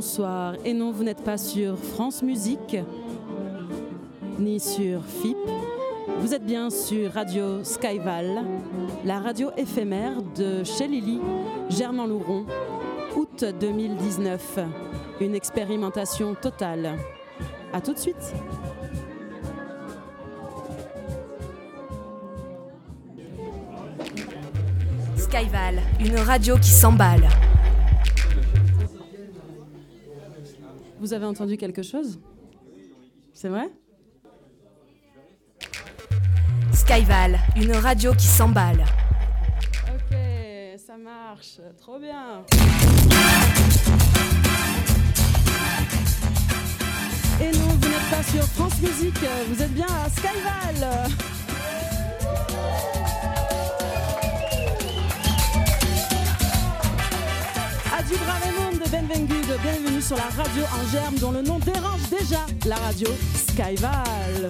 bonsoir. Et non, vous n'êtes pas sur France Musique, ni sur FIP. Vous êtes bien sur Radio Skyval, la radio éphémère de chez Lily, Germain-Louron, août 2019. Une expérimentation totale. A tout de suite. Skyval, une radio qui s'emballe. Vous avez entendu quelque chose? C'est vrai? Skyval, une radio qui s'emballe. Trop bien. Et non, vous n'êtes pas sur France Musique, vous êtes bien à Skyval. du Raymond de Benvengude, bienvenue sur la radio en germe dont le nom dérange déjà, la radio Skyval.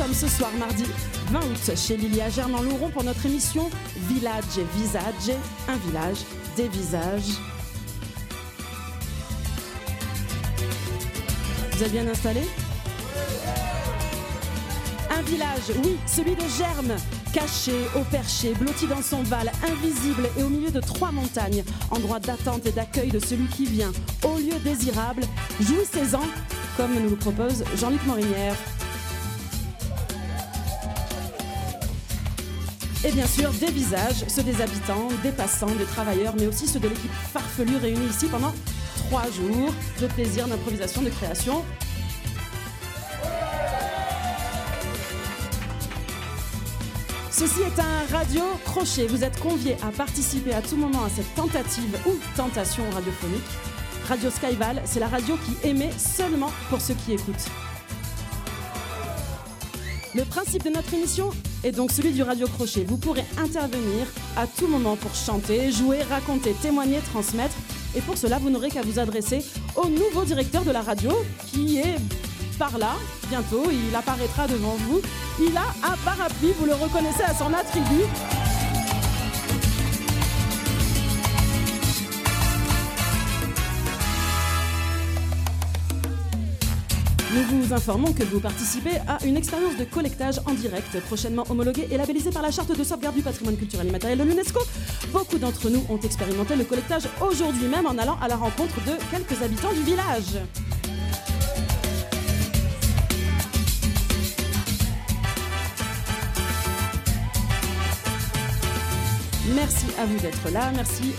Sommes ce soir mardi 20 août chez Lilia Germain Louron pour notre émission Village et Visage, un village, des visages. Vous êtes bien installé Un village, oui, celui de Germe, Caché, au perché, blotti dans son val, invisible et au milieu de trois montagnes, endroit d'attente et d'accueil de celui qui vient, au lieu désirable, jouissez-en, comme nous le propose Jean-Luc Morinière. Et bien sûr, des visages, ceux des habitants, des passants, des travailleurs, mais aussi ceux de l'équipe farfelue réunie ici pendant trois jours de plaisir, d'improvisation, de création Ceci est un radio crochet. Vous êtes conviés à participer à tout moment à cette tentative ou tentation radiophonique. Radio Skyval, c'est la radio qui émet seulement pour ceux qui écoutent. Le principe de notre émission est donc celui du radio crochet. Vous pourrez intervenir à tout moment pour chanter, jouer, raconter, témoigner, transmettre. Et pour cela, vous n'aurez qu'à vous adresser au nouveau directeur de la radio qui est par là, bientôt, il apparaîtra devant vous. Il a un parapluie, vous le reconnaissez à son attribut. Nous vous informons que vous participez à une expérience de collectage en direct, prochainement homologuée et labellisée par la Charte de sauvegarde du patrimoine culturel et matériel de l'UNESCO. Beaucoup d'entre nous ont expérimenté le collectage aujourd'hui même en allant à la rencontre de quelques habitants du village. Merci à vous d'être là. Merci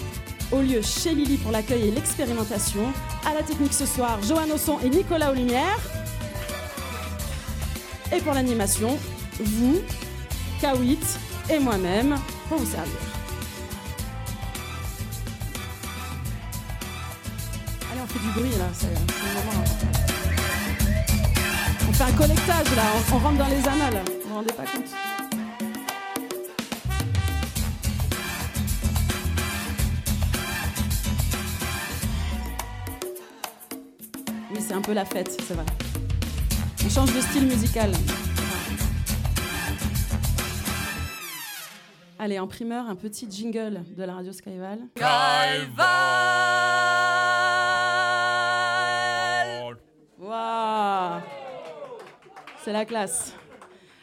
au lieu chez Lily pour l'accueil et l'expérimentation. À la technique ce soir, Joanne Osson et Nicolas Lumières. Et pour l'animation, vous, Kawit et moi-même pour vous servir. Allez, on fait du bruit là, c'est On fait un collectage là, on, rentre dans les annales. Vous vous rendez pas compte c'est un peu la fête, c'est vrai. On change de style musical. Allez, en primeur, un petit jingle de la radio Skyval. Skyval Waouh C'est la classe.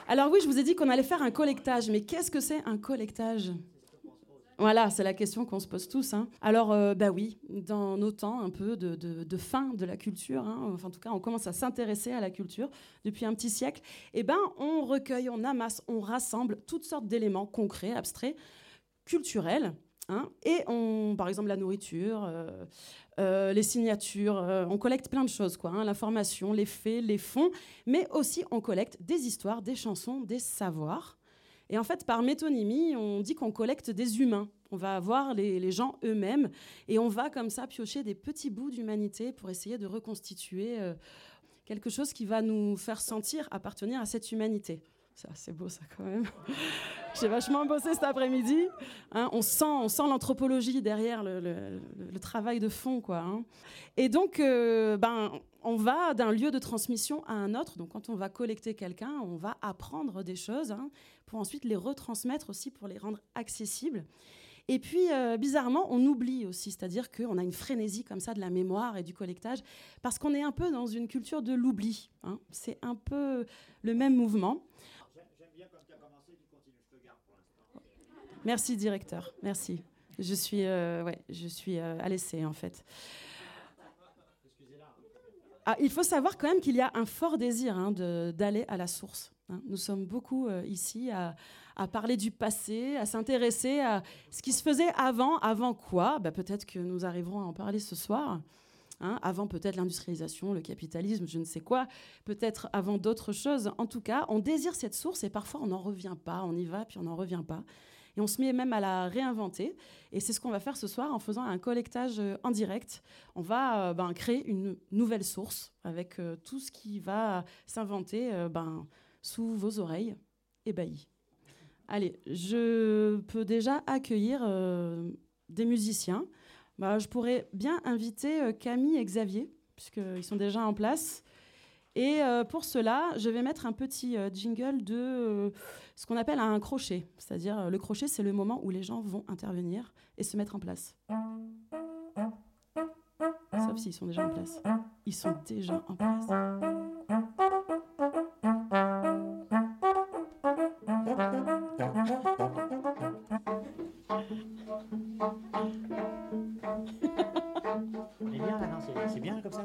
Alors oui, je vous ai dit qu'on allait faire un collectage, mais qu'est-ce que c'est un collectage? Voilà, c'est la question qu'on se pose tous. Hein. Alors, euh, bah oui, dans nos temps un peu de, fin de la culture, hein, enfin en tout cas, on commence à s'intéresser à la culture depuis un petit siècle. Eh ben, on recueille, on amasse, on rassemble toutes sortes d'éléments concrets, abstraits, culturels. Hein, et on, par exemple, la nourriture, euh, euh, les signatures, on collecte plein de choses, quoi. L'information, les faits, les fonds, mais aussi on collecte des histoires, des chansons, des savoirs. Et en fait, par métonymie, on dit qu'on collecte des humains. On va avoir les, gens eux-mêmes et on va comme ça piocher des petits bouts d'humanité pour essayer de reconstituer euh, quelque chose qui va nous faire sentir appartenir à cette humanité. C'est beau ça quand même. J'ai vachement bossé cet après-midi. Hein. on sent, on sent l'anthropologie derrière le, travail de fond, quoi. Hein. Et donc, euh, ben, on va d'un lieu de transmission à un autre. Donc, quand on va collecter quelqu'un, on va apprendre des choses hein, pour ensuite les retransmettre aussi, pour les rendre accessibles. Et puis, euh, bizarrement, on oublie aussi, c'est-à-dire qu'on a une frénésie comme ça de la mémoire et du collectage, parce qu'on est un peu dans une culture de l'oubli. C'est un peu le même mouvement. J'aime bien comme tu as commencé, tu continues, je te garde pour l'instant. Merci, directeur, merci. Je suis, euh, ouais, je suis euh, à l'essai, en fait. Ah, il faut savoir quand même qu'il y a un fort désir hein, d'aller à la source. Hein. Nous sommes beaucoup ici à, à parler du passé, à s'intéresser à ce qui se faisait avant. Avant quoi? Bah, Peut-être que nous arriverons à en parler ce soir. Hein. avant peut-être l'industrialisation, le capitalisme, je ne sais quoi, peut-être avant d'autres choses. En tout cas, on désire cette source et parfois on n'en revient pas, on y va puis on n'en revient pas. Et on se met même à la réinventer. Et c'est ce qu'on va faire ce soir en faisant un collectage euh, en direct. On va euh, ben, créer une nouvelle source avec euh, tout ce qui va s'inventer ben, sous vos oreilles ébahis. Allez, je peux déjà accueillir des musiciens. Bah, je pourrais bien inviter Camille et Xavier, puisqu'ils sont déjà en place. Et euh, pour cela, je vais mettre un petit jingle de ce qu'on appelle un crochet. C'est-à-dire, le crochet, c'est le moment où les gens vont intervenir et se mettre en place. Sauf s'ils sont déjà en place. Ils sont déjà en place. C'est bien comme ça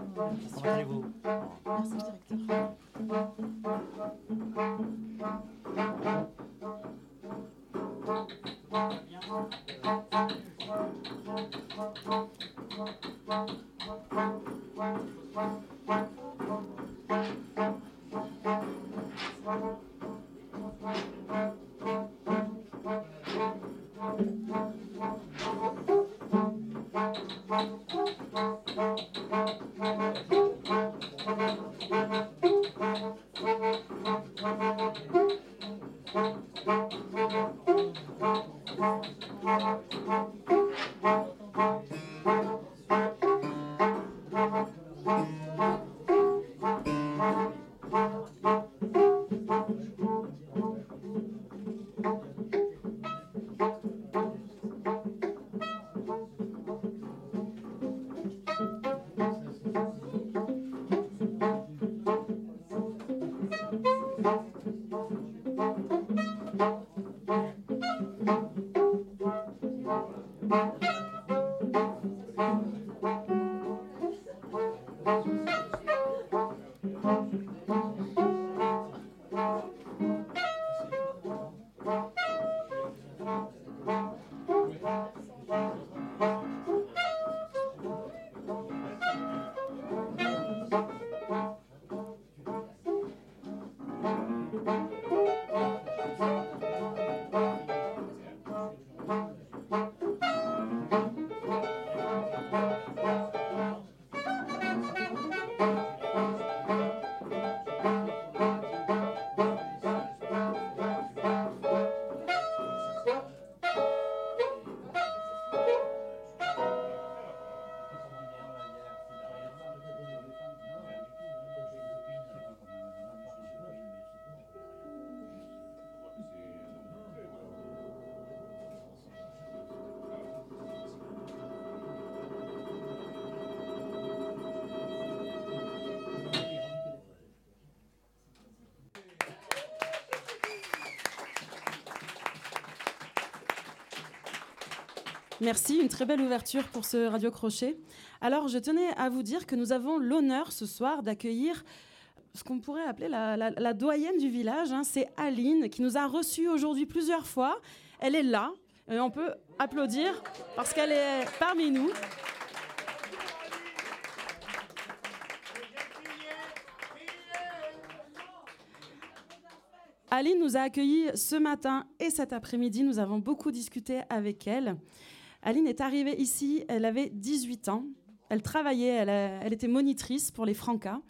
Merci, une très belle ouverture pour ce Radio Crochet. Alors, je tenais à vous dire que nous avons l'honneur ce soir d'accueillir ce qu'on pourrait appeler la, doyenne du village. Hein. C'est Aline qui nous a reçus aujourd'hui plusieurs fois. Elle est là et on peut applaudir parce qu'elle est parmi nous. Aline nous a accueillis ce matin et cet après-midi. Nous avons beaucoup discuté avec elle. Aline est arrivée ici, elle avait 18 ans. Elle travaillait, elle, était monitrice pour les Francas.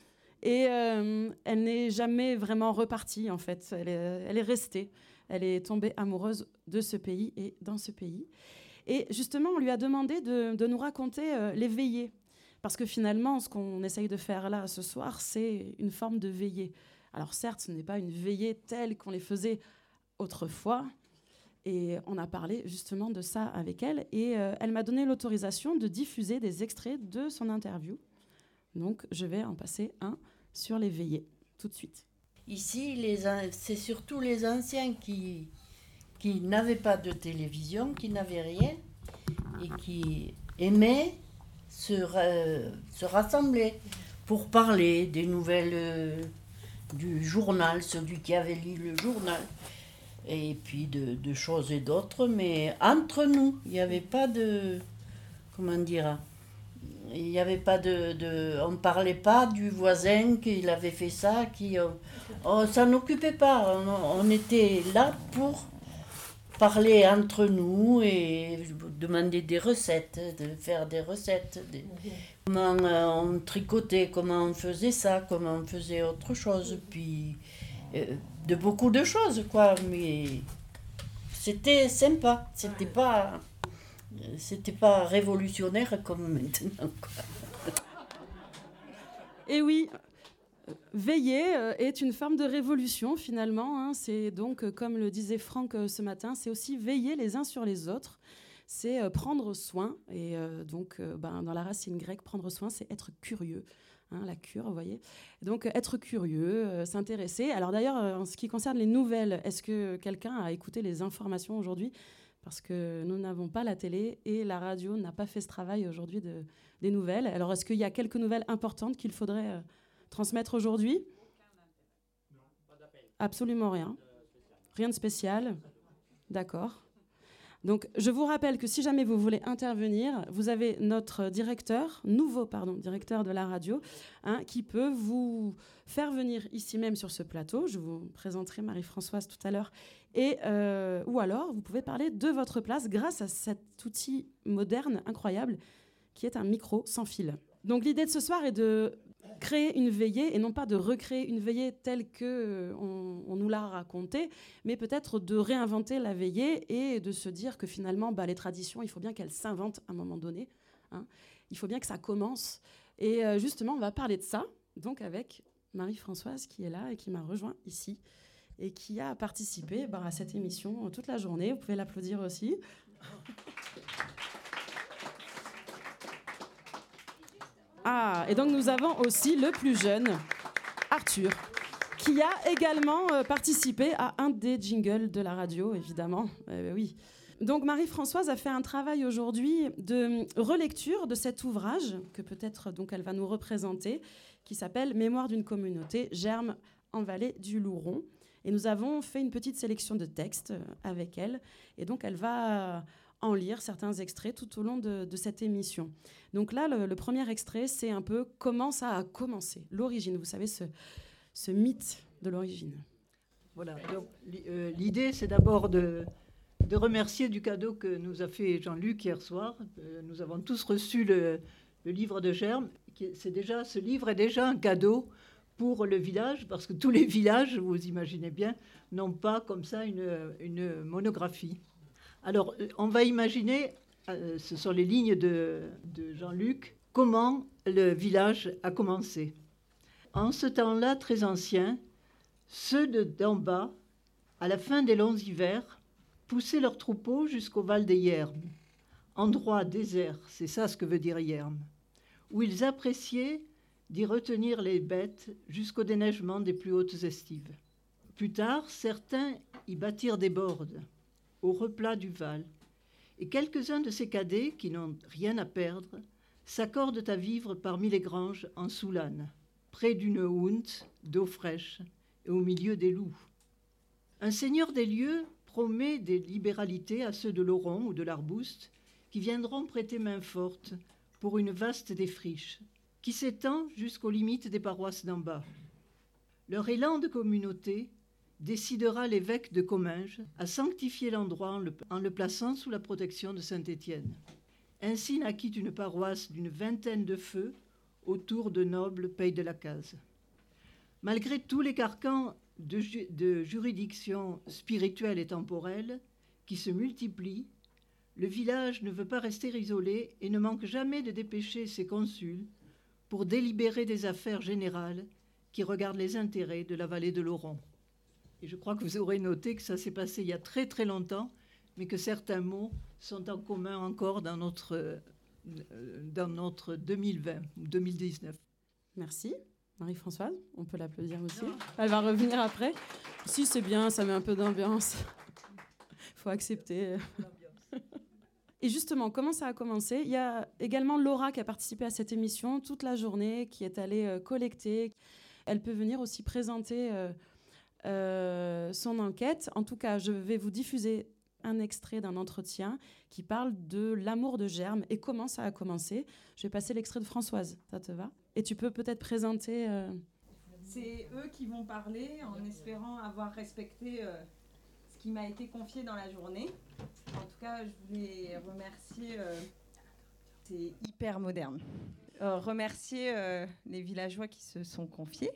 Et euh, elle n'est jamais vraiment repartie, en fait. Elle est, restée. Elle est tombée amoureuse de ce pays et dans ce pays. Et justement, on lui a demandé de, de nous raconter euh, les veillées. Parce que finalement, ce qu'on essaye de faire là ce soir, c'est une forme de veillée. Alors certes, ce n'est pas une veillée telle qu'on les faisait autrefois. Et on a parlé justement de ça avec elle. Et euh, elle m'a donné l'autorisation de diffuser des extraits de son interview. Donc je vais en passer un sur les veillées tout de suite. Ici, c'est surtout les anciens qui, n'avaient pas de télévision, qui n'avaient rien et qui aimaient se, se rassembler pour parler des nouvelles euh, du journal, celui qui avait lu le journal, et puis de, de choses et d'autres, mais entre nous, il n'y avait pas de. Comment dire il n'y avait pas de, de, On ne parlait pas du voisin qui avait fait ça, qui. Euh, on, ça n'occupait pas. On, était là pour parler entre nous et demander des recettes, de faire des recettes. comment euh, on tricotait, comment on faisait ça, comment on faisait autre chose. Puis. Euh, de beaucoup de choses, quoi. Mais c'était sympa. C'était pas c'était pas révolutionnaire comme maintenant. Et oui, veiller euh, est une forme de révolution finalement. Hein. C'est donc, euh, comme le disait Franck euh, ce matin, c'est aussi veiller les uns sur les autres. C'est prendre soin. Et donc, ben, dans la racine grecque, prendre soin, c'est être curieux. Hein, la cure, vous voyez. Donc, être curieux, s'intéresser. Alors d'ailleurs, en ce qui concerne les nouvelles, est-ce que quelqu'un a écouté les informations aujourd'hui? Parce que nous n'avons pas la télé et la radio n'a pas fait ce travail aujourd'hui de, des nouvelles. Alors, est-ce qu'il y a quelques nouvelles importantes qu'il faudrait euh, transmettre aujourd'hui? Absolument rien. Rien de spécial. D'accord. Donc, je vous rappelle que si jamais vous voulez intervenir, vous avez notre directeur, nouveau pardon, directeur de la radio, hein, qui peut vous faire venir ici même sur ce plateau. Je vous présenterai Marie-Françoise tout à l'heure. Et, euh, ou alors, vous pouvez parler de votre place grâce à cet outil moderne, incroyable, qui est un micro sans fil. Donc l'idée de ce soir est de créer une veillée et non pas de recréer une veillée telle que euh, on, nous l'a racontée, mais peut-être de réinventer la veillée et de se dire que finalement, bah, les traditions, il faut bien qu'elles s'inventent à un moment donné. Hein. Il faut bien que ça commence. Et euh, justement, on va parler de ça, donc avec Marie-Françoise qui est là et qui m'a rejoint ici et qui a participé bah, à cette émission toute la journée. Vous pouvez l'applaudir aussi. Ah, et donc nous avons aussi le plus jeune, Arthur, qui a également euh, participé à un des jingles de la radio, évidemment. Ben oui. Donc Marie-Françoise a fait un travail aujourd'hui de relecture de cet ouvrage que peut-être donc elle va nous représenter, qui s'appelle Mémoire d'une communauté, germe en vallée du Louron. Et nous avons fait une petite sélection de textes euh, avec elle. Et donc elle va en lire certains extraits tout au long de, cette émission. Donc là, le, premier extrait, c'est un peu comment ça a commencé, l'origine, vous savez, ce, ce mythe de l'origine. Voilà, euh, l'idée, c'est d'abord de, de, remercier du cadeau que nous a fait Jean-Luc hier soir. Euh, nous avons tous reçu le, le livre de Germe. C'est déjà, ce livre est déjà un cadeau pour le village, parce que tous les villages, vous imaginez bien, n'ont pas comme ça une, une monographie. Alors, euh, on va imaginer, euh, ce sont les lignes de, Jean-Luc, comment le village a commencé. En ce temps-là très ancien, ceux d'en bas, à la fin des longs hivers, poussaient leurs troupeaux jusqu'au val des Yermes, endroit désert, c'est ça ce que veut dire Yermes, où ils appréciaient d'y retenir les bêtes jusqu'au déneigement des plus hautes estives. Plus tard, certains y bâtirent des bordes, au replat du Val, et quelques-uns de ces cadets, qui n'ont rien à perdre, s'accordent à vivre parmi les granges en Soulane, près d'une hounte d'eau fraîche et au milieu des loups. Un seigneur des lieux promet des libéralités à ceux de l'Oron ou de l'Arbouste qui viendront prêter main forte pour une vaste défriche qui s'étend jusqu'aux limites des paroisses d'en bas. Leur élan de communauté décidera l'évêque de Comminges à sanctifier l'endroit en, le, plaçant sous la protection de Saint-Étienne. Ainsi naquit une paroisse d'une vingtaine de feux autour de nobles pays de la case. Malgré tous les carcans de, de juridiction spirituelle et temporelle qui se multiplient, le village ne veut pas rester isolé et ne manque jamais de dépêcher ses consuls pour délibérer des affaires générales qui regardent les intérêts de la vallée de l'Oron. Et je crois que vous aurez noté que ça s'est passé il y a très très longtemps, mais que certains mots sont en commun encore dans notre, euh, dans notre 2020 ou 2019. Merci. Marie-Françoise, on peut l'applaudir aussi. Elle va revenir après. Si, c'est bien, ça met un peu d'ambiance. Il faut accepter. Et justement, comment ça a commencé? Il y a également Laura qui a participé à cette émission toute la journée, qui est allée euh, collecter. Elle peut venir aussi présenter euh, son enquête. En tout cas, je vais vous diffuser un extrait d'un entretien qui parle de l'amour de germe et comment ça a commencé. Je vais passer l'extrait de Françoise, ça te va? Et tu peux peut-être présenter... euh, C'est eux qui vont parler en espérant avoir respecté euh, ce qui m'a été confié dans la journée. En tout cas, je voulais remercier. euh, c'est hyper moderne. Euh, remercier euh, les villageois qui se sont confiés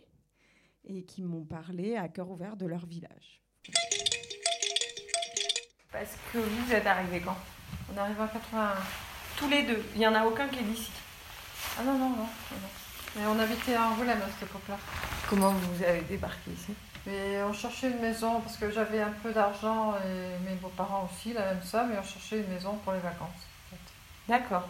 et qui m'ont parlé à cœur ouvert de leur village. Parce que vous êtes arrivés quand? On arrive en 80. Tous les deux. Il n'y en a aucun qui est d'ici. Ah non, non, non. Mais on habitait à Angoulême à cette époque-là. Comment vous avez débarqué ici? Et on cherchait une maison parce que j'avais un peu d'argent et mes beaux-parents aussi, la même somme, et on cherchait une maison pour les vacances. en fait. D'accord.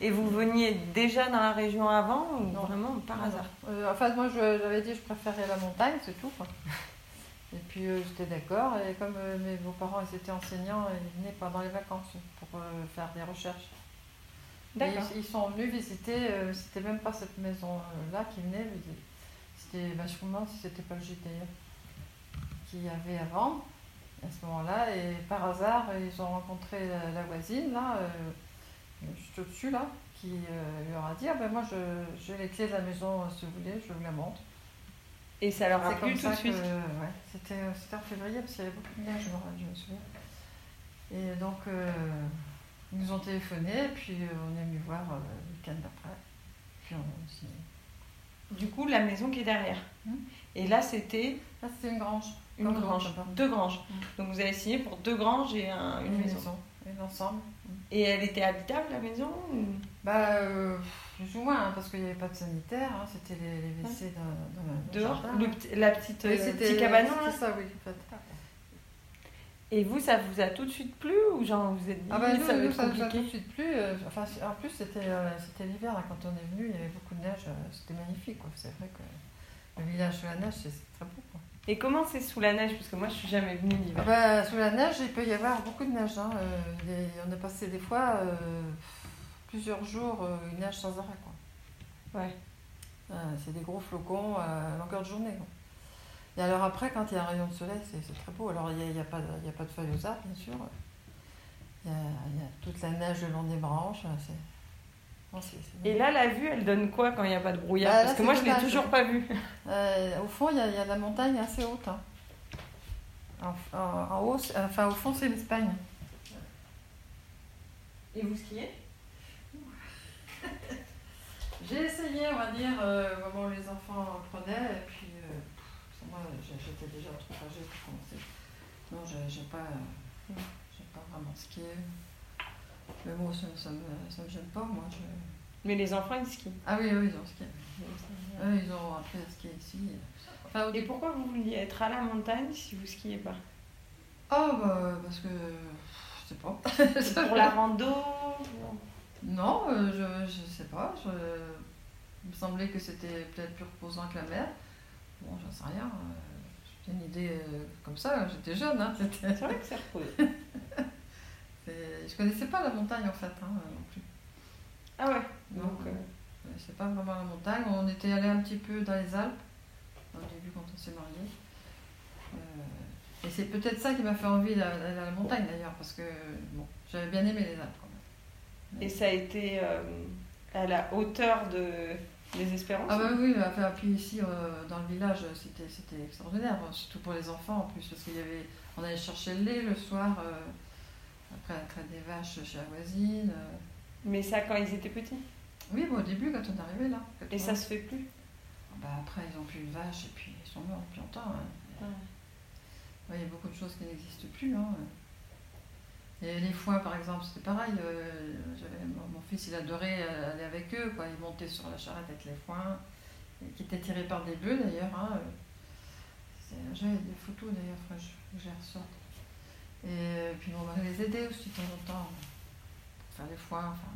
Et vous veniez déjà dans la région avant ou Non. vraiment par Non, hasard non. Euh, enfin, moi, j'avais dit que je préférais la montagne, c'est tout. quoi. Et puis, euh, j'étais d'accord. Et comme euh, mes beaux-parents ils étaient enseignants, ils venaient pendant les vacances pour euh, faire des recherches. D'accord. Ils, ils sont venus visiter, c'était même pas cette maison-là qui venait. C'était, demande si c'était pas le d'ailleurs, qu'il y avait avant, à ce moment-là. Et par hasard, ils ont rencontré la, la voisine, là, juste au-dessus, là, qui euh, leur a dit Ah ben moi, je- j'ai les clés de la maison, euh, si vous voulez, je vous la montre. Et ça leur a C'est plu comme tout ça de suite que- ouais, c'était, euh, c'était en février, parce qu'il y avait beaucoup de neige, je me, je me souviens. Et donc, euh, ils nous ont téléphoné, puis euh, on est venu voir euh, le week-end d'après. Puis on a signé. Du coup, la maison qui est derrière. Hmm. Et là, c'était Là, c'était une grange. une grange. Deux granges. Hmm. Donc vous avez signé pour deux granges et un- une maison. Une ensemble. Et elle était habitable, la maison ou- Bah, euh, plus ou moins, hein, parce qu'il n'y avait pas de sanitaire, hein, c'était les, les WC dans, Dehors jardin. le La petite Oui, euh, petit cabanon c'était ça, oui. en fait. Et vous, ça vous a tout de suite plu ou genre vous êtes dit Ah bah, nous, ça nous, ça nous a tout de suite plu. euh, enfin, en plus, c'était euh, l'hiver, là, quand on est venu, il y avait beaucoup de neige, euh, c'était magnifique. quoi. C'est vrai que le village sous la neige, c'est c'est très beau. Quoi. Et comment c'est sous la neige? Parce que moi, je suis jamais venue Ah l'hiver. bah, sous la neige, il peut y avoir beaucoup de neige. hein, euh, on a passé des fois euh, plusieurs jours, euh, une neige sans arrêt. Quoi. Ouais. C'est des gros flocons à longueur de journée. quoi. Et alors après, quand il y a un rayon de soleil, c'est très beau. Alors il n'y a, y a pas de- il y a pas de feuilles aux arbres, bien sûr. Il y a, il y a toute la neige le long des branches. c'est- Et là, la vue, elle donne quoi quand il n'y a pas de brouillard Bah, là, Parce que moi, je l'ai dommage, toujours pas vue. Euh, au fond, il y, a, il y a la montagne assez haute. hein. En, en- en haut, enfin, au fond, c'est l'Espagne. Et vous skiez J'ai essayé, on va dire, euh, au moment où les enfants prenaient, et puis euh, pff, moi, j'étais déjà trop âgée pour commencer. Non, j'ai pas, euh, j'ai pas vraiment skié. Mais bon, ça, ça, me, ça me gêne pas, moi. je- Mais les enfants, ils skient. Ah oui, oui, ils ont skié. Ils ont appris à skier ici. Enfin, au Et pourquoi vous vouliez être à la montagne si vous skiez pas? Oh, bah, parce que. Je sais pas. Pour la rando pour- Non, euh, je, je sais pas. Je, il me semblait que c'était peut-être plus reposant que la mer. Bon, j'en sais rien. euh, J'ai une idée euh, comme ça. J'étais jeune. Hein, C'est vrai que c'est reposé. c'est- je connaissais pas la montagne en fait hein, non plus. Ah ouais Non, Donc, euh, euh, c'est pas vraiment la montagne. On était allé un petit peu dans les Alpes au début quand on s'est mariés. Euh, et c'est peut-être ça qui m'a fait envie d'aller à la montagne d'ailleurs, parce que bon, j'avais bien aimé les Alpes quand même. Et ça a été euh, à la hauteur de des espérances Ah bah oui, enfin, puis ici euh, dans le village, c'était extraordinaire, surtout pour les enfants en plus, parce qu'il y avait, on allait chercher le lait le soir, euh, après la traite des vaches chez la voisine. euh. Mais ça quand ils étaient petits? Oui, bon, au début quand on est arrivé là. Et ça se fait plus? bah, après, ils n'ont plus de vaches et puis ils sont morts depuis longtemps. hein. Ouais, Il y a beaucoup de choses qui n'existent plus. hein. Et les foins, par exemple, c'était pareil. euh, mon, mon fils, il adorait euh, aller avec eux. Quoi. Il montait sur la charrette avec les foins, qui étaient tirés par des bœufs d'ailleurs. hein. J'avais des photos d'ailleurs, que je, je les ressorte. Et euh, puis on va les aider aussi de temps en temps pour faire les foins. Enfin,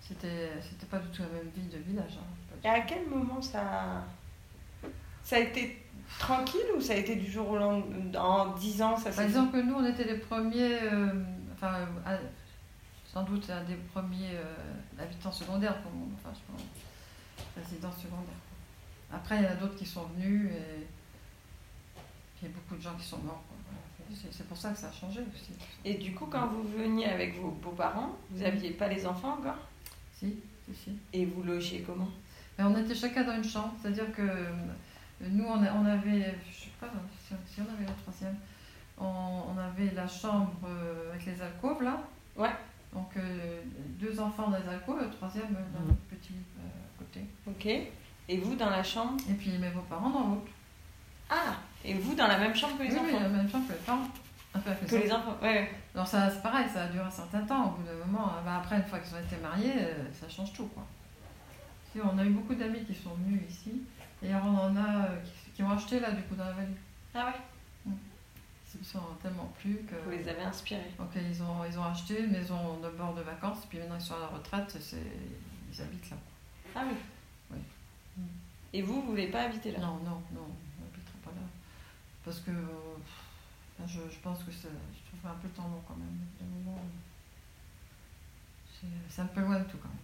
c'était, c'était pas du tout la même vie de village. hein. Et à quel moment ça, ça a été tranquille ou ça a été du jour au lendemain En 10 ans, ça s'est exemple, que nous, on était les premiers, euh, enfin, euh, à- sans doute un des premiers euh, habitants secondaires, on- enfin, je pense, résidents secondaires. Après, il y en a d'autres qui sont venus et il y a beaucoup de gens qui sont morts. C'est, pour ça que ça a changé aussi. Et du coup, quand vous veniez avec vos beaux-parents, vous n'aviez pas les enfants encore? Si, si, si. Et vous logiez comment? Mais on était chacun dans une chambre, c'est-à-dire que euh, nous, on, avait, je sais pas si, on avait la troisième, on, on avait la chambre euh, avec les alcôves là. Ouais. Donc euh, deux enfants dans les alcôves, le troisième dans Mhm. le petit euh, côté. Ok. Et vous dans la chambre? Et puis mes beaux-parents dans l'autre. Ah Et vous dans la même chambre que les Oui, oui, enfants la même chambre que les peu avec Que les enfants, ouais. Alors ça, c'est pareil, ça a duré un certain temps. Au bout d'un moment, euh, bah, après, une fois qu'ils ont été mariés, euh, ça change tout. Quoi. Si, on a eu beaucoup d'amis qui sont venus ici. Et alors, on en a euh, qui, qui ont acheté là, du coup, dans la vallée. Ah ouais Ils sont tellement plu que. Vous les avez inspirés. Donc, ils ont, ils ont acheté une maison de bord de vacances, puis maintenant ils sont à la retraite, c'est, ils habitent là. Ah oui Oui. Et vous, vous voulez pas habiter là? Non, non, non, on n'habitera pas là. Parce que euh, je, je pense que ça, je trouverai un peu le temps long quand même. Moment, c'est, un peu loin de tout quand même.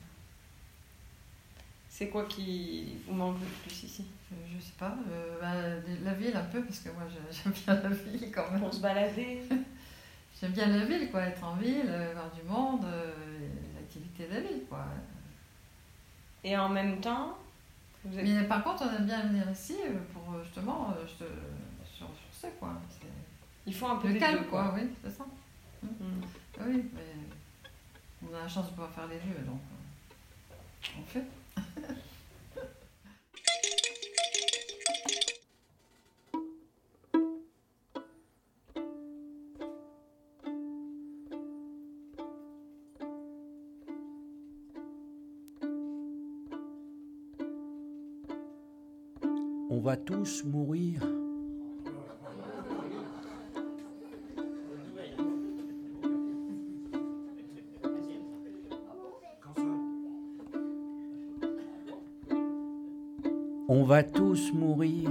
C'est quoi qui vous manque le plus ici? Je, je sais pas, euh, bah, la ville un peu, parce que moi j'aime bien la ville quand même. Pour se balader J'aime bien la ville, quoi, être en ville, euh, voir du monde, euh, l'activité de la ville, quoi. Et en même temps, vous êtes... Mais par contre, on aime bien venir ici euh, pour euh, justement euh, ressourcer, quoi. Il faut un peu des calme, deux, quoi, oui, c'est ça. Mm. Oui, mais on a la chance de pouvoir faire les deux, donc euh, on fait. On va tous mourir. Mourir.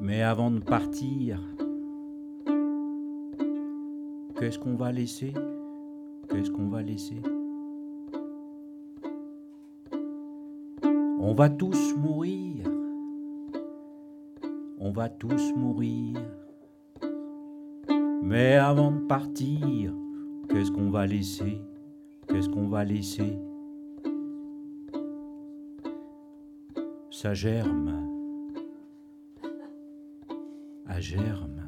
Mais avant de partir, qu'est-ce qu'on va laisser? Qu'est-ce qu'on va laisser? On va tous mourir. On va tous mourir. Mais avant de partir, qu'est-ce qu'on va laisser? Qu'est-ce qu'on va laisser? Ça germe. À germe.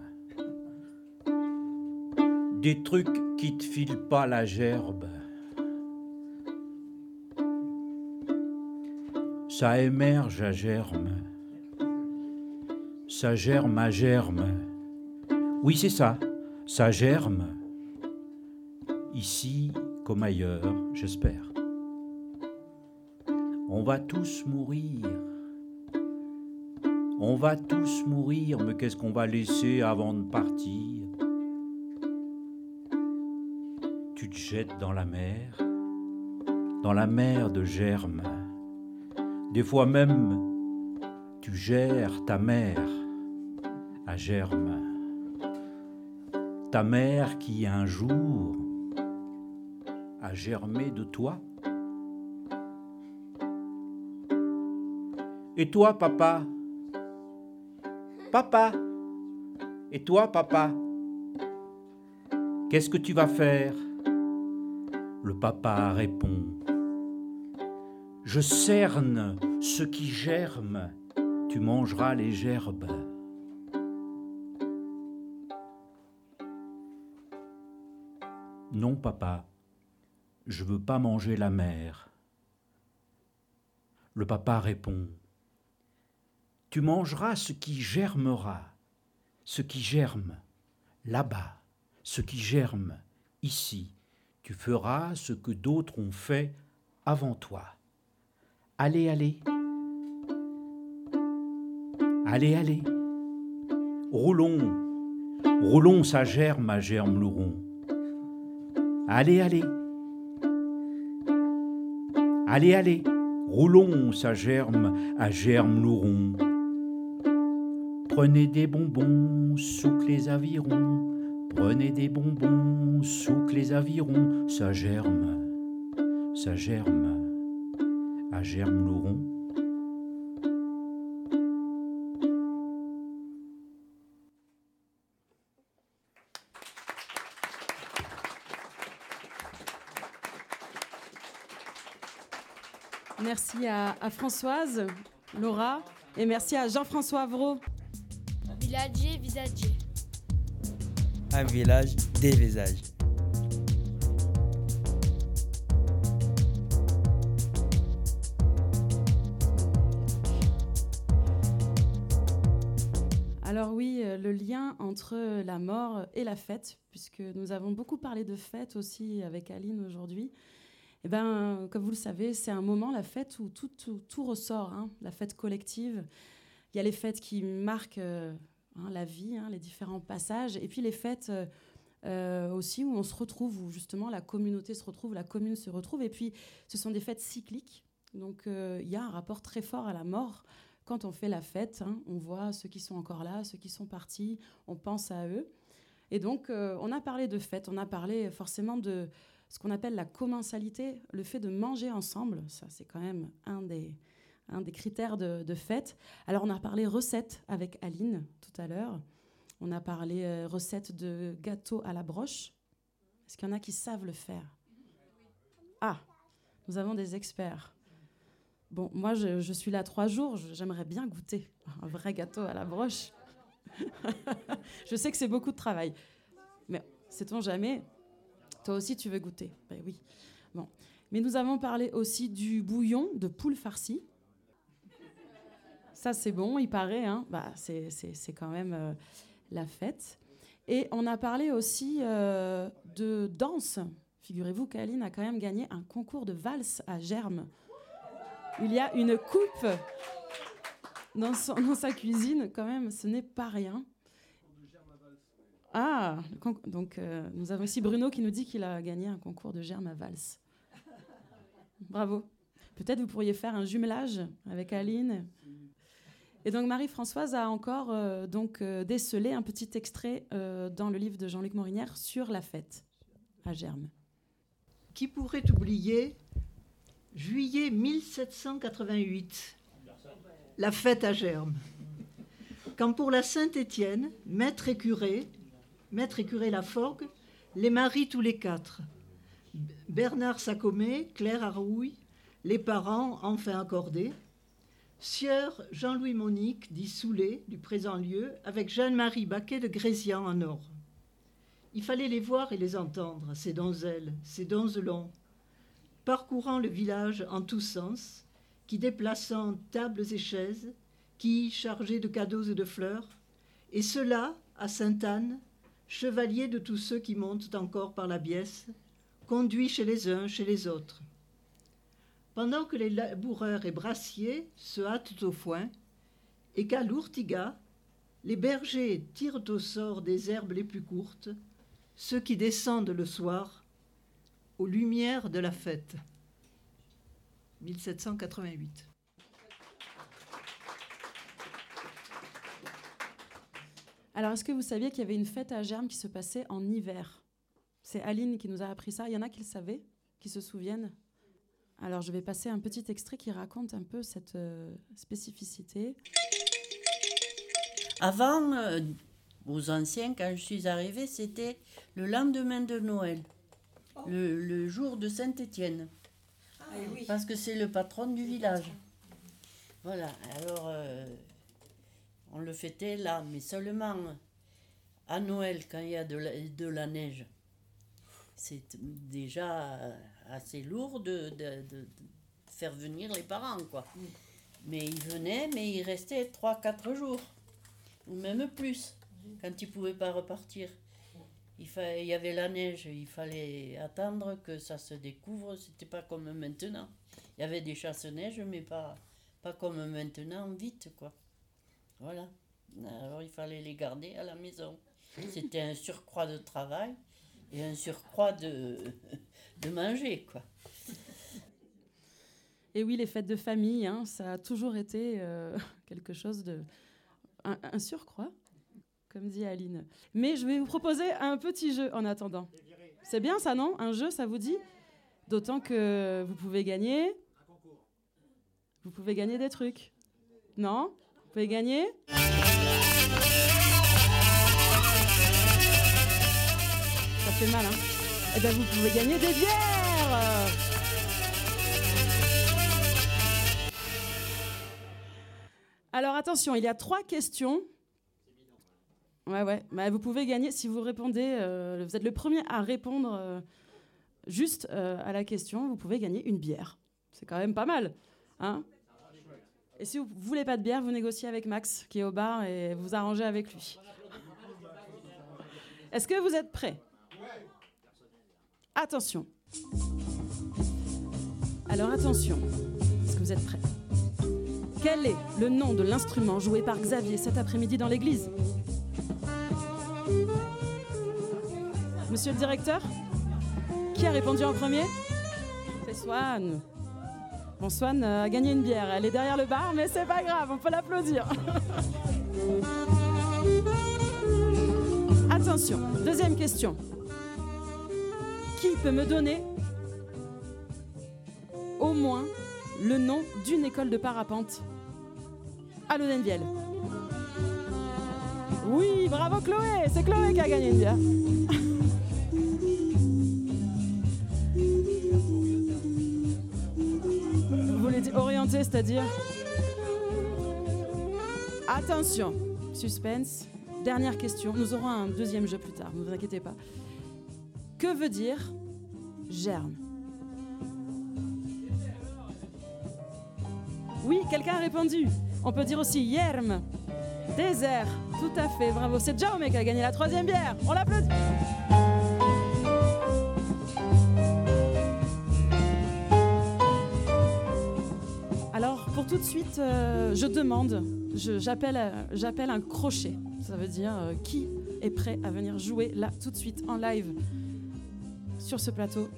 Des trucs qui te filent pas la gerbe. Ça émerge à germe. Ça germe à germe. Oui, c'est ça. Ça germe. Ici comme ailleurs, j'espère. On va tous mourir. On va tous mourir, mais qu'est-ce qu'on va laisser avant de partir? Tu te jettes dans la mer, dans la mer de germe. Des fois même, tu gères ta mère à germe. Ta mère qui un jour a germé de toi. Et toi, papa Papa. Et toi, papa? Qu'est-ce que tu vas faire? Le papa répond. Je cerne ce qui germe, tu mangeras les gerbes. Non, papa, je veux pas manger la mer. Le papa répond Tu mangeras ce qui germera, ce qui germe là-bas, ce qui germe ici. Tu feras ce que d'autres ont fait avant toi. Allez, allez. Allez, allez. Roulons, roulons sa germe à germe louron. Allez, allez. Allez, allez, roulons sa germe à germe louron. Prenez des bonbons, souk les avirons. Prenez des bonbons, souk les avirons. Ça germe, ça germe à germe louron. Merci à, Françoise, Laura, et merci à Jean-François Avro. Village visagé. Un village, des visages. Alors oui, euh, le lien entre la mort et la fête, puisque nous avons beaucoup parlé de fête aussi avec Aline aujourd'hui. Eh ben, comme vous le savez, c'est un moment, la fête, où tout, tout, tout ressort, hein, la fête collective. Il y a les fêtes qui marquent euh, hein, la vie, hein, les différents passages, et puis les fêtes euh, euh, aussi où on se retrouve, où justement la communauté se retrouve, la commune se retrouve, et puis ce sont des fêtes cycliques. Donc euh, il y a un rapport très fort à la mort. Quand on fait la fête, hein, on voit ceux qui sont encore là, ceux qui sont partis, on pense à eux. Et donc, on a parlé de fête, on a parlé forcément de ce qu'on appelle la commensalité, le fait de manger ensemble. Ça, c'est quand même un des, un des critères de, de fête. Alors, on a parlé recettes avec Aline tout à l'heure. On a parlé euh, recettes de gâteaux à la broche. Est-ce qu'il y en a qui savent le faire? Ah, nous avons des experts. Bon, moi, je, je suis là trois jours. J'aimerais bien goûter un vrai gâteau à la broche. je sais que c'est beaucoup de travail. Mais sait-on jamais? Toi aussi, tu veux goûter? Ben oui. Bon. Mais nous avons parlé aussi du bouillon de poule farcie. Ça, c'est bon, il paraît. Hein bah, c'est, quand même euh, la fête. Et on a parlé aussi euh, de danse. Figurez-vous qu'Aline a quand même gagné un concours de valse à Germe. Il y a une coupe dans, sa cuisine, quand même, ce n'est pas rien. Ah, donc euh, nous avons ici Bruno qui nous dit qu'il a gagné un concours de germe à valse. Bravo. Peut-être vous pourriez faire un jumelage avec Aline. Et donc Marie-Françoise a encore euh, donc euh, décelé un petit extrait euh, dans le livre de Jean-Luc Morinière sur la fête à Germe. Qui pourrait oublier juillet 1788, la fête à Germe Quand pour la Saint-Étienne, maître et curé, maître et curé Laforgue, les marient tous les quatre. Bernard Sacomé, Claire Arouille, les parents enfin accordés. Sieur Jean-Louis Monique, dit Soulet, du présent lieu, avec Jeanne-Marie Baquet de Grésian en or. Il fallait les voir et les entendre, ces donzelles, ces donzelons, parcourant le village en tous sens, qui déplaçant tables et chaises, qui, chargés de cadeaux et de fleurs, et cela, à Sainte-Anne, chevalier de tous ceux qui montent encore par la Biesse, conduits chez les uns, chez les autres. Pendant que les laboureurs et brassiers se hâtent au foin, et qu'à l'ourtiga, les bergers tirent au sort des herbes les plus courtes, ceux qui descendent le soir aux lumières de la fête. 1788. Alors, est-ce que vous saviez qu'il y avait une fête à Germe qui se passait en hiver? C'est Aline qui nous a appris ça. Il y en a qui le savaient, qui se souviennent? Alors, je vais passer un petit extrait qui raconte un peu cette euh, spécificité. Avant, euh, aux anciens, quand je suis arrivée, c'était le lendemain de Noël, le, le jour de Saint-Étienne. Parce que c'est le patron du village. Voilà, alors euh, on le fêtait là, mais seulement à Noël, quand il y a de la, de la neige. C'est déjà euh, assez lourd de, de- de- de faire venir les parents, quoi. Mais ils venaient, mais ils restaient 3-4 jours, ou même plus, quand ils ne pouvaient pas repartir. Il, fa- il y avait la neige, il fallait attendre que ça se découvre, c'était pas comme maintenant. Il y avait des chasse-neige, mais pas, pas comme maintenant, vite, quoi. Voilà. Alors il fallait les garder à la maison. C'était un surcroît de travail et un surcroît de, de manger, quoi. Et oui, les fêtes de famille, hein, ça a toujours été euh, quelque chose de. Un, un surcroît, comme dit Aline. Mais je vais vous proposer un petit jeu en attendant. C'est bien ça, non? Un jeu, ça vous dit? D'autant que vous pouvez gagner. Vous pouvez gagner des trucs. Non? Vous pouvez gagner? Ça fait mal, hein Eh bien, vous pouvez gagner des bières Alors attention, il y a trois questions. Ouais, ouais. Bah, vous pouvez gagner si vous répondez. euh, vous êtes le premier à répondre euh, juste euh, à la question. Vous pouvez gagner une bière. C'est quand même pas mal. Hein et si vous voulez pas de bière, vous négociez avec Max qui est au bar et vous arrangez avec lui. Est-ce que vous êtes prêts? Attention. Alors attention. Est-ce que vous êtes prêts? Quel est le nom de l'instrument joué par Xavier cet après-midi dans l'église? Monsieur le directeur? Qui a répondu en premier? C'est Swan. Bon, Swan a gagné une bière. Elle est derrière le bar, mais c'est pas grave, on peut l'applaudir. Attention, deuxième question. Qui peut me donner au moins le nom d'une école de parapente à Lodenvielle. Oui, bravo Chloé, c'est Chloé qui a gagné bière. Vous voulez orienté, c'est-à-dire Attention, suspense. Dernière question. Nous aurons un deuxième jeu plus tard, ne vous inquiétez pas. Que veut dire germe? Oui, quelqu'un a répondu. On peut dire aussi yerm. Désert. Tout à fait, bravo. C'est Jaume qui a gagné la troisième bière. On l'applaudit. Alors, pour tout de suite, euh, je demande, euh, j'appelle un crochet. Ça veut dire euh, qui est prêt à venir jouer là, tout de suite, en live, sur ce plateau.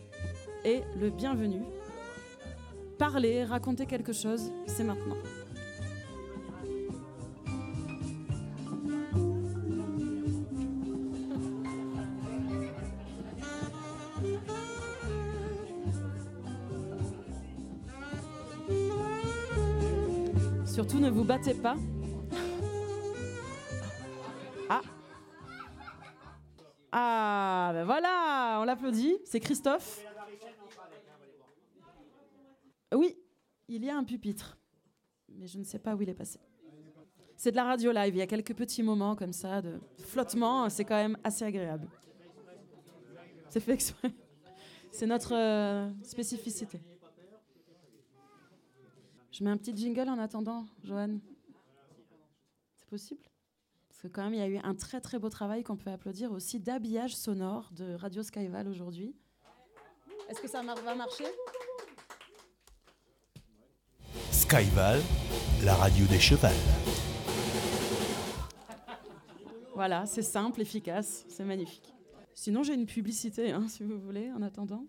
Et le bienvenu. Parler, raconter quelque chose, c'est maintenant. Surtout ne vous battez pas. Ah, ben voilà, on l'applaudit. C'est Christophe. Oui, il y a un pupitre, mais je ne sais pas où il est passé. C'est de la radio live, il y a quelques petits moments comme ça de flottement, c'est quand même assez agréable. C'est fait exprès. C'est notre euh, spécificité. Je mets un petit jingle en attendant, Johan. C'est possible? Parce que quand même, il y a eu un très très beau travail qu'on peut applaudir aussi d'habillage sonore de Radio Skyval aujourd'hui. Est-ce que ça va marcher? Skyval, la radio des chevals. Voilà, c'est simple, efficace, c'est magnifique. Sinon, j'ai une publicité, hein, si vous voulez, en attendant.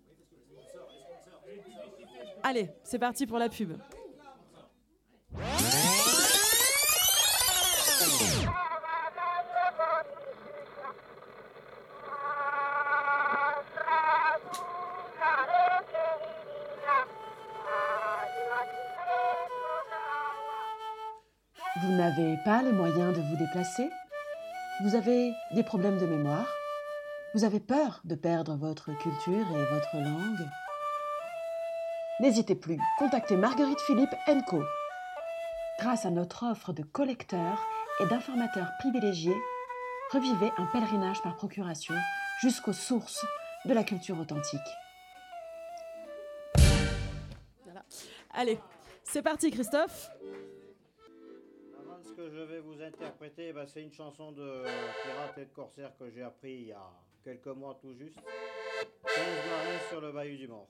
Allez, c'est parti pour la pub. Pas les moyens de vous déplacer Vous avez des problèmes de mémoire Vous avez peur de perdre votre culture et votre langue N'hésitez plus, contactez Marguerite Philippe Co. Grâce à notre offre de collecteurs et d'informateurs privilégiés, revivez un pèlerinage par procuration jusqu'aux sources de la culture authentique. Allez, c'est parti, Christophe. Ce que je vais vous interpréter, bah, c'est une chanson de pirate et de corsaire que j'ai appris il y a quelques mois tout juste. 15 marins sur le bahut du Mort.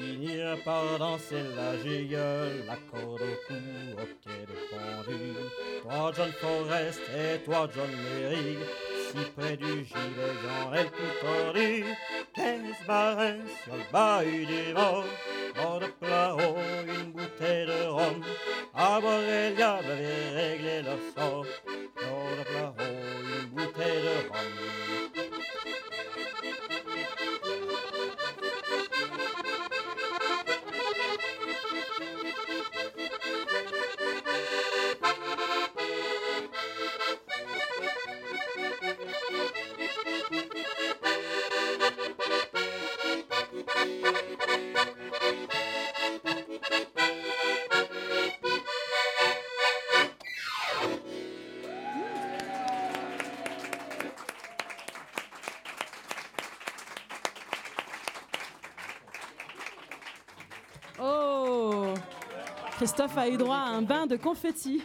finir par danser la gigueule, la corde au cou, au de pendu. Toi, John Forrest, et toi, John Merrick, si près du gilet j'en ai le coup tordu. Marins sur le bahut du mort, Christophe a eu droit à un bain de confettis.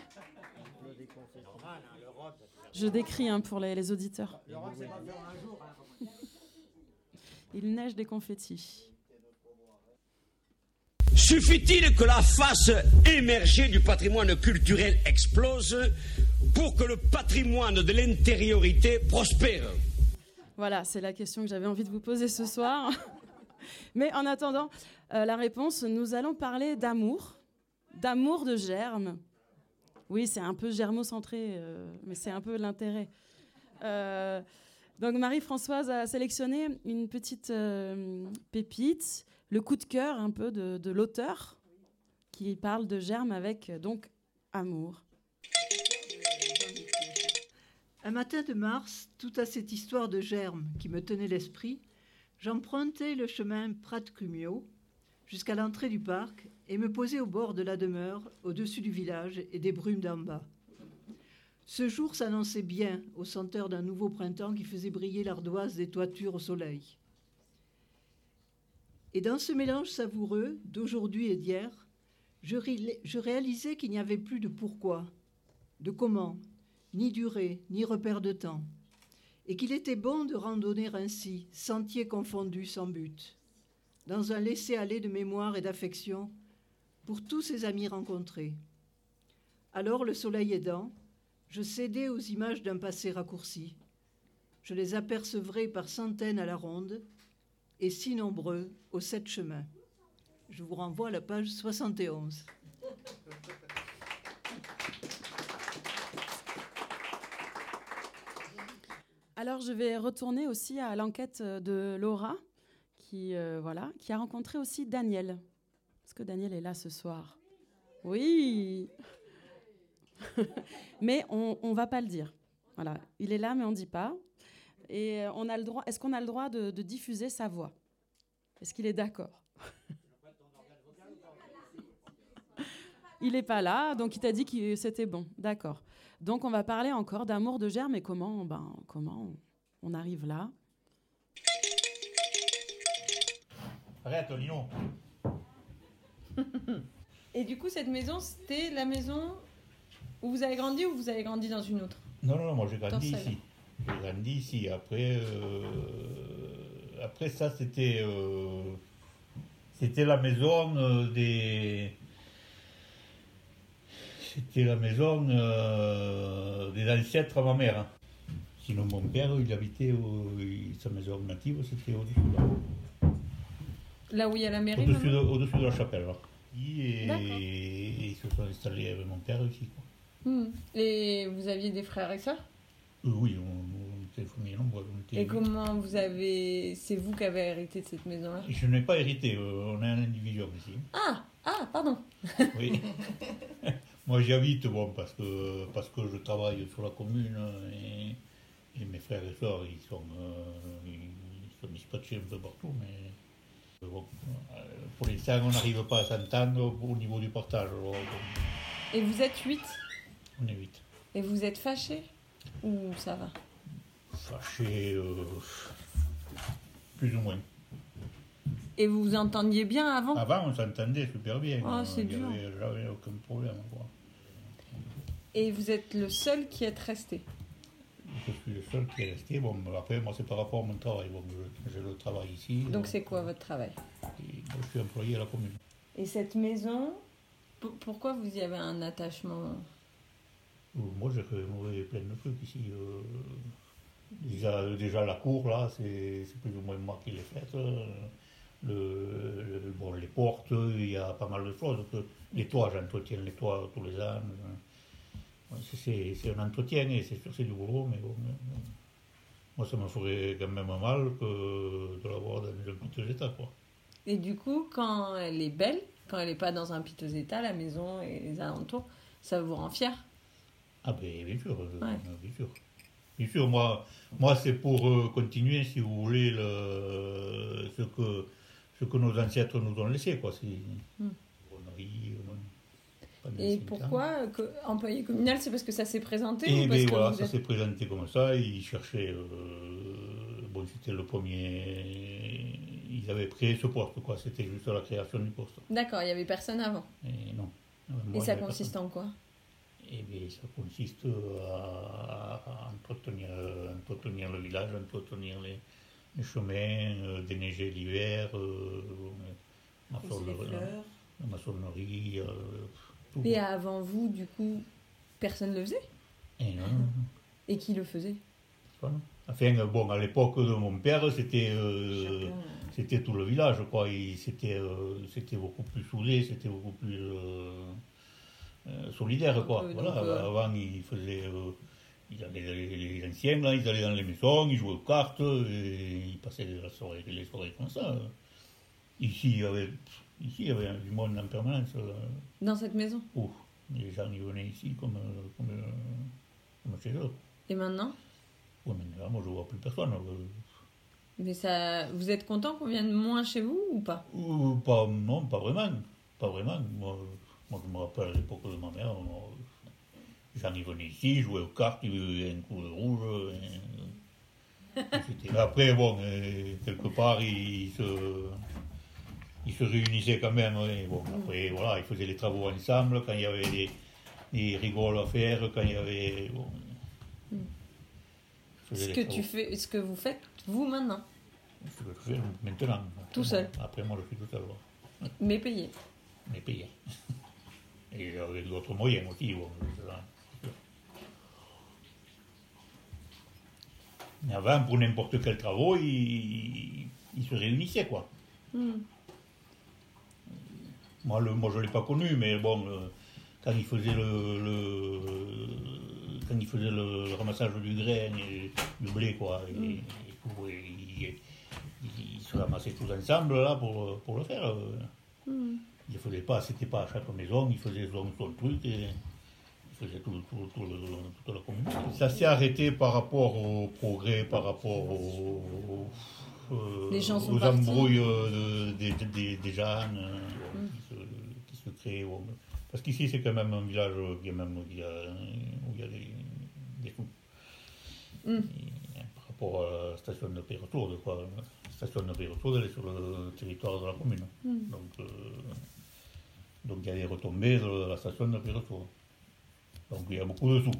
Je décris hein, pour les, auditeurs. Il neige des confettis. Suffit-il que la face émergée du patrimoine culturel explose pour que le patrimoine de l'intériorité prospère? Voilà, c'est la question que j'avais envie de vous poser ce soir. Mais en attendant euh, la réponse, nous allons parler d'amour d'amour de germe. Oui, c'est un peu germocentré, euh, mais c'est un peu l'intérêt. Euh, donc Marie-Françoise a sélectionné une petite euh, pépite, le coup de cœur un peu de, l'auteur, qui parle de germe avec donc amour. Un matin de mars, tout à cette histoire de germe qui me tenait l'esprit, j'empruntais le chemin Prat-Cumio jusqu'à l'entrée du parc et me posai au bord de la demeure, au-dessus du village et des brumes d'en bas. Ce jour s'annonçait bien au senteur d'un nouveau printemps qui faisait briller l'ardoise des toitures au soleil. Et dans ce mélange savoureux d'aujourd'hui et d'hier, je, je réalisais qu'il n'y avait plus de pourquoi, de comment, ni durée, ni repère de temps, et qu'il était bon de randonner ainsi, sentiers confondus sans but, dans un laisser-aller de mémoire et d'affection pour tous ces amis rencontrés. Alors, le soleil aidant, je cédais aux images d'un passé raccourci. Je les apercevrai par centaines à la ronde et si nombreux aux sept chemins. Je vous renvoie à la page 71. Alors je vais retourner aussi à l'enquête de Laura qui, euh, voilà, qui a rencontré aussi Daniel. Que Daniel est là ce soir Oui Mais on ne va pas le dire. Voilà, il est là, mais on ne dit pas. Et on a le droit. Est-ce qu'on a le droit de, diffuser sa voix? Est-ce qu'il est d'accord? Il n'est pas là, donc il t'a dit que c'était bon. D'accord. Donc on va parler encore d'amour de germe et comment, ben, comment on arrive là. Arrête, Lyon. Et du coup, cette maison, c'était la maison où vous avez grandi ou vous avez grandi dans une autre? Non, non, non, moi j'ai grandi ici. J'ai grandi ici. Après, euh, après ça, c'était euh, c'était la maison euh, des. C'était la maison euh, des ancêtres à ma mère. hein. Sinon, mon père, il habitait, au- sa maison native, c'était au-dessus là. Là où il y a la mairie Au-dessus de, la chapelle. Là. Et, ils se sont installés avec mon père ici. Quoi. Hmm. Et vous aviez des frères et sœurs? Euh, oui, on, était famille nombreuse. Et comment vous avez. C'est vous qui avez hérité de cette maison-là? Je n'ai pas hérité, euh, on a un individuel ici. Ah Ah, pardon Oui. Moi j'habite bon, parce, que, parce que je travaille sur la commune et, et mes frères et sœurs ils sont, euh, ils sont dispatchés un peu partout. Mais pour l'instant on n'arrive pas à s'entendre au niveau du bon, Et vous êtes 8 on est vite. Et vous êtes fâchés? Ou ça va? Fâchés, euh, plus ou moins. Et vous vous entendiez bien avant? Avant on s'entendait super bien. Ah, c'est dur. jamais aucun problème. Quoi. Et vous êtes le seul qui est resté? Je suis le seul qui est resté. Bon, après, moi, c'est par rapport à mon travail. Bon, je- j'ai le travail ici. Donc c'est quoi votre travail? Et je suis employé à la commune. Et cette maison, pourquoi vous y avez un attachement? Euh, Moi, j'ai rénové plein de trucs ici. euh, déjà, déjà, la cour, là, c'est plus ou moins moi qui l'ai faite. euh, Le, le- bon, les portes, il y a pas mal de choses. Les toits, j'entretiens les toits tous les ans. euh, c'est- un entretien et c'est sûr c'est du boulot, mais bon. euh, moi, ça me ferait quand même mal que de l'avoir dans un piteux état, quoi. Et du coup, quand elle est belle, quand elle n'est pas dans un piteux état, la maison et les alentours, ça vous rend fier? Ah ben bien sûr, euh, Ouais. bien sûr. Bien sûr, moi, moi c'est pour euh, continuer, si vous voulez, le, ce, que, ce que nos ancêtres nous ont laissé. Quoi. C'est Hmm. Et pourquoi que- employé communal C'est parce que ça s'est présenté Et ou parce ben que voilà, ça êtes- s'est présenté comme ça. Ils cherchaient. euh, bon, c'était le premier. Ils avaient créé ce poste, quoi. C'était juste la création du poste. D'accord, il n'y avait personne avant. Et non. Moi, et ça consiste personne. en quoi? Eh bien, ça consiste à, à entretenir, entretenir le village, entretenir les, les chemins, euh, déneiger l'hiver, euh, maçonnerie, la maçonnerie, euh, Et avant vous, du coup, personne ne le faisait Et non, non. Et qui le faisait Voilà. Enfin, euh, bon, à l'époque de mon père, c'était euh, c'était tout le village, quoi. C'était euh, c'était beaucoup plus soudé, c'était beaucoup plus euh, solidaire, quoi. peu, voilà, donc, avant, ils faisaient... ils allaient, les, les anciens, là, ils allaient dans les maisons, ils jouaient aux cartes, et ils passaient la soirée, les soirées comme ça. Ici, il y avait, ici, il y avait du monde en permanence. euh. Dans cette maison? Ouf, les gens, ils venaient ici comme, euh, comme, euh, comme chez eux. Et maintenant? Mais là, moi, je vois plus personne. Mais ça, vous êtes content qu'on vienne moins chez vous ou pas? Euh, pas, non, pas vraiment. Pas vraiment. Moi, moi, je me rappelle à l'époque de ma mère, moi, j'en y venais ici, jouais aux cartes, il y avait un coup de rouge. et- et Après, bon, quelque part, ils se, ils se réunissaient quand même. et bon, après, voilà, ils faisaient les travaux ensemble, quand il y avait des, des rigoles à faire, quand il y avait... Bon, ce que, travaux. tu fais, ce que vous faites, vous, maintenant, Ce que je fais maintenant. Tout seul. Après, moi, je suis tout seul. voilà. mais payé. mais payé. Et avec d'autres moyens aussi. Bon. Mais avant, pour n'importe quel travaux, ils, ils se réunissaient, quoi. Hmm. Moi, le, moi je ne l'ai pas connu, mais bon, euh, quand ils faisaient le, le- quand il faisait le, le ramassage du grain et du blé, quoi, et, Mm. et tout, et il, il se ramassait tous ensemble là pour, pour le faire. euh. Mm. Il faisait pas, c'était pas à chaque maison, il faisait son, son truc et il faisait tout, tout, tout le, toute la communauté. Ça s'est arrêté par rapport au progrès, par rapport au, euh, Les gens sont aux embrouilles euh, des, des, des gens euh, Mm. Se, bon. Parce qu'ici, c'est quand même un village où il y a, où il y a des, des. Mm. Par rapport à la station de quoi La station de Péretour, elle est sur le territoire de la commune. Mm. Donc, euh, donc il y a des retombées de la station de. Donc il y a beaucoup de sous.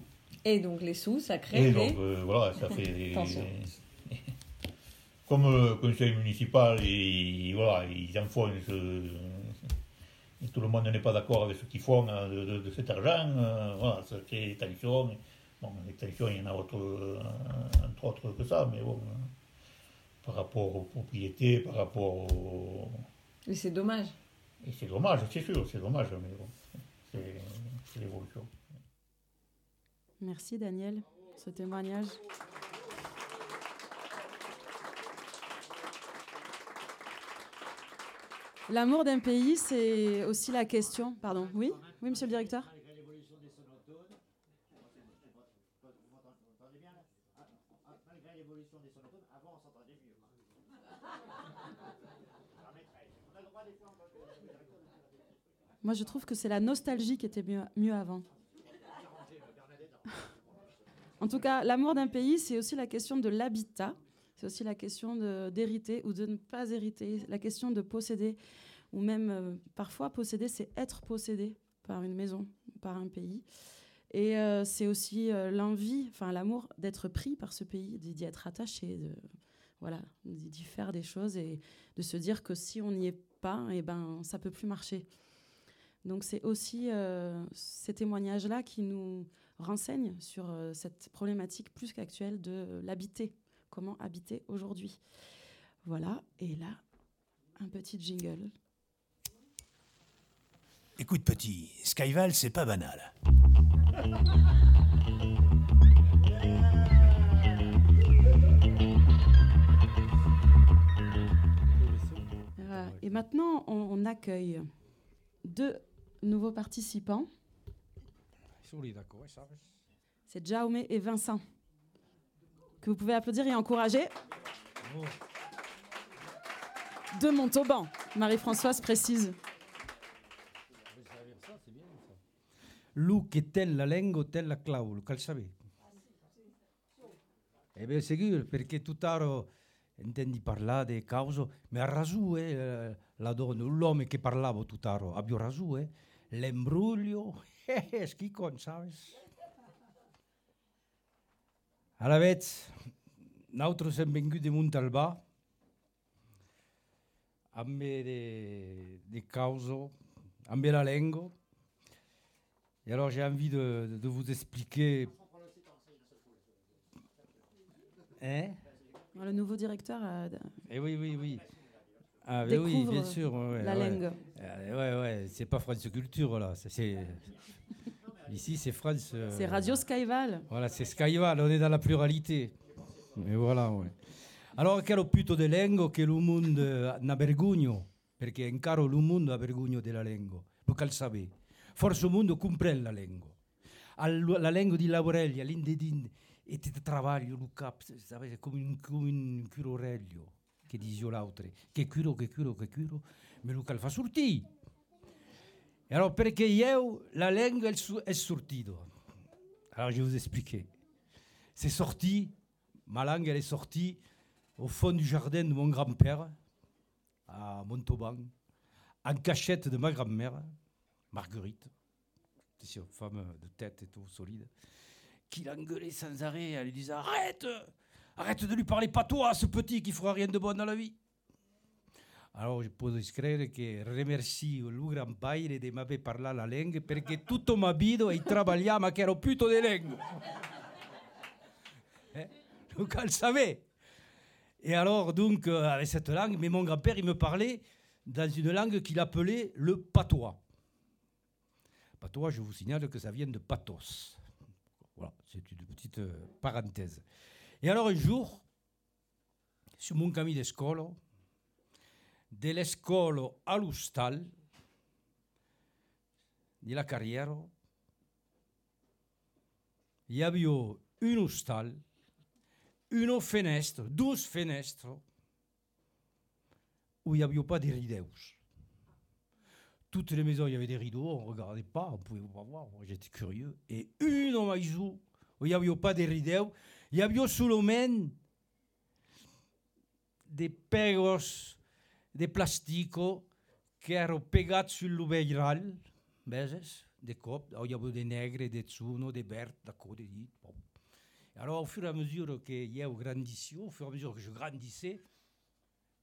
Et donc les sous, ça crée Et des... donc euh, voilà, ça fait des-. Comme le conseil municipal, et, voilà, ils en font, ce- et tout le monde n'est pas d'accord avec ce qu'ils font euh, de, de- de cet argent, euh, voilà, ça crée des tensions. Bon, les tensions, il y en a autre, euh, entre autres que ça, mais bon, euh, par rapport aux propriétés, par rapport au... Et c'est dommage. Et c'est dommage, c'est sûr, c'est dommage, mais bon, c'est c'est l'évolution. Merci Daniel pour ce témoignage. L'amour d'un pays, c'est aussi la question. Pardon, oui Oui, monsieur le directeur Moi, je trouve que c'est la nostalgie qui était mieux, mieux avant. En tout cas, l'amour d'un pays, c'est aussi la question de l'habitat, c'est aussi la question d'hériter ou de ne pas hériter, la question de posséder, ou même euh, parfois posséder, c'est être possédé par une maison, par un pays. Et euh, c'est aussi euh, l'envie, enfin l'amour d'être pris par ce pays, d'y être attaché, voilà, d'y faire des choses et de se dire que si on n'y est pas, et ben, ça peut plus marcher. Donc c'est aussi ces témoignages-là qui nous renseignent sur cette problématique plus qu'actuelle de l'habiter. Comment habiter aujourd'hui Voilà, et là, un petit jingle. Écoute petit, Skyval, c'est pas banal. Euh, et maintenant, on, on accueille deux nouveaux participants. C'est Jaume et Vincent, que vous pouvez applaudir et encourager. De Montauban, Marie-Françoise précise. Lu che tella lengo tella claulo, cal sape? Eh bien, sicuro, perché tutt'aro intendi parlare di cause, ma ha ragione eh, la donna, l'uomo che parlava tutt'aro, ha più ragione, l'embruglio, eh, schicon, sabes? Alla vez, nosaltres siamo venuti de Montalbà, amb de, de cause, amb la lengo, et alors j'ai envie de, de- vous expliquer. Hein? Le nouveau directeur a- Eh oui, oui, oui. Ah, oui, bien sûr. ouais, la ouais. langue. Euh, ouais, ouais, c'est pas France Culture, là. c'est- c'est- Ici, c'est France. euh, C'est Radio Skyval. Voilà, c'est Skyval, on est dans la pluralité. Et voilà, ouais. Allora, caro pito de lengo che il mondo ha vergogno, perché ancora il mondo ha vergogno della lingua, lo cal sapere. Forse il mondo comprende la lingua. La lingua di lavorelli, all'indedin, e ti travaglio, lo cap, sapete, come un, come un curorello, che dice l'altro, che curo, che curo, che curo, me lo cal fa sortire. E allora, perché io, la lingua è, è sortito. Alors, je vais vous expliquer. C'est sorti, ma langue, est sortie au fond du jardin de mon grand-père, à Montauban, en cachette de ma grand-mère, Marguerite, une femme de tête et tout, solide, qui l'engueulait sans arrêt, elle lui disait Arrête Arrête de lui parler patois à ce petit qui fera rien de bon dans la vie. Alors, je peux scrivere che remercio il gran padre di m'aver parlato la lingua perché tutto ma vita e travagliamo che ero più di lingua. Donc, elle savait. Et alors, donc, euh, avec cette langue, mais mon grand-père, il me parlait dans une langue qu'il appelait le patois. Patois, je vous signale que ça vient de pathos. Voilà, C'est une petite euh, parenthèse. Et alors un jour, sur mon cammino d'école, dell'escolo all'ustal, della carriera, il y avait une hostal, une fenêtre, douze fenêtres, où il n'y avait pas de rideaux. Toutes les maisons, il y avait des rideaux, on ne regardait pas, on ne pouvait pas voir, j'étais curieux. Et une maison, où il n'y avait pas de rideaux, il y avait seulement des pegos de plastico che erano pegati sull'uveiral, vedes, des copes, il y avait des nègres, des tsuno, des bertes, da côté dit. Bon. Alors, au fur et à mesure que io grandissais, au fur et à mesure que je grandissais,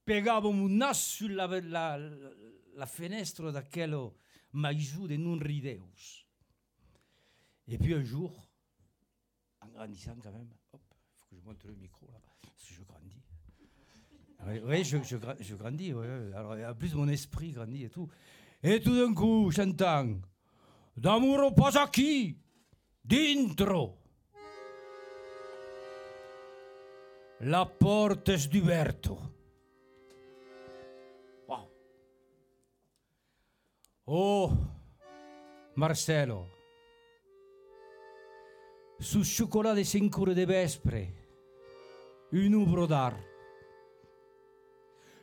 pegavo mon nas sur la, la, la fenêtre d'aquel maïsou de non rideus. Et puis un jour, en grandissant quand même, hop, il faut que je monte le micro là, parce que je grandis. Oui, oui, je, je, gra- je grandis, ouais. Alors, en plus mon esprit grandit et tout. Et tout d'un coup, j'entends D'amour pas acquis, dentro. La porte est d'Uberto. Wow. Oh, Marcelo, su chocolat de 5 heures de vespre, un ubro d'art.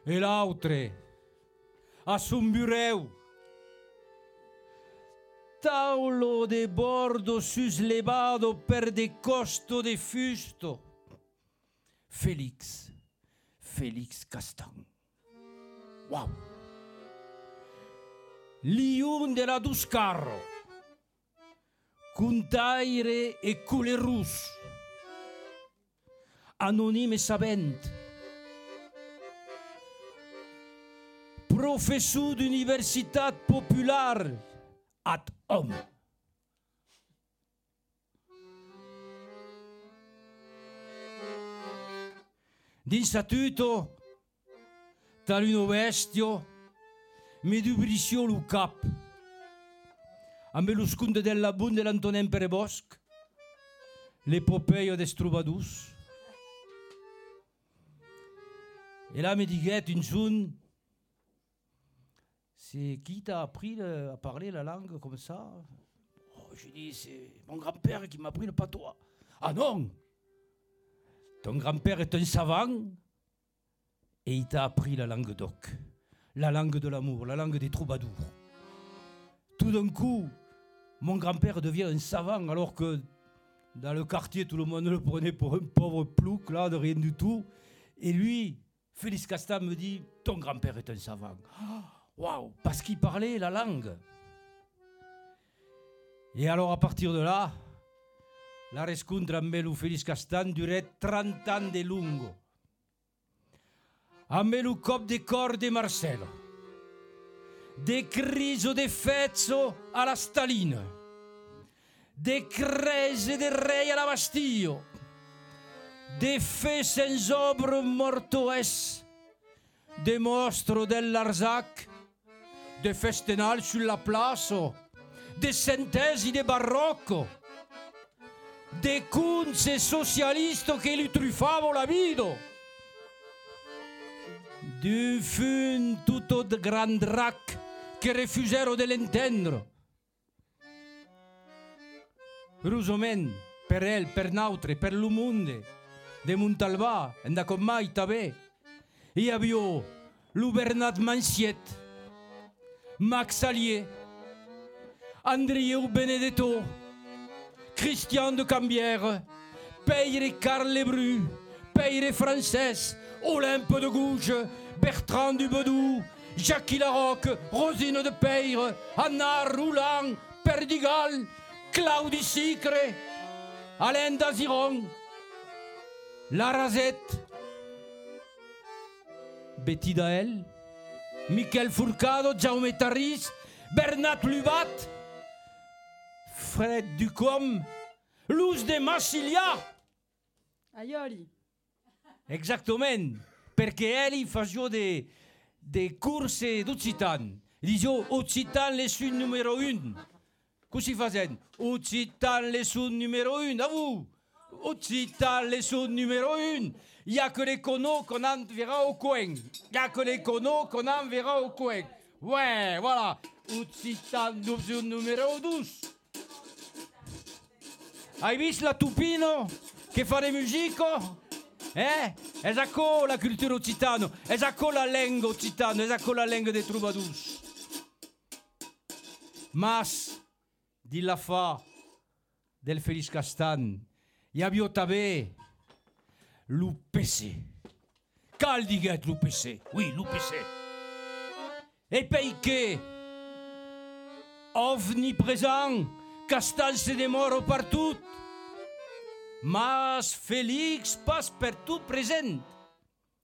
E l'altre, a son bureau, taulo de bordo suslevado per de costo de fusto. Félix, Félix Castan. Wow! Lion de la Duscarro, Cuntaire e Culerus, Anonime Sabent, Professeur d'Universitat Popular, at homme. D'instatuto, talino bestio, mi dubricio cap. A della bun dell'Antonin Perebosc, l'epopea des troubadours. Et là, me diguet une joune, c'est qui t'a appris à parler la langue comme ça? Oh, J'ai dit, c'est mon grand-père qui m'a appris le patois. Ah non Ton grand-père est un savant et il t'a appris la langue d'oc, la langue de l'amour, la langue des troubadours. Tout d'un coup, mon grand-père devient un savant alors que dans le quartier, tout le monde le prenait pour un pauvre plouc, là, de rien du tout. Et lui, Félix Castan me dit, ton grand-père est un savant. Ah, Waouh, parce qu'il parlait la langue. Et alors, à partir de là, la rescontra amb Melu Félix Castan durait 30 ans de lungo. A Melu cop de cor de Marcelo. De criso de fezzo alla Stalina. De crese de rei alla Bastillo. De fe senza obra morto es. De mostro dell'Arzac. De festenal sulla plaza. De sentesi de barocco. De cunze socialisto che li truffavo la vita. Du fun tutto de grand drac che refusero de l'entendre. Rusomèn, per el, per nautre, per lo monde, de Montalbà, enda com mai també. Hi havia lo Bernat Manciet, Max Allier, Andrieu Benedetto, Christian de Cambière, Peyre Carl Lebru, Peyre Frances, Olympe de Gouges, Bertrand du Bedou, Jacques Larocque, Rosine de Peyre, Anna Roulant, Perdigal, Claudie Sicre, Alain Daziron, La Razette, Betty Dael, Michael Fourcado, Jaume Taris, Bernat Lubat, Fred Ducom, Luz de Massilia. Aioli. Exactament, perquè ell facia de, de curse d'Occitan. Dijo Occitan les un número un. Così facendo, Occitan les sous numéro 1, à vous? Occitan les sous numéro 1. Il n'y a que les conos qu'on enverra au coin. Il n'y a que les conos qu'on enverra au coin. Ouais, voilà. Occitan les numéro 12. Hai visto la Tupino che fa le musiche? Eh? Esatto la cultura occitana, esatto la lingua occitana, esatto la lingua dei troubadours. Mas, di la fa del Felice Castan, i abbiamo també l'UPC. Cal diguet l'UPC? Oui, l'UPC. Et perché omniprésent, Castan se demora partout, mas Félix passe partout présent.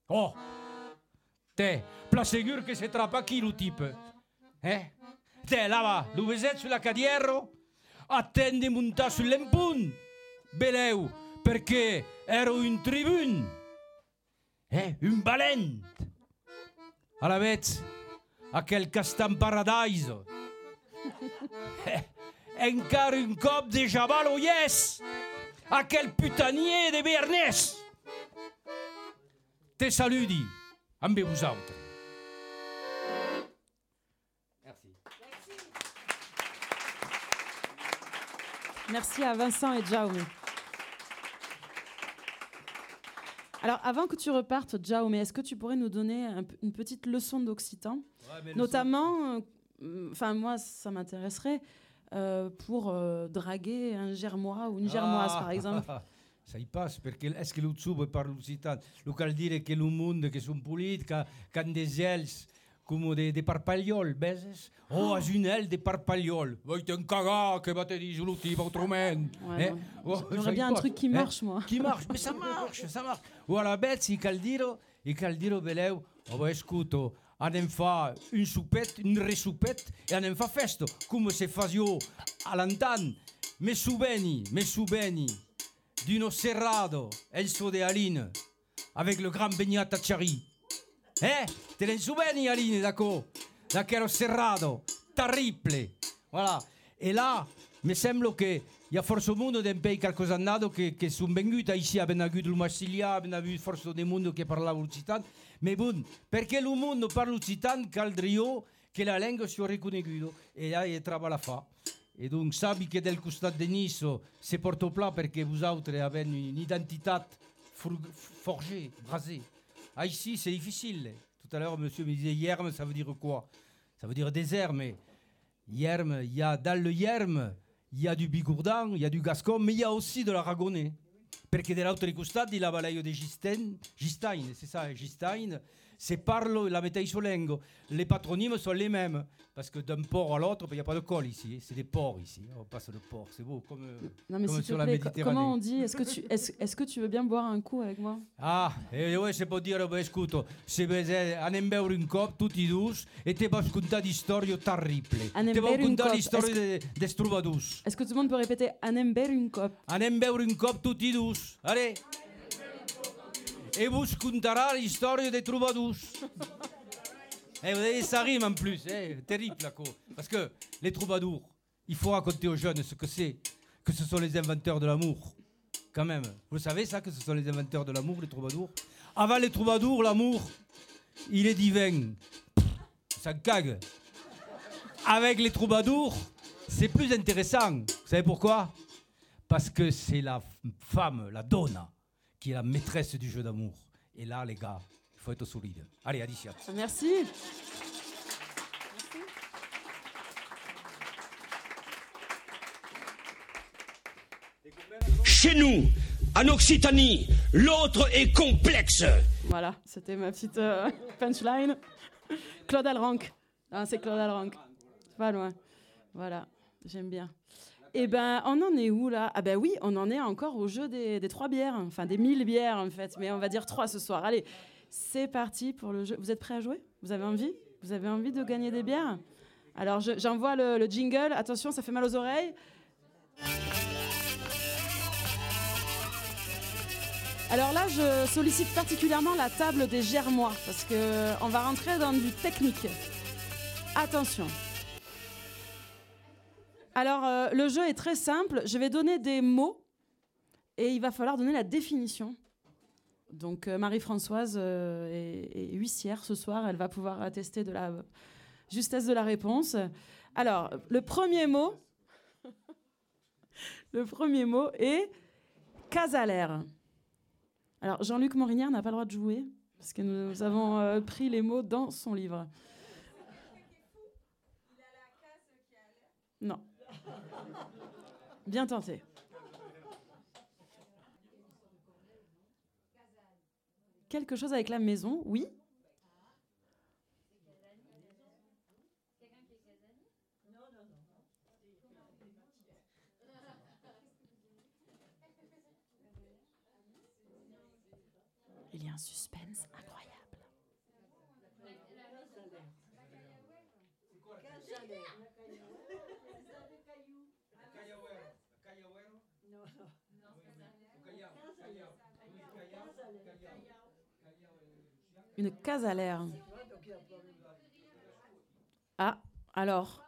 Oh, te, pla segur que se trappa qui lo type. Eh? Te, là-bas, lo veset sulla cadierro, attende montar sull'empun. Beleu, perché ero in tribune. Eh, un valent. Alla vez, aquel castan paradiso. Eh, encara un cop de javal o yes. Aquel putanier de Bernès. Te saludi, amb vosaltres. Merci à Vincent et Jaume. Alors, avant que tu repartes, Jaume, est-ce que tu pourrais nous donner un une petite leçon d'occitan? Notamment, euh, enfin, moi, ça m'intéresserait euh, pour euh, draguer un germois ou une germoise, Ah, par exemple. Ça y passe, perché est-ce que l'Utsubo parle l'Occitan? Lo cal dire che lo mondo che son polit, che can des ailes come de, de parpagliol, beses? Oh, a une aile de parpagliol. Vai te cagar, que va te dire l'outil autrement. Ouais, ouais. J'aimerais bien un truc qui marche, moi. Qui marche, mais ça marche, ça marche. Voilà, bet, i cal dire, i cal dire, beleu, oh, bah, escuto, anem fa une soupette, une resoupette, e anem fa festo, come se fasio a l'antan. Me souveni, me souveni, d'uno serrado, el suo de Aline, avec le grand Begnat Tachari. Eh? Te l'en souveni, Aline, d'accord? D'aquello serrado, terrible. Voilà. E là, mi sembra che il y a forse un mondo d'un pays andato che, che sono venuti ici, abbiamo avuto il Marsiglia, abbiamo avuto forse del mondo che parlava l'Occitan. Ma bon, perché il mondo parla l'Occitan, caldrio che la lingua sia riconosciuta e là è trava la fa. E donc, sabi che del costat de Nice se porto plat perché vous autres avez une identité forgée, brasée. Ah, ici, c'est difficile. Tout à l'heure, monsieur me disait yerme, ça veut dire quoi? Ça veut dire désert, mais yerme, il y a dans le yerme, il y a du bigourdan, il y a du gascon, mais il y a aussi de l'aragonais. Perché dell'altro costado il lavalaio di Gistain, Gistain, c'est ça, Gistain, c'est parlo la métaïso lengo. Les patronymes sont les mêmes, parce que d'un port à l'autre, il n'y a pas de col ici, c'est des ports ici, on passe de port, c'est beau, comme, euh, Non, mais comme sur la plaît, Méditerranée. comment on dit Est-ce que, tu, est est que tu veux bien boire un coup avec moi? Ah, e ouais, se può dire, beh, scuto, se vede anem beure un cop tutti i dus e te vas contar di storie terrible. Anem te vas beure un contar cop. di storie Est-ce. Est-ce que tout le monde peut répéter Anem ber une cop Anem beure un cop tutti i dus. Allez. Et vous contarà la storie des troubadours. Eh, vous voyez, ça rime en plus, eh, terrible là, quoi. Parce que les troubadours, il faut raconter aux jeunes ce que c'est, que ce sont les inventeurs de l'amour. Quand même. Vous savez ça, que ce sont les inventeurs de l'amour, les troubadours? Avant les troubadours, l'amour, il est divin. Ça cague. Avec les troubadours, c'est plus intéressant. Vous savez pourquoi? Parce que c'est la femme, la donna, qui est la maîtresse du jeu d'amour. Et là, les gars, il faut être solide. Allez, addition. Merci. Chez nous, en Occitanie, l'autre est complexe. Voilà, c'était ma petite euh, punchline. Claude Alranc. Ah, c'est Claude Alranc. C'est Pas loin. Voilà, j'aime bien. Eh ben, on en est où là? Ah ben oui, on en est encore au jeu des, trois bières, enfin des mille bières en fait, mais on va dire trois ce soir. Allez, c'est parti pour le jeu. Vous êtes prêts à jouer? Vous avez envie? Vous avez envie de gagner des bières? Alors je- j'envoie le, le jingle. Attention, ça fait mal aux oreilles. Alors là, je sollicite particulièrement la table des germois parce que on va rentrer dans du technique. Attention. Alors, euh, le jeu est très simple. Je vais donner des mots et il va falloir donner la définition. Donc, euh, Marie-Françoise euh, est, est huissière ce soir. Elle va pouvoir attester de la justesse de la réponse. Alors, le premier mot, le premier mot est casalaire. Alors, Jean-Luc Morinière n'a pas le droit de jouer parce que nous avons euh, pris les mots dans son livre. Non. Bien tenté. Quelque chose avec la maison, oui. Il y a un suspense incroyable. Une casalaire. Ah, alors,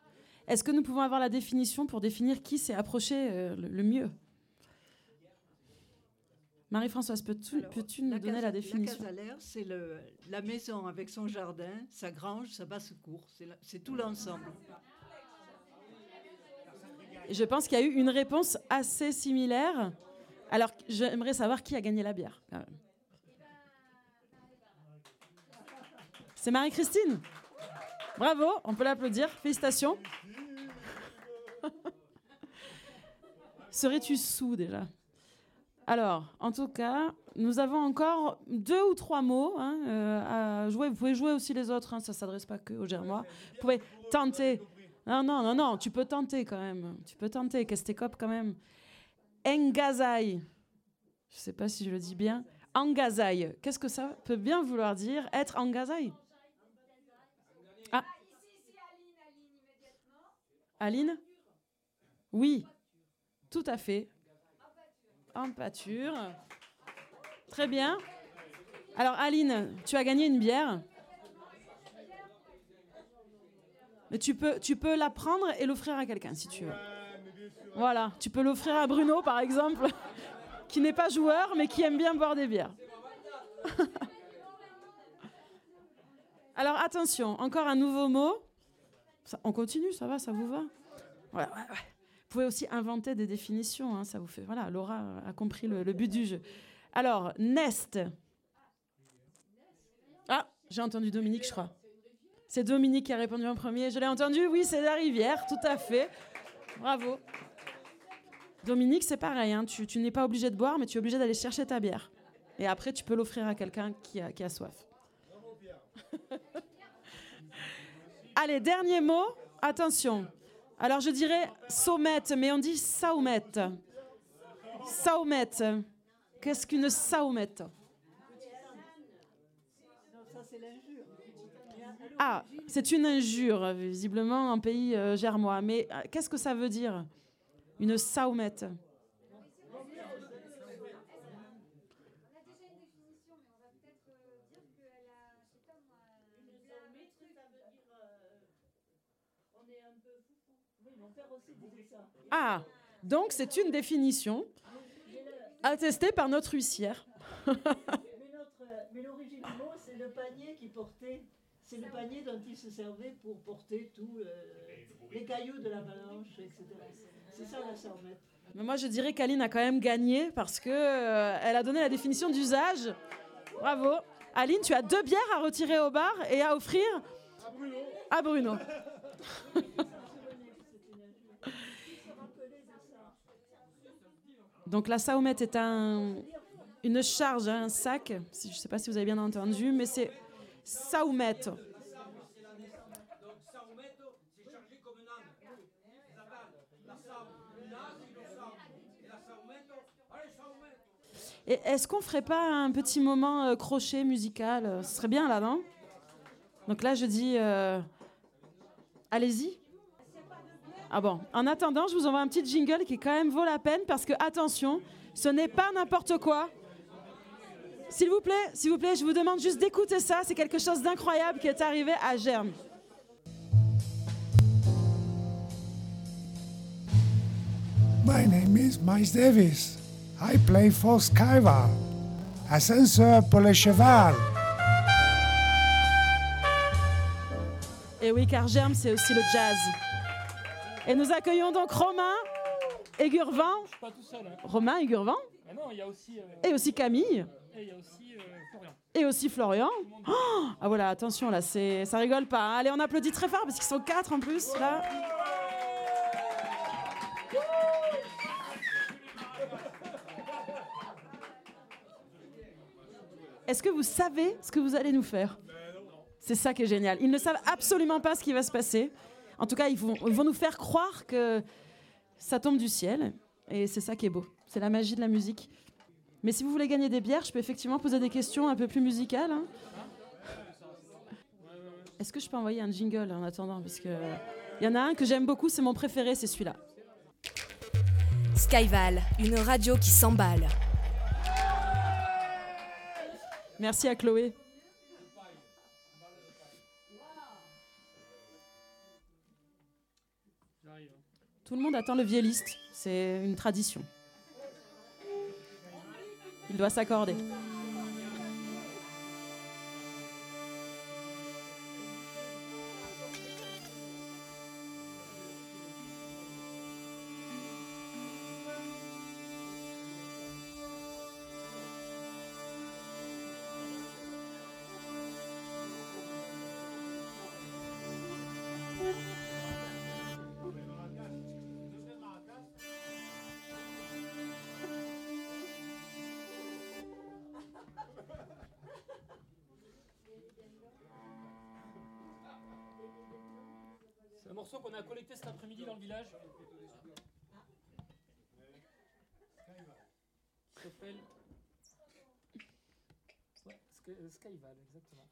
est-ce que nous pouvons avoir la définition pour définir qui s'est approché euh, le, le mieux? Marie-Françoise, peux-tu peux nous donner la définition? La casalaire, c'est la maison avec son jardin, sa grange, sa basse-cour. C'est tout l'ensemble. Je pense qu'il y a eu une réponse assez similaire. Alors, j'aimerais savoir qui a gagné la bière. quand même. C'est Marie-Christine. Bravo, on peut l'applaudir. Félicitations. Serais-tu sous déjà? Alors, en tout cas, nous avons encore deux ou trois mots hein, euh, à jouer. Vous pouvez jouer aussi les autres, hein, ça ne s'adresse pas que aux Germois. Vous pouvez tenter. Non, non, non, non, tu peux tenter quand même. Tu peux tenter, Kestekop quand même. Engazai. Je ne sais pas si je le dis bien. Engazai. Qu'est-ce que ça peut bien vouloir dire Être engazai Aline Oui, tout à fait. En pâture. Très bien. Alors, Aline, tu as gagné une bière. Mais tu peux, tu peux la prendre et l'offrir à quelqu'un si tu veux. Voilà, tu peux l'offrir à Bruno par exemple, qui n'est pas joueur mais qui aime bien boire des bières. Alors attention, encore un nouveau mot. On continue, ça va, ça vous va? Vous pouvez aussi inventer des définitions, hein, ça vous fait. Voilà, Laura a compris le, but du jeu. Alors, Nest. Ah, j'ai entendu Dominique, je crois. C'est Dominique qui a répondu en premier. Je l'ai entendu, oui, c'est la rivière, tout à fait. Bravo. Dominique, c'est pareil, hein, tu, tu n'es pas obligé de boire, mais tu es obligé d'aller chercher ta bière. Et après, tu peux l'offrir à quelqu'un qui a, qui a soif. Allez, dernier mot, attention. Alors, je dirais saumette, mais on dit saumette. Saumette. Qu'est-ce qu'une saumette? Ah, c'est une injure, visiblement, en pays euh, germois. Mais euh, qu'est-ce que ça veut dire Une saumette? Ah, donc c'est une définition attestée par notre huissière. Mais, l'origine du mot, c'est le panier qui portait. C'est le panier dont il se servait pour porter tous les cailloux de l'avalanche, etc. C'est ça la sarmette. Mais moi, je dirais qu'Aline a quand même gagné parce que euh, elle a donné la définition d'usage. Bravo. Aline, tu as deux bières à retirer au bar et à offrir à Bruno. Donc la saumette est un, une charge, un sac. Je ne sais pas si vous avez bien entendu, mais c'est saumette. Et est-ce qu'on ferait pas un petit moment euh, crochet musical? Ce serait bien là, non? Donc là, je dis, euh, allez-y. Ah bon. En attendant, je vous envoie un petit jingle qui quand même vaut la peine parce que attention, ce n'est pas n'importe quoi. S'il vous plaît, s'il vous plaît, je vous demande juste d'écouter ça. C'est quelque chose d'incroyable qui est arrivé à Germe. My name is Miles Davis. I play for Skyval. Ascenseur pour le cheval. Et oui, car Germe, c'est aussi le jazz. Et nous accueillons donc Romain et Gurvan. Pas tout seul. Hein. Romain et Gurvan. Ah non, il y a aussi. euh, Et aussi Camille. et il y a aussi euh, Florian. Et aussi Florian. Oh ah voilà, attention là, c'est ça rigole pas. hein. Allez, on applaudit très fort parce qu'ils sont quatre en plus là. Est-ce que vous savez ce que vous allez nous faire? C'est ça qui est génial. Ils ne savent absolument pas ce qui va se passer. En tout cas, ils vont, ils vont nous faire croire que ça tombe du ciel. Et c'est ça qui est beau. C'est la magie de la musique. Mais si vous voulez gagner des bières, je peux effectivement poser des questions un peu plus musicales. hein. Est-ce que je peux envoyer un jingle en attendant? Parce que il y en a un que j'aime beaucoup, c'est mon préféré, c'est celui-là. Skyval, une radio qui s'emballe. Merci à Chloé. Tout le monde attend le violiste. C'est une tradition. Il doit s'accorder. Dans le village. Qui s'appelle. Ouais, euh, Skyval, exactement.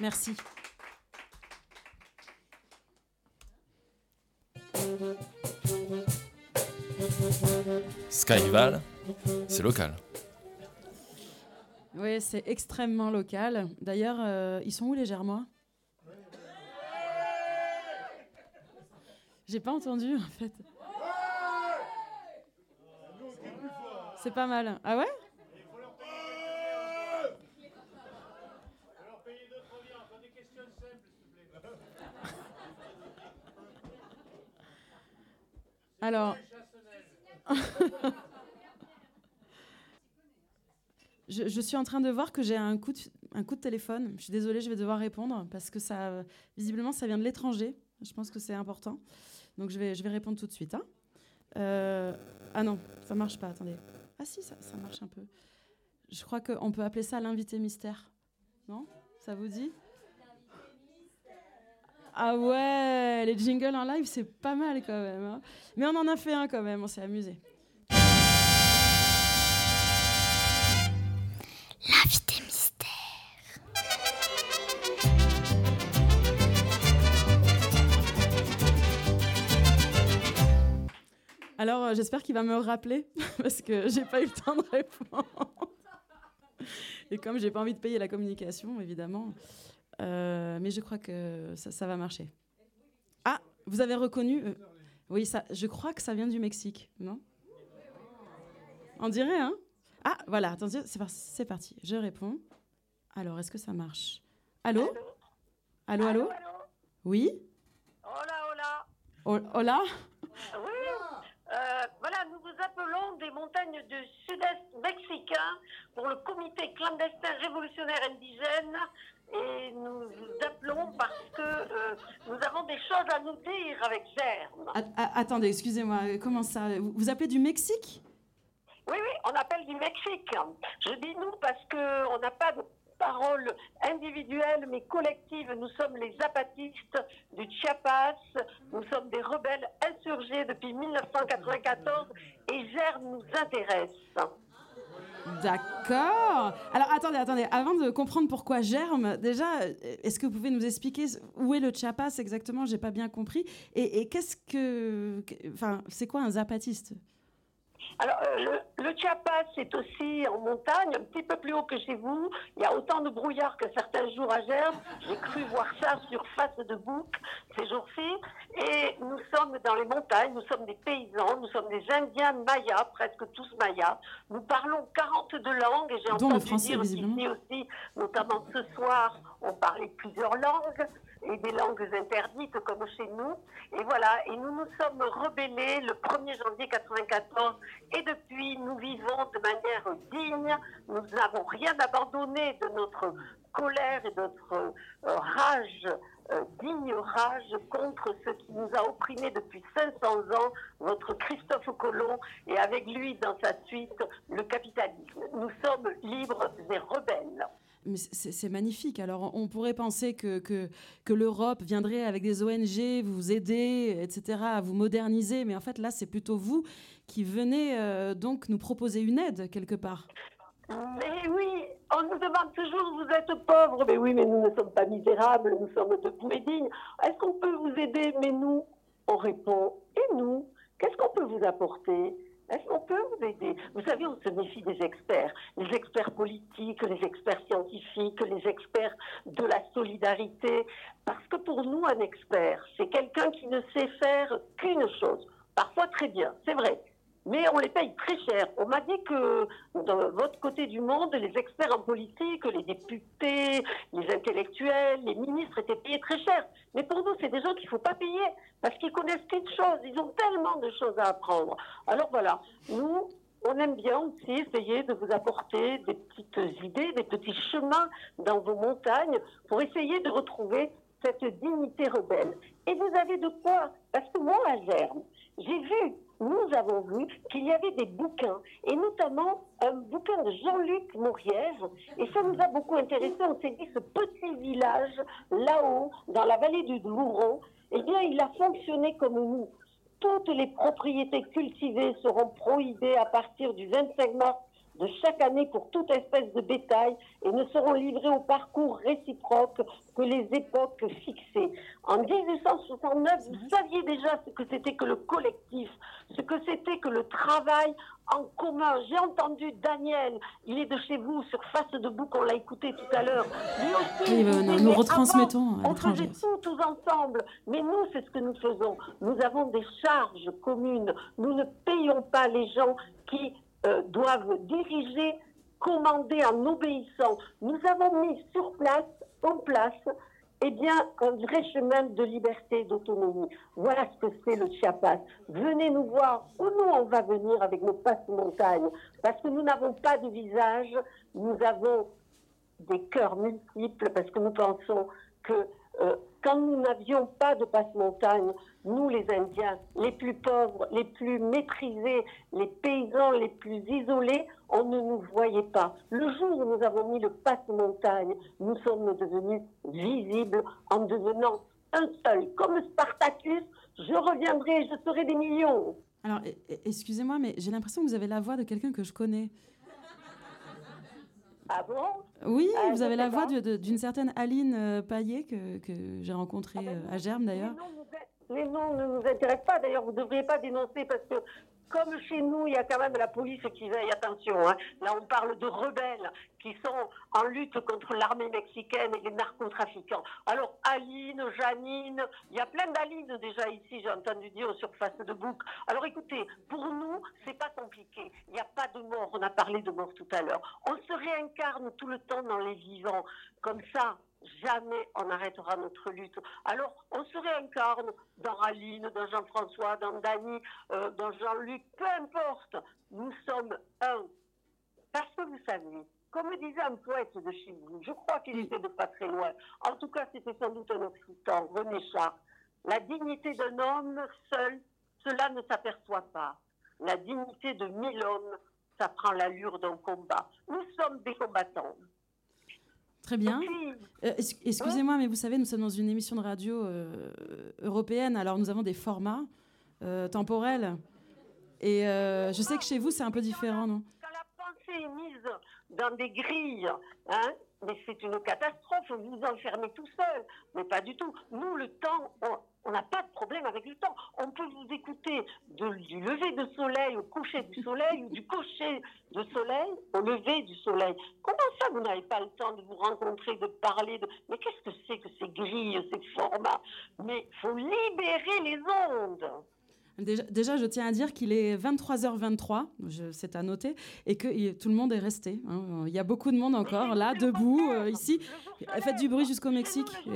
Merci. Skyval, c'est local. Oui, c'est extrêmement local. D'ailleurs, euh, ils sont où les Germois? J'ai pas entendu en fait. C'est pas mal. Ah ouais Alors. Je, suis en train de voir que j'ai un, coup de- un coup de téléphone. Je suis désolée, je vais devoir répondre parce que ça, visiblement, ça vient de l'étranger. Je pense que c'est important. Donc je vais, je vais répondre tout de suite. hein. Euh, ah non, ça marche pas. Attendez. Ah si, ça, ça marche un peu. Je crois qu'on peut appeler ça l'invité mystère. Non? Ça vous dit? Ah ouais, les jingles en live, c'est pas mal quand même. hein. Mais on en a fait un quand même, on s'est amusé. L'invité mystère. Alors euh, j'espère qu'il va me rappeler parce que j'ai pas eu le temps de répondre. Et comme j'ai pas envie de payer la communication, évidemment. euh, mais je crois que ça, va marcher. Ah, vous avez reconnu euh, Oui, ça, je crois que ça vient du Mexique, non? On dirait, hein? Ah, voilà, attention, c'est par- c'est parti. Je réponds. Alors, est-ce que ça marche? Allô? Allô, allô Oui? Hola, hola. Hola? Oui, euh, voilà, nous vous appelons des montagnes du sud sud-est mexicain pour le comité clandestin révolutionnaire indigène. Et nous vous appelons parce que euh, nous avons des choses à nous dire avec Germe. A- attendez, excusez-moi, comment ça? Vous vous appelez du Mexique? Oui, oui, on appelle du Mexique. Je dis nous parce qu'on n'a pas de parole individuelle mais collective. Nous sommes les zapatistes du Chiapas. Nous sommes des rebelles insurgés depuis 1994 et Germe nous intéresse. D'accord. Alors attendez, attendez, avant de comprendre pourquoi germe, déjà, est-ce que vous pouvez nous expliquer où est le Chiapas exactement? J'ai pas bien compris. Et, qu'est-ce que, que- enfin, c'est quoi un zapatiste? Alors, euh, le, le Chiapas, c'est aussi en montagne, un petit peu plus haut que chez vous. Il y a autant de brouillard que certains jours à Germe. J'ai cru voir ça sur face de bouc ces jours-ci. Et nous sommes dans les montagnes, nous sommes des paysans, nous sommes des Indiens mayas, presque tous mayas. Nous parlons 42 langues et j'ai entendu français, dire ici aussi, notamment ce soir, on parlait plusieurs langues et des langues interdites comme chez nous. Et voilà, et nous nous sommes rebellés le 1er janvier 94 et depuis nous vivons de manière digne. Nous n'avons rien abandonné de notre colère et de notre euh, rage, euh, digne rage contre ce qui nous a opprimés depuis 500 ans, votre Christophe Colomb et avec lui dans sa suite le capitalisme. Nous sommes libres et rebelles. C'est magnifique. Alors, on pourrait penser que, l'Europe viendrait avec des ONG, vous aider, etc., à vous moderniser. Mais en fait, là, c'est plutôt vous qui venez euh, donc nous proposer une aide, quelque part. Mais oui, on nous demande toujours, vous êtes pauvres. Mais oui, mais nous ne sommes pas misérables, nous sommes debout et dignes. Est-ce qu'on peut vous aider? Mais nous, on répond, et nous, qu'est-ce qu'on peut vous apporter? Est-ce qu'on peut vous aider? Vous savez, on se méfie des experts, les experts politiques, les experts scientifiques, les experts de la solidarité, parce que pour nous, un expert, c'est quelqu'un qui ne sait faire qu'une chose, parfois très bien, c'est vrai, mais on les paye très cher. On m'a dit que dans votre côté du monde, les experts en politique, les députés, les intellectuels, les ministres étaient payés très cher. Mais pour nous, c'est des gens qu'il ne faut pas payer parce qu'ils connaissent qu'une chose. Ils ont tellement de choses à apprendre. Alors voilà, nous, on aime bien aussi essayer de vous apporter des petites idées, des petits chemins dans vos montagnes pour essayer de retrouver cette dignité rebelle. Et vous avez de quoi? Parce que moi, à Germe, j'ai vu, nous avons vu qu'il y avait des bouquins, et notamment un bouquin de Jean-Luc Mauriège, et ça nous a beaucoup intéressé. On s'est dit, ce petit village, là-haut, dans la vallée du Louron, eh bien, il a fonctionné comme nous. Toutes les propriétés cultivées seront prohibées à partir du 25 mars de chaque année pour toute espèce de bétail et ne seront livrées au parcours réciproque que les époques fixées. En 1869, vous saviez déjà ce que c'était que le collectif, ce que c'était que le travail en commun. J'ai entendu Daniel, il est de chez vous, sur Face de Bouc, on l'a écouté tout à l'heure. Lui aussi, Oui, il nous- retransmettons avant, à On faisait tout tous ensemble. Mais nous, c'est ce que nous faisons. Nous avons des charges communes. Nous ne payons pas les gens qui euh, doivent diriger, commander en obéissant. Nous avons mis sur place, en place, eh bien, un vrai chemin de liberté et d'autonomie. Voilà ce que c'est le Chiapas. Venez nous voir où nous on va venir avec nos passe-montagnes. Parce que nous n'avons pas de visage, nous avons des cœurs multiples parce que nous pensons que euh, quand nous n'avions pas de passe-montagne, nous les Indiens, les plus pauvres, les plus maîtrisés, les paysans les plus isolés, on ne nous voyait pas. Le jour où nous avons mis le passe-montagne, nous sommes devenus visibles en devenant un seul. Comme Spartacus, je reviendrai, je serai des millions. Alors, e- e- excusez-moi, mais j'ai l'impression que vous avez la voix de quelqu'un que je connais. Ah bon Oui, Ah, vous avez la voix d'une certaine Aline euh, Paillet que, que j'ai rencontrée euh, à Germe d'ailleurs. Les noms ne nous intéressent pas. D'ailleurs, vous ne devriez pas dénoncer parce que, comme chez nous, il y a quand même la police qui veille. Attention, hein. là, on parle de rebelles qui sont en lutte contre l'armée mexicaine et les narcotrafiquants. Alors, Aline, Janine, il y a plein d'Aline déjà ici, j'ai entendu dire sur face de bouc. Alors, écoutez, pour nous, c'est pas compliqué. Il n'y a pas de mort. On a parlé de mort tout à l'heure. On se réincarne tout le temps dans les vivants. Comme ça, jamais on n'arrêtera notre lutte. Alors, on se réincarne dans Aline, dans Jean-François, dans Dany, euh, dans Jean-Luc, peu importe. Nous sommes un. Parce que vous savez, comme disait un poète de chez vous, je crois qu'il était de pas très loin, en tout cas c'était sans doute un occitan, René Char, la dignité d'un homme seul, cela ne s'aperçoit pas. La dignité de mille hommes, ça prend l'allure d'un combat. Nous sommes des combattants. Très bien. Euh, Excusez-moi, mais vous savez, nous sommes dans une émission de radio euh, européenne, alors nous avons des formats euh, temporels. Et je sais que chez vous, c'est un peu différent, non? Pensée est mise dans des grilles, hein, mais c'est une catastrophe, vous enfermez tout seul. Mais pas du tout. Nous, le temps, on- n'a pas de problème avec le temps. On peut vous écouter du lever de soleil au coucher du soleil ou du coucher de soleil au lever du soleil. Comment ça, vous n'avez pas le temps de vous rencontrer, de parler de... Mais qu'est-ce que c'est que ces grilles, ces formats? Mais il faut libérer les ondes. Déjà, je tiens à dire qu'il est 23h23, je- c'est à noter, et que tout le monde est resté. hein. Il y a beaucoup de monde encore là, debout, euh, ici. Faites du bruit jusqu'au Mexique.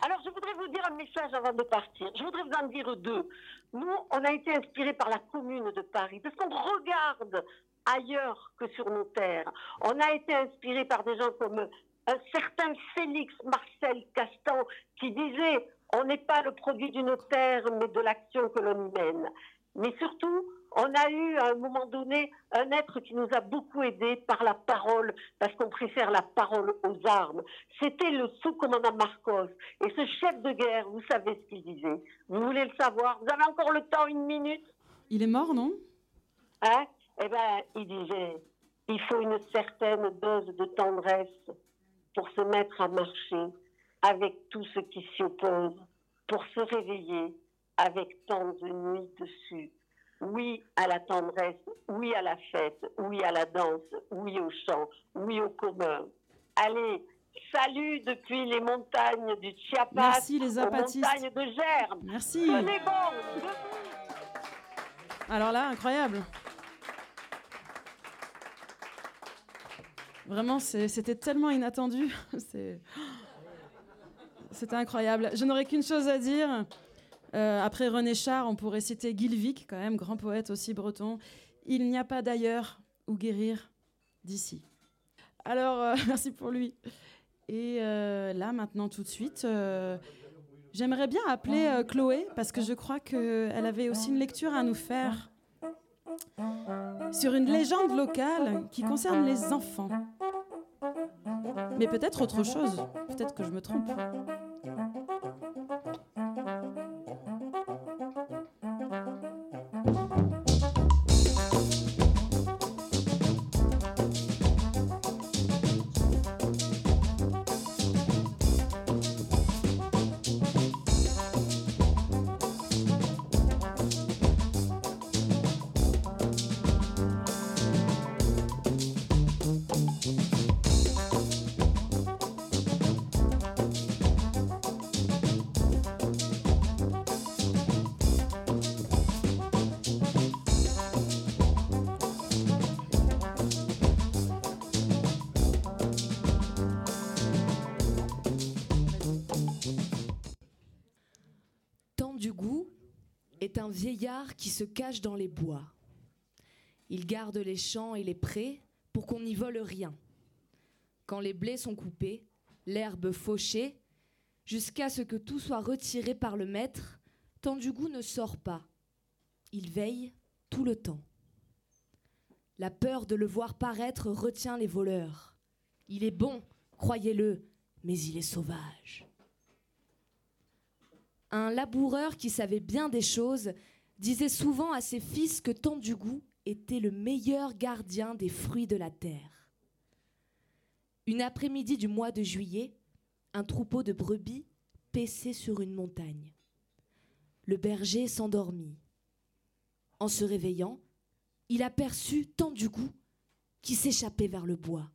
Alors, je voudrais vous dire un message avant de partir. Je voudrais vous en dire deux. Nous, on a été inspirés par la commune de Paris, parce qu'on regarde ailleurs que sur nos terres. On a été inspirés par des gens comme un certain Félix Marcel Castan, qui disait on n'est pas le produit d'une terre, mais de l'action que l'on y mène. Mais surtout, on a eu à un moment donné un être qui nous a beaucoup aidés par la parole, parce qu'on préfère la parole aux armes. C'était le sous-commandant Marcos. Et ce chef de guerre, vous savez ce qu'il disait. Vous voulez le savoir? Vous avez encore le temps, une minute? Il est mort, non? Hein? Eh bien, il disait, il faut une certaine dose de tendresse pour se mettre à marcher avec tout ce qui s'y oppose, pour se réveiller avec tant de nuits dessus. Oui à la tendresse, oui à la fête, oui à la danse, oui au chant, oui au commun. Allez, salut depuis les montagnes du Chiapas Merci, les aux montagnes de Germe. Merci. Tenez bon. Alors là, incroyable. Vraiment, c'était tellement inattendu. C'est- C'était incroyable. Je n'aurais qu'une chose à dire. Euh, après René Char, on pourrait citer Gilvik, quand même, grand poète aussi breton. Il n'y a pas d'ailleurs où guérir d'ici. Alors, euh, merci pour lui. Et euh, là, maintenant, tout de suite, j'aimerais bien appeler Chloé, parce que je crois qu'elle avait aussi une lecture à nous faire sur une légende locale qui concerne les enfants. Mais peut-être autre chose. Peut-être que je me trompe. Dans les bois. Il garde les champs et les prés pour qu'on n'y vole rien. Quand les blés sont coupés, l'herbe fauchée, jusqu'à ce que tout soit retiré par le maître, Temps du goût ne sort pas. Il veille tout le temps. La peur de le voir paraître retient les voleurs. Il est bon, croyez-le, mais il est sauvage. Un laboureur qui savait bien des choses disait souvent à ses fils que goût était le meilleur gardien des fruits de la terre. Une après-midi du mois de juillet, un troupeau de brebis paissait sur une montagne. Le berger s'endormit. En se réveillant, il aperçut goût qui s'échappait vers le bois.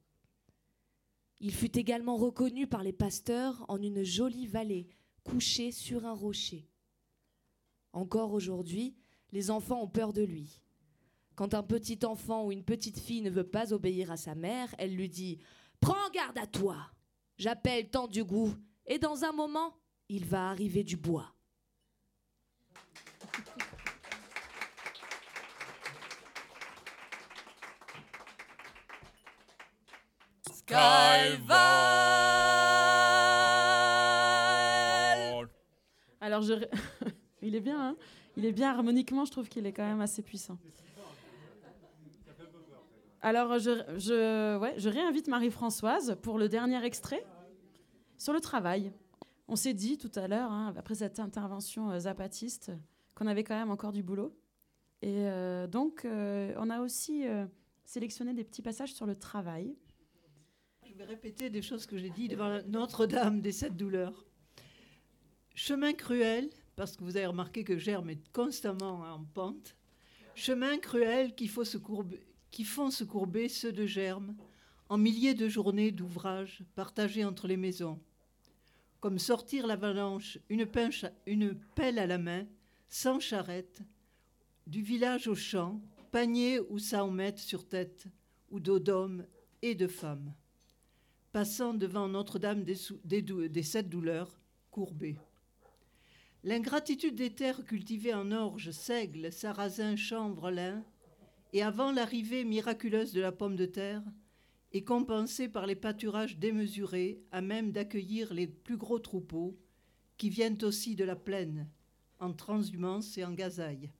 Il fut également reconnu par les pasteurs en une jolie vallée couché sur un rocher. Encore aujourd'hui, les enfants ont peur de lui. Quand un petit enfant ou une petite fille ne veut pas obéir à sa mère, elle lui dit ⁇ Prends garde à toi J'appelle tant du goût, et dans un moment, il va arriver du bois. ⁇ Alors je... il est bien, hein Il est bien harmoniquement, je trouve qu'il est quand même assez puissant. Alors, je, réinvite Marie-Françoise pour le dernier extrait sur le travail. On s'est dit tout à l'heure, hein, après cette intervention euh, zapatiste, qu'on avait quand même encore du boulot. Et euh, donc, euh, on a aussi sélectionné des petits passages sur le travail. Je vais répéter des choses que j'ai dit devant Notre-Dame des Sept Douleurs. Chemin cruel, parce que vous avez remarqué que Germe est constamment en pente. Chemin cruel qui, font se courber ceux de Germe en milliers de journées d'ouvrages partagés entre les maisons. Comme sortir l'avalanche, une, pelle à la main, sans charrette, du village au champ, panier ou saomètre sur tête, ou dos d'hommes et de femmes passant devant Notre-Dame des, des sept douleurs, courbée. L'ingratitude des terres cultivées en orge, seigle, sarrasin, chanvre, lin, et avant l'arrivée miraculeuse de la pomme de terre, est compensée par les pâturages démesurés à même d'accueillir les plus gros troupeaux qui viennent aussi de la plaine, en transhumance et en gazaille.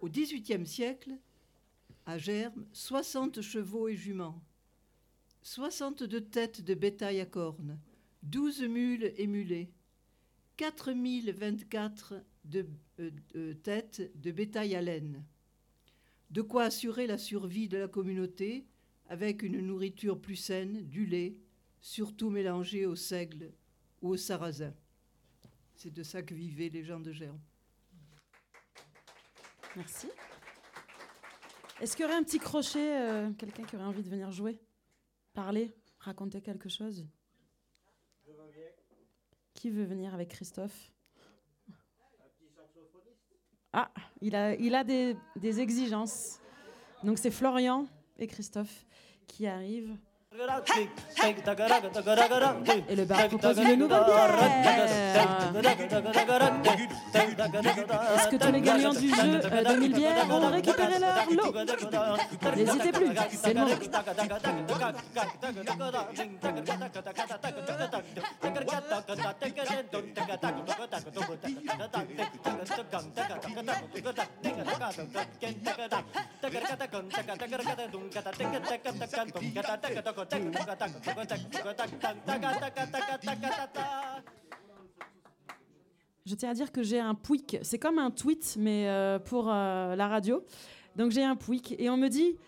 Au XVIIIe siècle, à Germe, 60 chevaux et juments, 62 têtes de bétail à cornes, 12 mules et mulets, 4024 de, euh, euh, têtes de bétail à laine. De quoi assurer la survie de la communauté avec une nourriture plus saine, du lait, surtout mélangé au seigle ou au sarrasin. C'est de ça que vivaient les gens de Germe. Merci. Est-ce qu'il y aurait un petit crochet, euh, quelqu'un qui aurait envie de venir jouer Parler Raconter quelque chose? Qui veut venir avec Christophe? Ah, il a, il a des, des exigences. Donc c'est Florian et Christophe qui arrivent. Et le bar propose une nouvelle bière. Est-ce que tous les gagnants du jeu euh, 2000 bières ont récupéré leur lot? N'hésitez plus, c'est le moment. Je tiens à dire que j'ai un pouic. C'est comme un tweet, mais euh, pour euh, la radio. Donc j'ai un pouic. Et on me dit,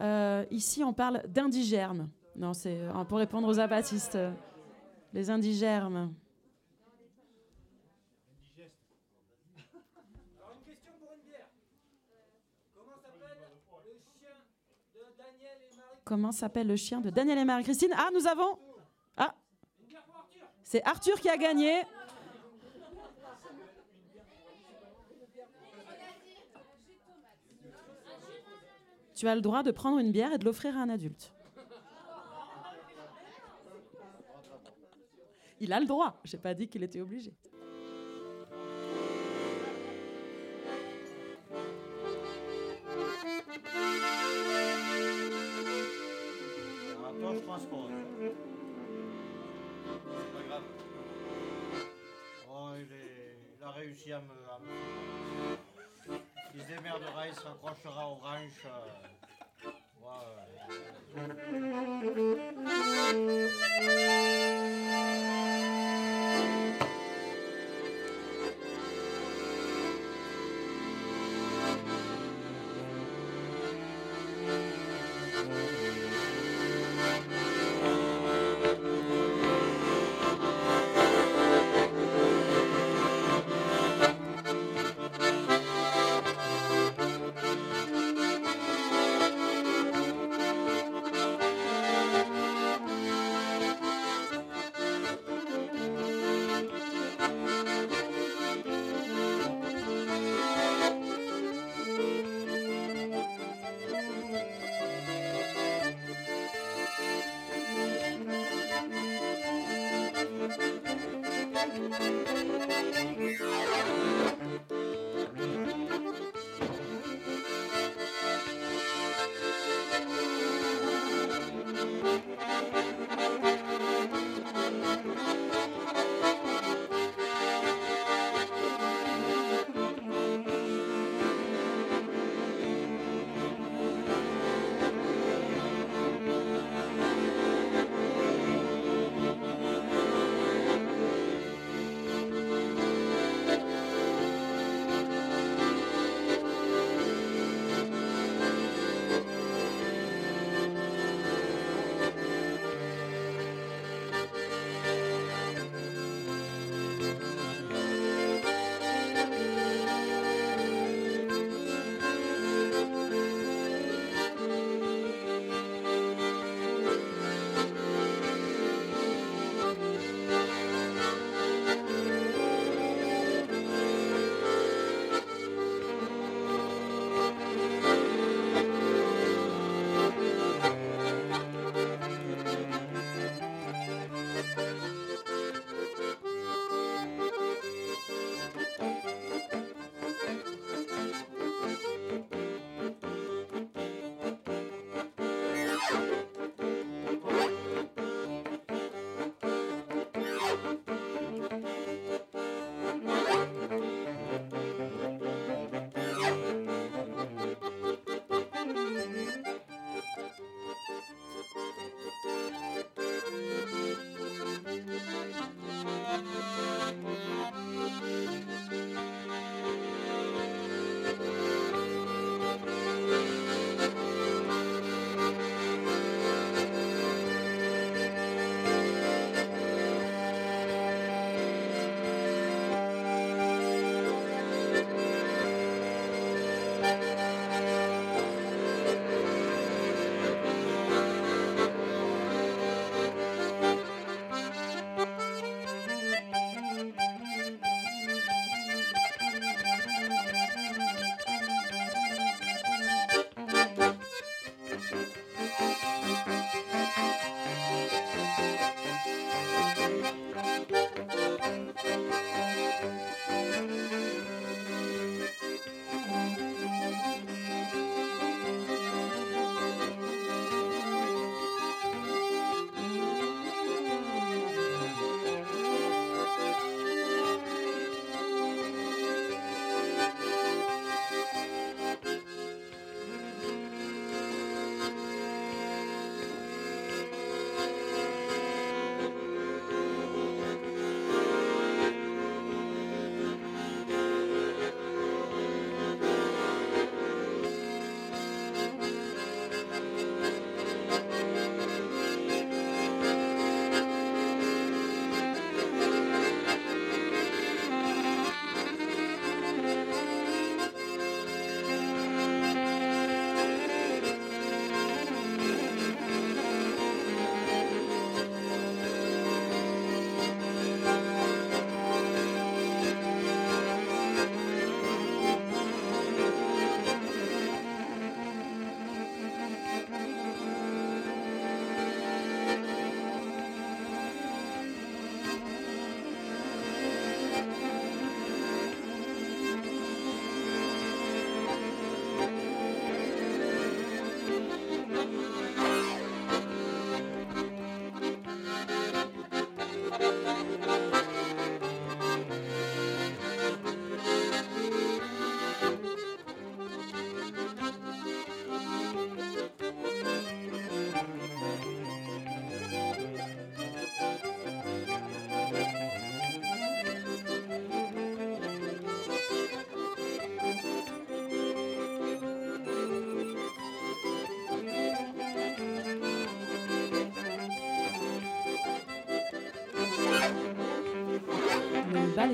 euh, ici, on parle d'indigermes. Non, c'est euh, pour répondre aux abatistes. euh, les indigermes. Comment s'appelle le chien de Daniel et Marie-Christine Ah, nous avons. Ah C'est Arthur qui a gagné. Tu as le droit de prendre une bière et de l'offrir à un adulte. Il a le droit. J'ai pas dit qu'il était obligé. Toi, je transpose. C'est pas grave. Oh, il, est- il a réussi à me. à me- Il se démerdera, il se raccrochera aux branches. euh. Ouais.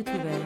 Est ouvert.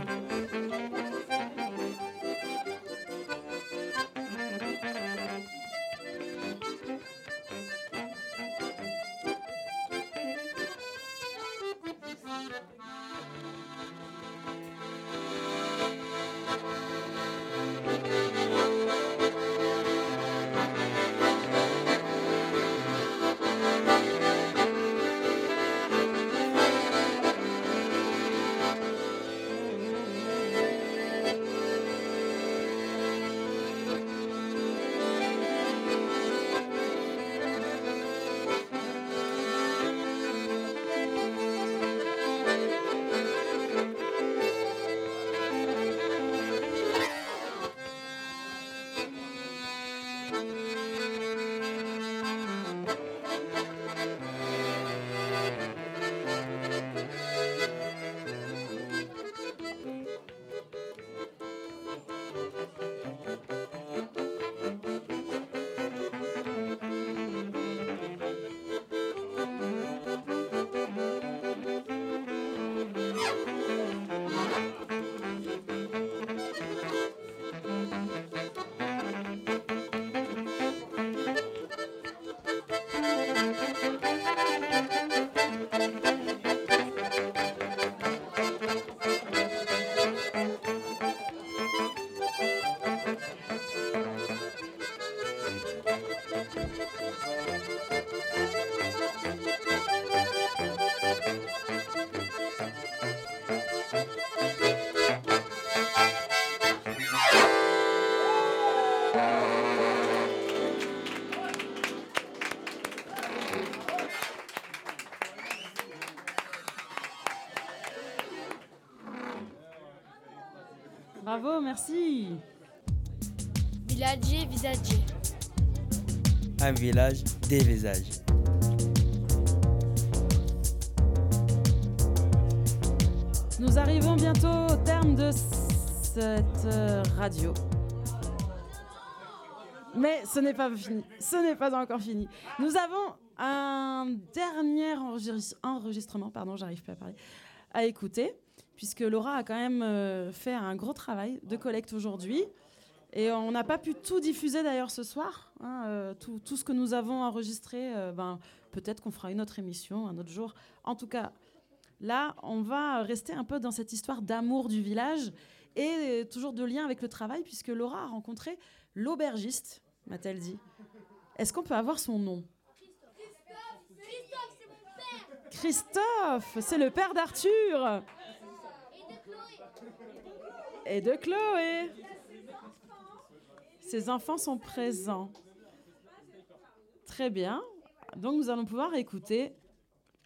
Village Visage. Un village, des visages. Nous arrivons bientôt au terme de cette euh, radio. Mais ce n'est pas fini. Ce n'est pas encore fini. Nous avons un dernier enregis- enregistrement, pardon, j'arrive pas à parler, à écouter, puisque Laura a quand même euh, fait un gros travail de collecte aujourd'hui. Et on n'a pas pu tout diffuser d'ailleurs ce soir. hein, euh, tout, ce que nous avons enregistré, euh, ben, peut-être qu'on fera une autre émission un autre jour. En tout cas, là, on va rester un peu dans cette histoire d'amour du village et euh, toujours de lien avec le travail, puisque Laura a rencontré l'aubergiste, m'a-t-elle dit. Est-ce qu'on peut avoir son nom? Christophe, c'est le père d'Arthur. Et de Chloé. Ses enfants sont présents. Très bien. Donc nous allons pouvoir écouter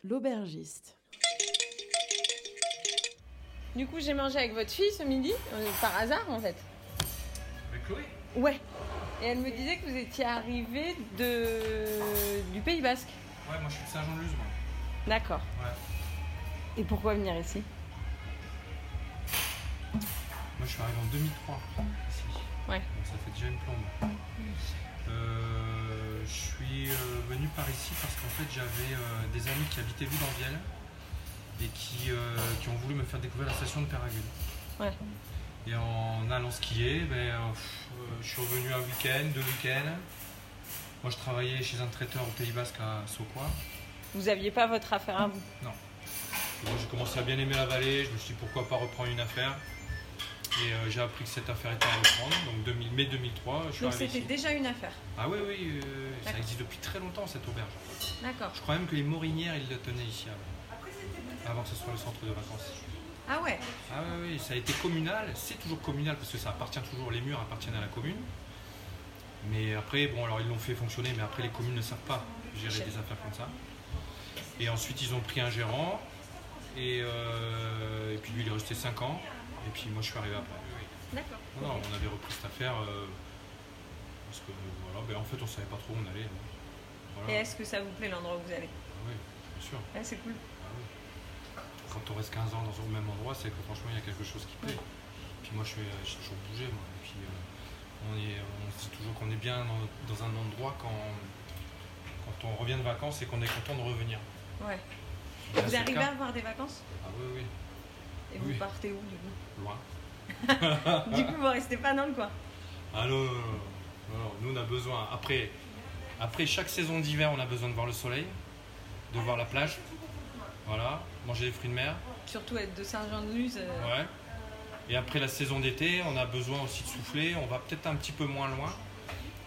l'aubergiste. Du coup, j'ai mangé avec votre fille ce midi, euh, par hasard en fait. Avec Chloé? Ouais. Et elle me disait que vous étiez arrivé de... du Pays Basque. Ouais, moi je suis de Saint-Jean-de-Luz, moi. D'accord. Ouais. Et pourquoi venir ici? Moi je suis arrivé en 2003 ici. Ouais. Donc ça fait déjà une plombe. Euh, je suis euh, venu par ici parce qu'en fait j'avais euh, des amis qui habitaient Loudanvielle et qui, qui ont voulu me faire découvrir la station de Péragude. Ouais. Et en allant skier, ben, je suis revenu un week-end, deux week-ends. Moi je travaillais chez un traiteur au Pays Basque à Sokoa. Vous aviez pas votre affaire à vous? Non. Moi, j'ai commencé à bien aimer la vallée. Je me suis dit pourquoi pas reprendre une affaire? Et euh, j'ai appris que cette affaire était à reprendre. Donc 2000, mai 2003, je suis Donc c'était déjà une affaire. Ah oui, oui, euh, ça existe depuis très longtemps cette auberge. D'accord. Je crois même que les Morinières, ils le tenaient ici avant. Avant que ce soit le centre de vacances. Ah ouais Ah oui, oui, ça a été communal. C'est toujours communal parce que ça appartient toujours, les murs appartiennent à la commune. Mais après, bon, alors ils l'ont fait fonctionner, mais après les communes ne savent pas gérer des affaires comme ça. Et ensuite, ils ont pris un gérant. Et, euh, et puis lui, il est resté 5 ans. Et puis moi, je suis arrivé après. D'accord. Non, non, on avait repris cette affaire euh, parce que voilà, ben, en fait, on savait pas trop où on allait. voilà. Et est-ce que ça vous plaît l'endroit où vous allez? Ah oui, bien sûr. Ah, c'est cool. Ah. Quand on reste 15 ans dans un même endroit, c'est que franchement, il y a quelque chose qui plaît. Puis moi, je suis, euh, j'ai toujours bougé. Moi. Et puis, euh, on, est, on se dit toujours qu'on est bien dans, dans un endroit quand, quand on revient de vacances et qu'on est content de revenir. Ouais. Là, vous le arrivez cas. à avoir des vacances? Ah oui, oui. Et vous Oui. partez où du coup Loin. Du coup, vous restez pas dans le coin. Ah non, non, non, non. Non, non, Nous, on a besoin. Après, après chaque saison d'hiver, on a besoin de voir le soleil, de voir la plage. Voilà, manger des fruits de mer. Surtout être de Saint-Jean-de-Luz. euh, Ouais. Et après la saison d'été, on a besoin aussi de souffler. On va peut-être un petit peu moins loin.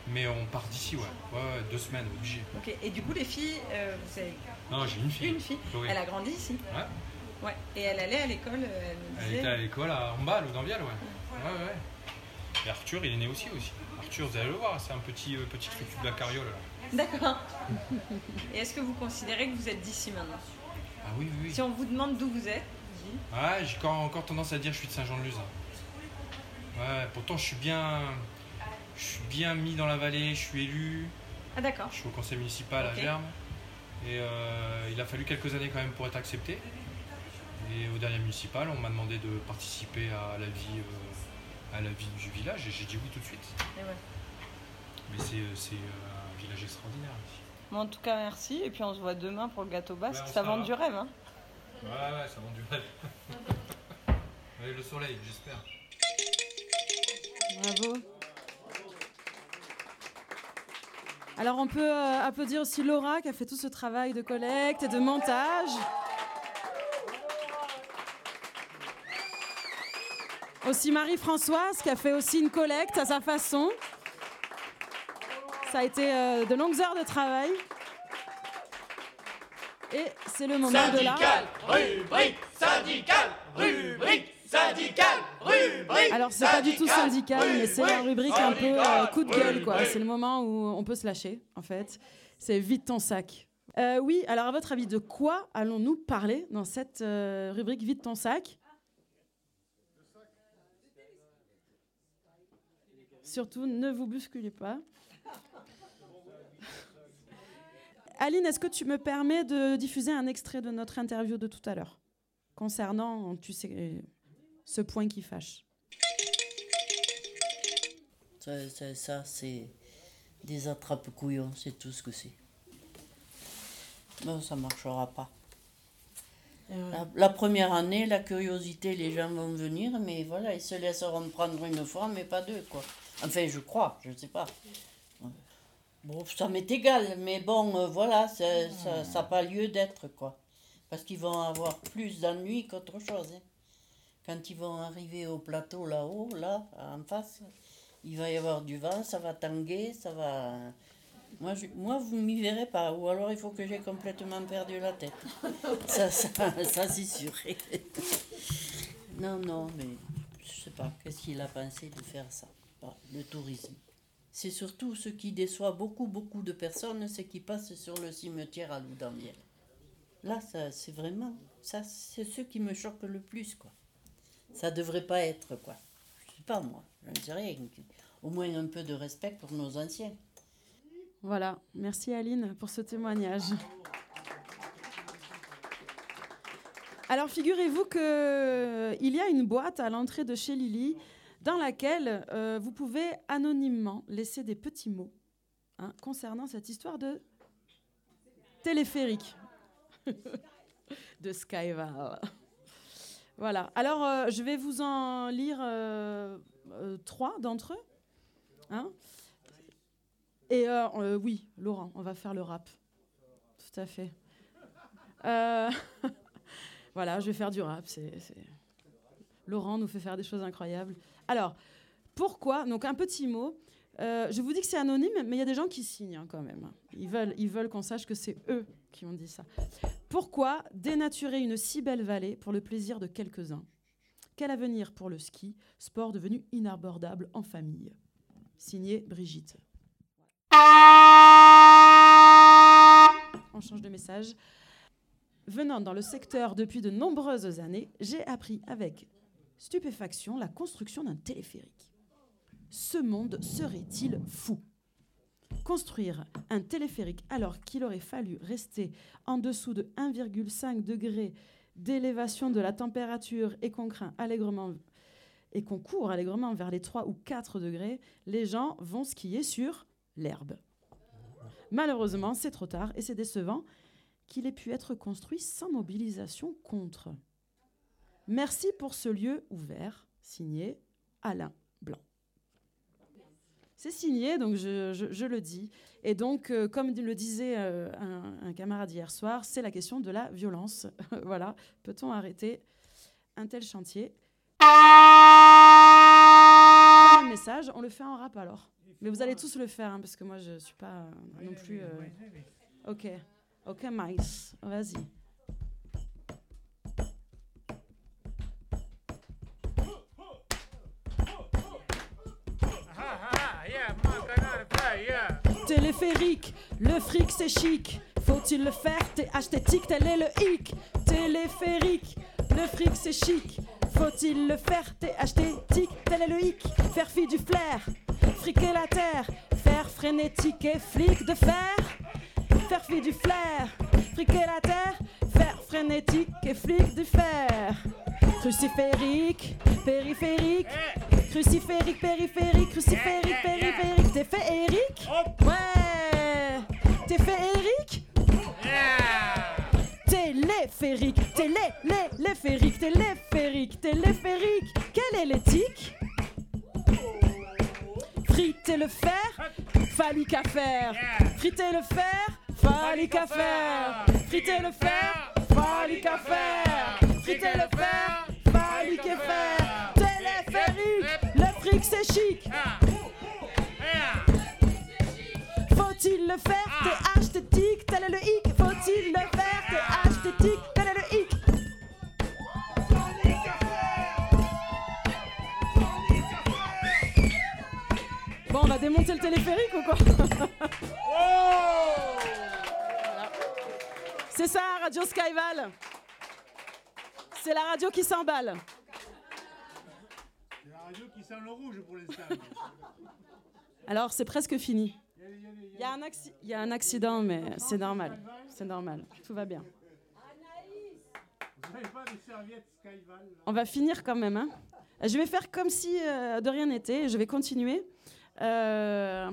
Mais on part d'ici, ouais. ouais. ouais, Deux semaines, obligé. Ok. Et du coup, les filles, euh, vous avez Non, j'ai une fille. une fille. Elle a grandi ici. Ouais. Ouais. Et elle allait à l'école. euh, Elle me Elle disait. était à l'école à Ambal ou Danvial, ouais. Ouais, ouais. Et Arthur, il est né aussi. aussi. Arthur, vous allez le voir, c'est un petit, euh, petit truc de la carriole. Là. D'accord. Et est-ce que vous considérez que vous êtes d'ici maintenant? Ah oui, oui, oui. Si on vous demande d'où vous êtes, Ouais, j'ai encore, encore tendance à dire que je suis de Saint-Jean-de-Luz. Ouais, pourtant je suis bien. Je suis bien mis dans la vallée, je suis élu. Ah d'accord. Je suis au conseil municipal à Germe. Et euh, il a fallu quelques années quand même pour être accepté. Et au dernier municipal, on m'a demandé de participer à la vie, euh, à la vie du village et j'ai dit oui tout de suite. Et ouais. Mais c'est, euh, c'est euh, un village extraordinaire ici. Bon, en tout cas, merci. Et puis on se voit demain pour le gâteau basque. Ça vend du rêve, hein Ouais, ouais, ça vend du rêve. Allez, le soleil, j'espère. Bravo. Alors on peut euh, applaudir aussi Laura qui a fait tout ce travail de collecte et de montage. Aussi Marie-Françoise qui a fait aussi une collecte à sa façon. Ça a été euh, de longues heures de travail. Et c'est le moment de la... Syndical, rubrique, syndical, rubrique, syndical, rubrique. Alors c'est pas du tout syndical, mais c'est la rubrique un peu euh, coup de gueule quoi. C'est le moment où on peut se lâcher en fait. C'est vite ton sac. Euh, oui, alors à votre avis, de quoi allons-nous parler dans cette euh, rubrique Vite ton sac? Surtout, ne vous bousculez pas. Aline, est-ce que tu me permets de diffuser un extrait de notre interview de tout à l'heure concernant, tu sais, ce point qui fâche? Ça, ça, ça, c'est des attrape-couillons, c'est tout ce que c'est. Non, ça marchera pas. La, la première année, la curiosité, les gens vont venir, mais voilà, ils se laisseront prendre une fois, mais pas deux, quoi. Enfin, je crois, je sais pas. Bon, ça m'est égal, mais bon, euh, voilà, ça n'a ça, pas lieu d'être, quoi. Parce qu'ils vont avoir plus d'ennuis qu'autre chose. hein. Quand ils vont arriver au plateau là-haut, là, en face, il va y avoir du vent, ça va tanguer, ça va... Moi, je- moi vous ne m'y verrez pas, ou alors il faut que j'ai complètement perdu la tête. ça, ça, ça c'est sûr. non, non, mais je sais pas, qu'est-ce qu'il a pensé de faire ça? Le tourisme. C'est surtout ce qui déçoit beaucoup, beaucoup de personnes, c'est qui passent sur le cimetière à Loudanviel. Là, c'est vraiment, ça, c'est ce qui me choque le plus, quoi. Ça devrait pas être, quoi. Je sais pas, moi, je ne sais rien. Au moins un peu de respect pour nos anciens. Voilà, merci Aline pour ce témoignage. Alors figurez-vous que il y a une boîte à l'entrée de chez Lily dans laquelle euh, vous pouvez anonymement laisser des petits mots hein, concernant cette histoire de téléphérique de Skyval. Voilà. Alors euh, je vais vous en lire euh, trois d'entre eux. Hein et oui, Laurent, on va faire le rap. Tout à fait. Voilà, je vais faire du rap. c'est- Laurent nous fait faire des choses incroyables. Alors, pourquoi Donc, un petit mot. Euh, je vous dis que c'est anonyme, mais il y a des gens qui signent hein, quand même. Ils veulent, ils veulent qu'on sache que c'est eux qui ont dit ça. Pourquoi dénaturer une si belle vallée pour le plaisir de quelques-uns? Quel avenir pour le ski, sport devenu inabordable en famille? Signé Brigitte. On change de message. Venant dans le secteur depuis de nombreuses années, j'ai appris avec stupéfaction la construction d'un téléphérique. Ce monde serait-il fou? Construire un téléphérique alors qu'il aurait fallu rester en dessous de 1,5 degré d'élévation de la température et qu'on craint allègrement et qu'on court allègrement vers les 3 ou 4 degrés, les gens vont skier sur l'herbe. Malheureusement, c'est trop tard et c'est décevant qu'il ait pu être construit sans mobilisation contre. Merci pour ce lieu ouvert, signé Alain Blanc. C'est signé, donc je, je- je le dis. Et donc, euh, comme le disait euh, un, un camarade hier soir, c'est la question de la violence. voilà, peut-on arrêter un tel chantier? Premier message, on le fait en rap alors. Mais vous allez tous le faire, hein, parce que moi je suis pas euh, non plus. Ok, ok, Miles, vas-y. Le fric c'est chic. Faut-il le faire? T'es tic, tel est le hic. Téléphérique, le fric c'est chic. Faut-il le faire? T'es tic, tel est le hic. Faire fi du flair, friquer la terre. Faire frénétique et flic de fer. Faire fi du flair, friquer la terre. Faire frénétique et flic du fer. Cruciférique, périphérique. Cruciférique, périphérique, cruciférique, périphérique. T'es fait Eric Ouais T'es fait Eric Téléphérique, télé, lé, léphérique, téléphérique, téléphérique. Quelle est l'éthique? Friter le fer, phallique à faire. Friter le fer, phallique à faire. Friter le fer, phallique à faire. Friter le fer, phallique à faire. Téléphérique, le fric c'est chic. Faut-il le faire? T'es tic, tel est le hic. Faut-il le faire? T'es tic, tel est le hic. Bon, on va démonter le téléphérique ou quoi? Voilà. C'est ça, Radio Skyval. C'est la radio qui s'emballe. C'est la radio qui sent le rouge pour l'instant. Alors, c'est presque fini. Il y, a un accident, mais c'est normal. C'est normal. Tout va bien. On va finir quand même. hein. Je vais faire comme si euh, de rien n'était. Je vais continuer euh,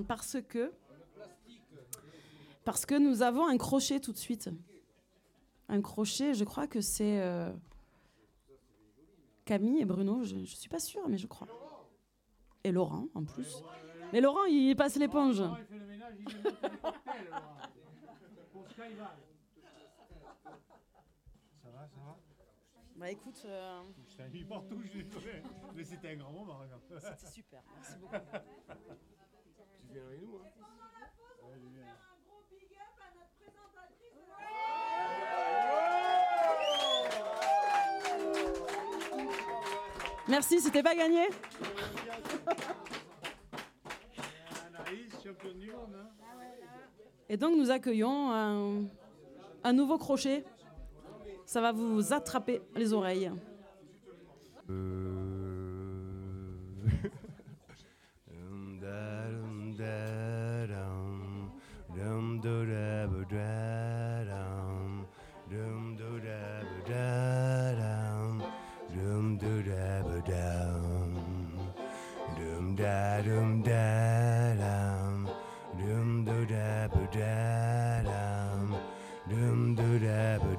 parce que nous avons un crochet tout de suite. Un crochet. Je crois que c'est euh, Camille et Bruno. Je, je suis pas sûre, mais je crois. Et Laurent en plus. Mais Laurent, il passe l'éponge. Il fait le ménage, il met des cocktails Laurent. Pour Skyval. Ça va, ça va? Bah écoute. euh, Je t'ai mis partout, je. Mais c'était un grand moment. regarde. C'était super, merci beaucoup. Tu viens avec nous, hein? Viens. Merci, c'était pas gagné? Anaïs, championne du monde. Hein Et donc nous accueillons un, un nouveau crochet. Ça va vous attraper les oreilles.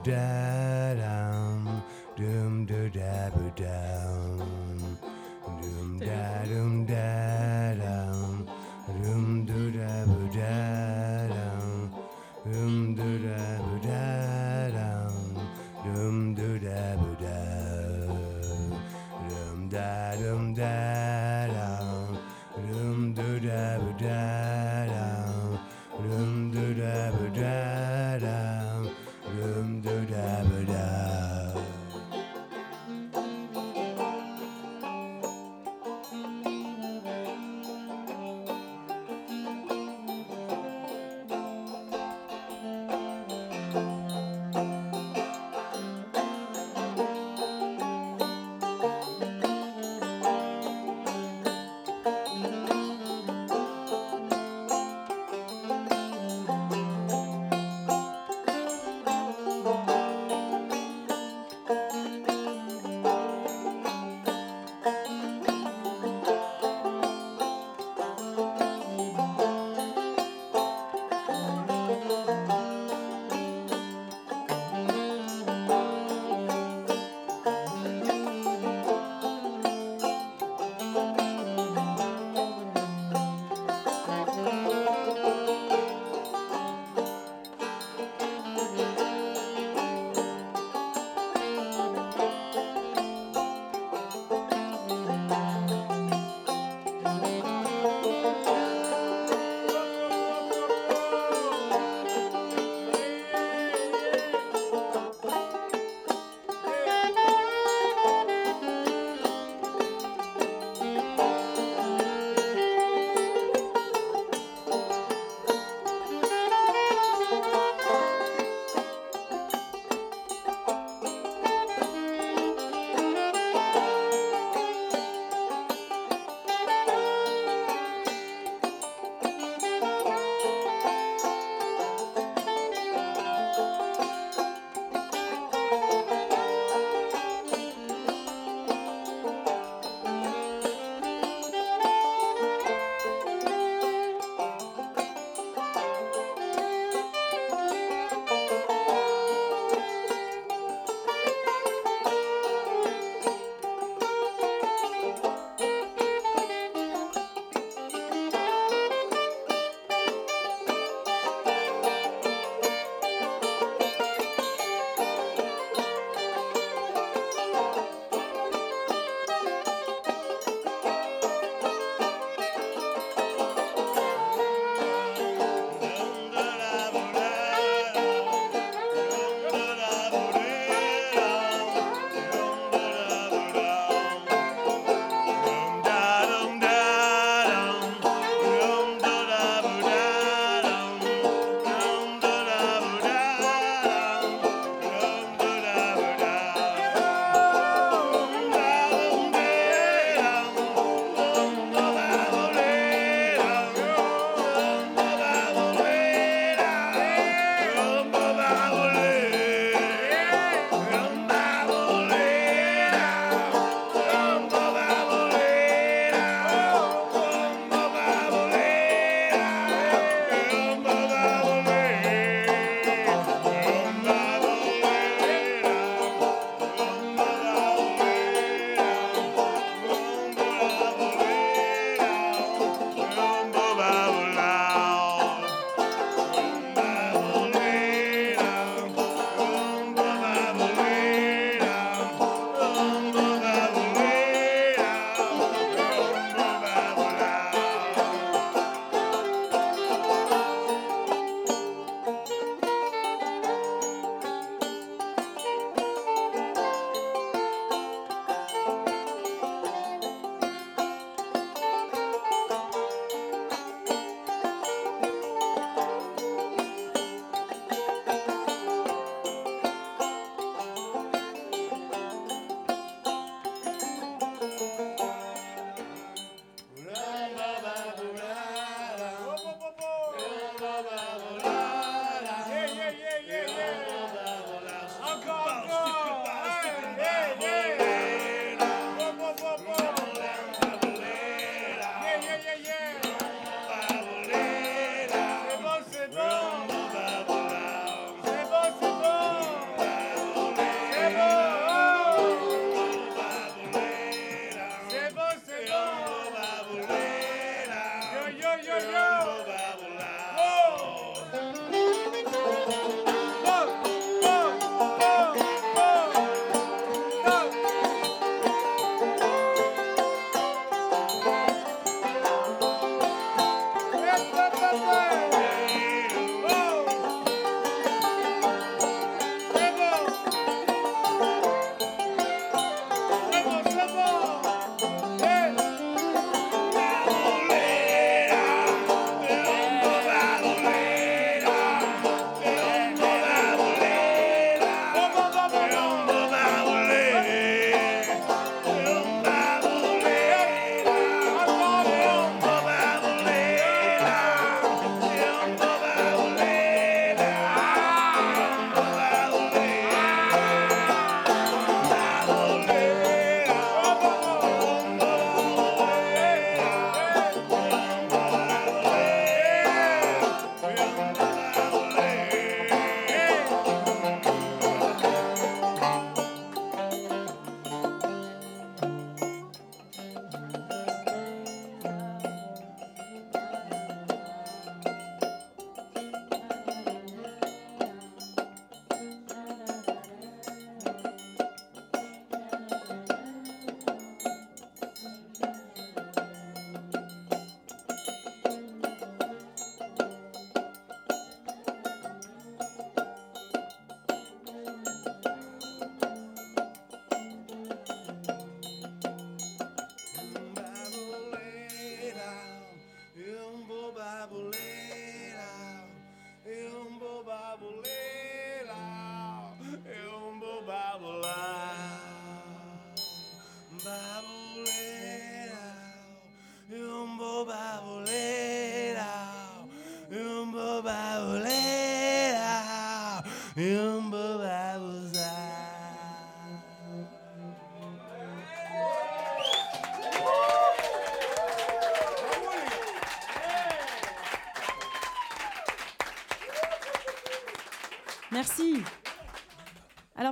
Dum, dum do da ba dum.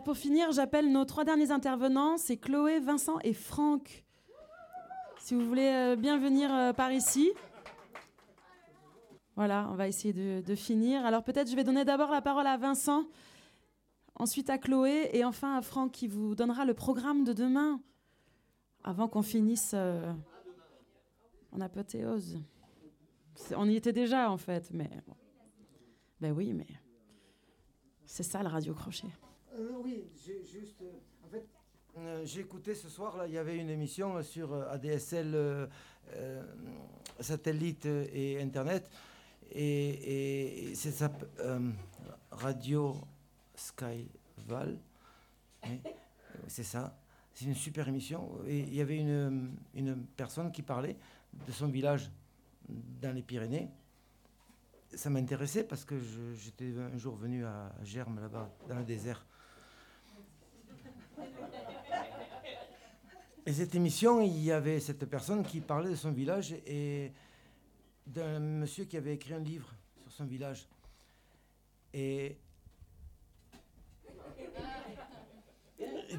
Pour finir, j'appelle nos trois derniers intervenants, c'est Chloé, Vincent et Franck. Si vous voulez euh, bien venir euh, par ici. Voilà, on va essayer de, finir. Alors peut-être je vais donner d'abord la parole à Vincent, ensuite à Chloé et enfin à Franck qui vous donnera le programme de demain avant qu'on finisse euh, en apothéose. On y était déjà en fait, mais... Ben oui, mais... C'est ça le radio crochet. J'ai juste. euh, en fait, euh, j'ai écouté ce soir, là, il y avait une émission euh, sur ADSL, satellite et Internet. Et, c'est ça, Radio Skyval. C'est ça. C'est une super émission. Et il y avait une, une personne qui parlait de son village dans les Pyrénées ça m'intéressait parce que j'étais un jour venu à Germe, là-bas, dans le désert. Et cette émission, il y avait cette personne qui parlait de son village et d'un monsieur qui avait écrit un livre sur son village. Et,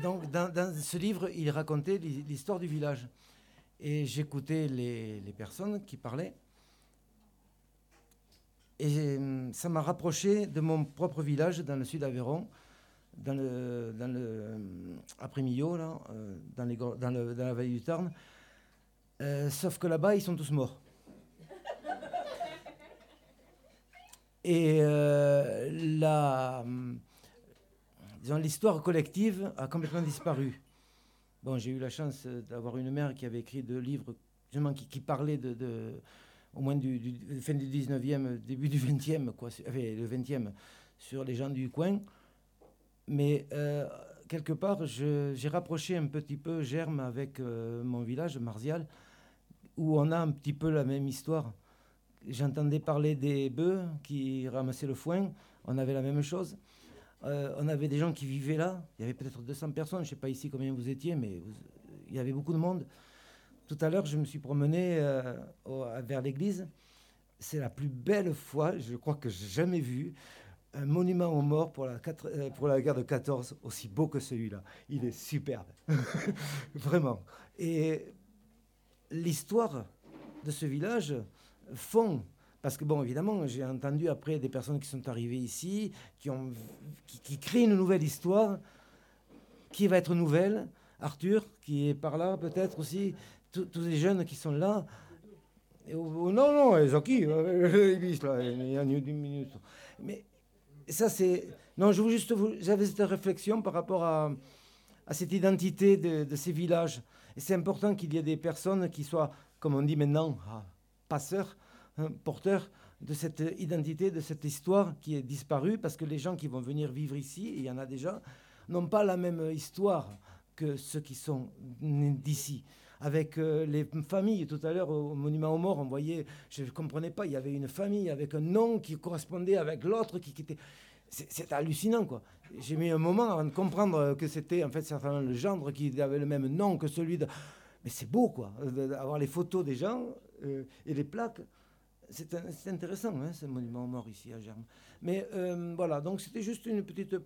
donc, dans, ce livre, il racontait l'hi- l'histoire du village. Et j'écoutais les, les personnes qui parlaient. Et hum, ça m'a rapproché de mon propre village dans le sud d'Aveyron, dans le, hum, après Millau, là, euh, dans, la vallée du Tarn. Euh, sauf que là-bas, ils sont tous morts. Et euh, la, disons, l'histoire collective a complètement disparu. Bon, j'ai eu la chance euh, d'avoir une mère qui avait écrit deux livres qui, qui parlaient de, au moins du, du- fin du 19e, début du 20e, quoi, le 20e, sur les gens du coin. Mais euh, quelque part, j'ai rapproché un petit peu Germe avec euh, mon village, Marzial, où on a un petit peu la même histoire. J'entendais parler des bœufs qui ramassaient le foin, on avait la même chose. Euh, on avait des gens qui vivaient là, il y avait peut-être 200 personnes, je ne sais pas ici combien vous étiez, mais il y avait beaucoup de monde. Tout à l'heure, je me suis promené vers l'église. C'est la plus belle fois, je crois, que j'ai jamais vu un monument aux morts pour la, euh, guerre de 14 aussi beau que celui-là. Il est superbe, vraiment. Et l'histoire de ce village fond. Parce que, bon, évidemment, j'ai entendu après des personnes qui sont arrivées ici, qui, ont, qui, créent une nouvelle histoire, qui va être nouvelle. Arthur, qui est par là peut-être aussi, tous les jeunes qui sont là. Et, oh, oh, non, non, Zaki, il y a une minute. Mais ça, c'est. Non, je juste. J'avais cette réflexion par rapport à, à cette identité de, ces villages. Et c'est important qu'il y ait des personnes qui soient, comme on dit maintenant, ah, passeurs, hein, porteurs de cette identité, de cette histoire qui est disparue, parce que les gens qui vont venir vivre ici, il y en a déjà, n'ont pas la même histoire que ceux qui sont d'ici. Avec euh, les familles, tout à l'heure au Monument aux Morts, on voyait, je ne comprenais pas, il y avait une famille avec un nom qui correspondait avec l'autre, qui, qui était... C'est hallucinant, quoi. J'ai mis un moment avant de comprendre que c'était, en fait, certainement le gendre qui avait le même nom que celui de... Mais c'est beau, quoi, de- d'avoir les photos des gens euh, et les plaques. C'est intéressant, hein, ce monument aux morts ici à Germe. Mais euh, voilà, donc c'était juste une petite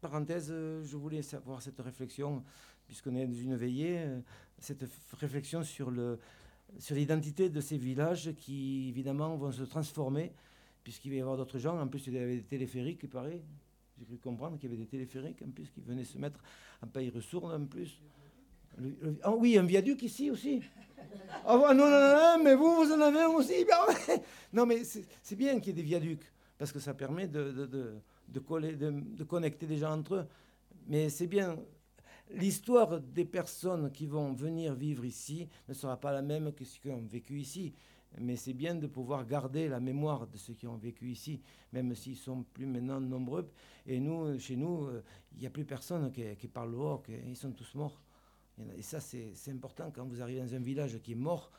parenthèse. euh, Je voulais savoir cette réflexion, puisqu'on est dans une veillée, euh, cette réflexion sur le sur l'identité de ces villages qui, évidemment, vont se transformer, puisqu'il va y avoir d'autres gens. En plus, il y avait des téléphériques, il paraît. J'ai cru comprendre qu'il y avait des téléphériques, en plus, qui venaient se mettre à Pays-Ressources, en plus. Le- ah oui, un viaduc ici aussi. Ouais, non, non, non, mais vous, vous en avez un aussi. ben. Non, mais c'est bien qu'il y ait des viaducs, parce que ça permet de, de, de coller, de, de connecter les gens entre eux. Mais c'est bien. L'histoire des personnes qui vont venir vivre ici ne sera pas la même que ceux qui ont vécu ici. Mais c'est bien de pouvoir garder la mémoire de ceux qui ont vécu ici, même s'ils sont plus maintenant nombreux. Et nous, chez nous, euh, il n'y a plus personne qui, qui parle le Hoc, ils sont tous morts. Et ça, c'est important quand vous arrivez dans un village qui est mort,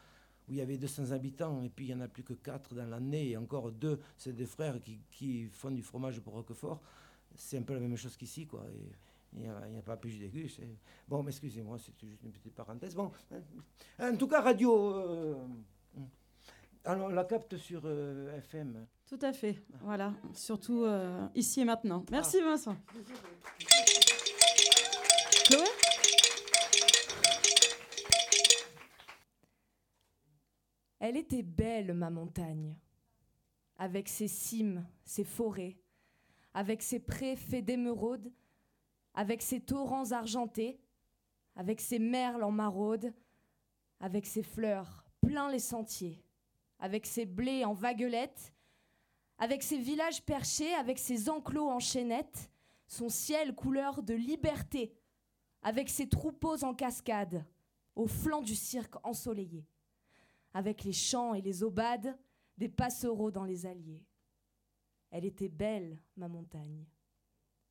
où il y avait 200 habitants, et puis il n'y en a plus que 4 dans l'année, et encore deux, c'est des frères qui, qui font du fromage pour Roquefort. c'est un peu la même chose qu'ici, quoi. Il n'y a, pas plus d'aigu. c'est- Bon, mais excusez-moi, c'était juste une petite parenthèse. Bon, hein. en tout cas, radio. euh, alors, on la capte sur euh, FM. Tout à fait. Voilà. Surtout euh, ici et maintenant. Merci Vincent. Chloé Elle était belle, ma montagne, avec ses cimes, ses forêts, avec ses prés faits d'émeraude, avec ses torrents argentés, avec ses merles en maraude, avec ses fleurs plein les sentiers, avec ses blés en vaguelettes, avec ses villages perchés, avec ses enclos en chaînettes, son ciel couleur de liberté, avec ses troupeaux en cascade, au flanc du cirque ensoleillé avec les chants et les aubades des passereaux dans les alliés. Elle était belle, ma montagne.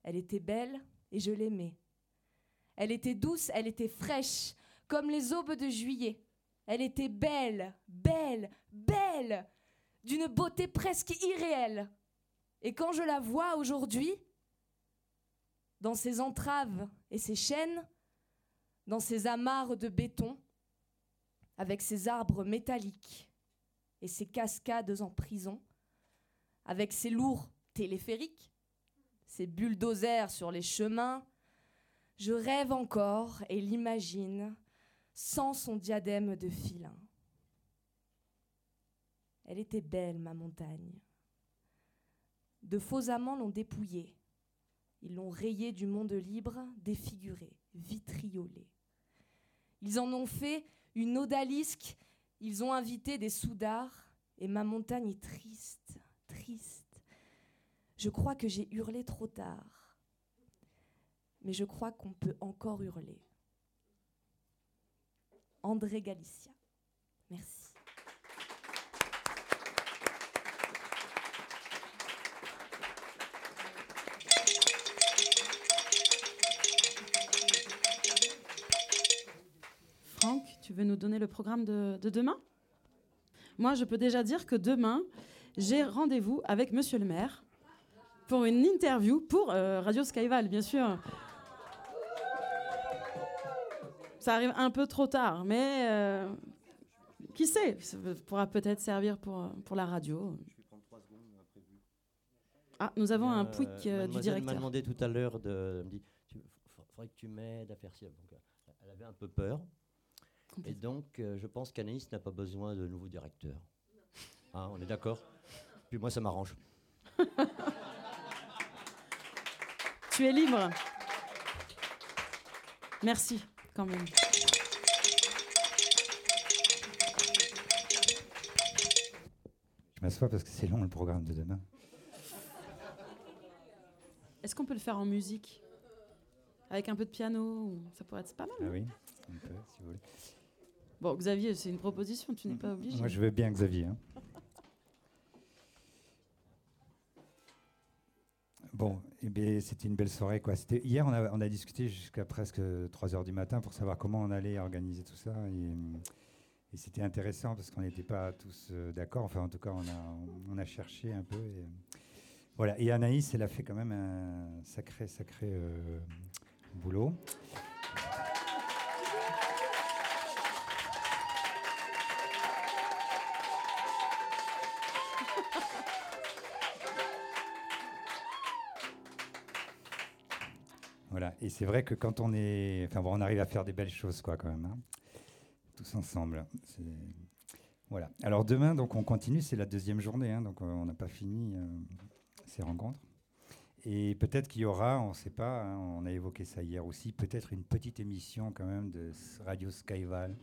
Elle était belle et je l'aimais. Elle était douce, elle était fraîche, comme les aubes de juillet. Elle était belle, belle, belle, d'une beauté presque irréelle. Et quand je la vois aujourd'hui, dans ses entraves et ses chaînes, dans ses amarres de béton, avec ses arbres métalliques et ses cascades en prison, avec ses lourds téléphériques, ses bulldozers sur les chemins, je rêve encore et l'imagine sans son diadème de filin. Elle était belle, ma montagne. De faux amants l'ont dépouillée. Ils l'ont rayée du monde libre, défigurée, vitriolée. Ils en ont fait une odalisque, ils ont invité des soudards, et ma montagne est triste, triste. Je crois que j'ai hurlé trop tard, mais je crois qu'on peut encore hurler. André Galicia, merci. Franck, tu veux nous donner le programme de, de demain? Moi, je peux déjà dire que demain, j'ai rendez-vous avec Monsieur le maire pour une interview pour euh, Radio Skyval, bien sûr. Ça arrive un peu trop tard, mais euh, qui sait Ça pourra peut-être servir pour, pour la radio. Ah, nous avons un pouic euh, du Mademoiselle m'a directeur. demandé tout à l'heure de. Elle me dit il faudrait que tu m'aides à faire ci. Euh, elle avait un peu peur. Et donc, euh, je pense qu'Anaïs n'a pas besoin de nouveau directeur. Hein, on est d'accord? Puis moi, ça m'arrange. Tu es libre. Merci, quand même. Je m'assois parce que c'est long le programme de demain. Est-ce qu'on peut le faire en musique? Avec un peu de piano Ça pourrait être pas mal. Ah oui, on peut, si vous voulez. Bon, Xavier, c'est une proposition, tu n'es pas obligé. Moi, je veux bien Xavier. hein. Bon, eh c'était une belle soirée. Quoi. Hier, on a, on a discuté jusqu'à presque 3 heures du matin pour savoir comment on allait organiser tout ça. Et, et c'était intéressant parce qu'on n'était pas tous euh, d'accord. Enfin, en tout cas, on a, on a cherché un peu. Et, voilà. Et Anaïs, elle a fait quand même un sacré, sacré euh, boulot. Voilà. Et c'est vrai que quand on est, enfin bon, on arrive à faire des belles choses, quoi, quand même, hein. tous ensemble. Voilà. Alors demain, donc, on continue. C'est la deuxième journée, hein, donc euh, on n'a pas fini euh, ces rencontres. Et peut-être qu'il y aura, on ne sait pas, hein, on a évoqué ça hier aussi, peut-être une petite émission quand même de Radio Skyval.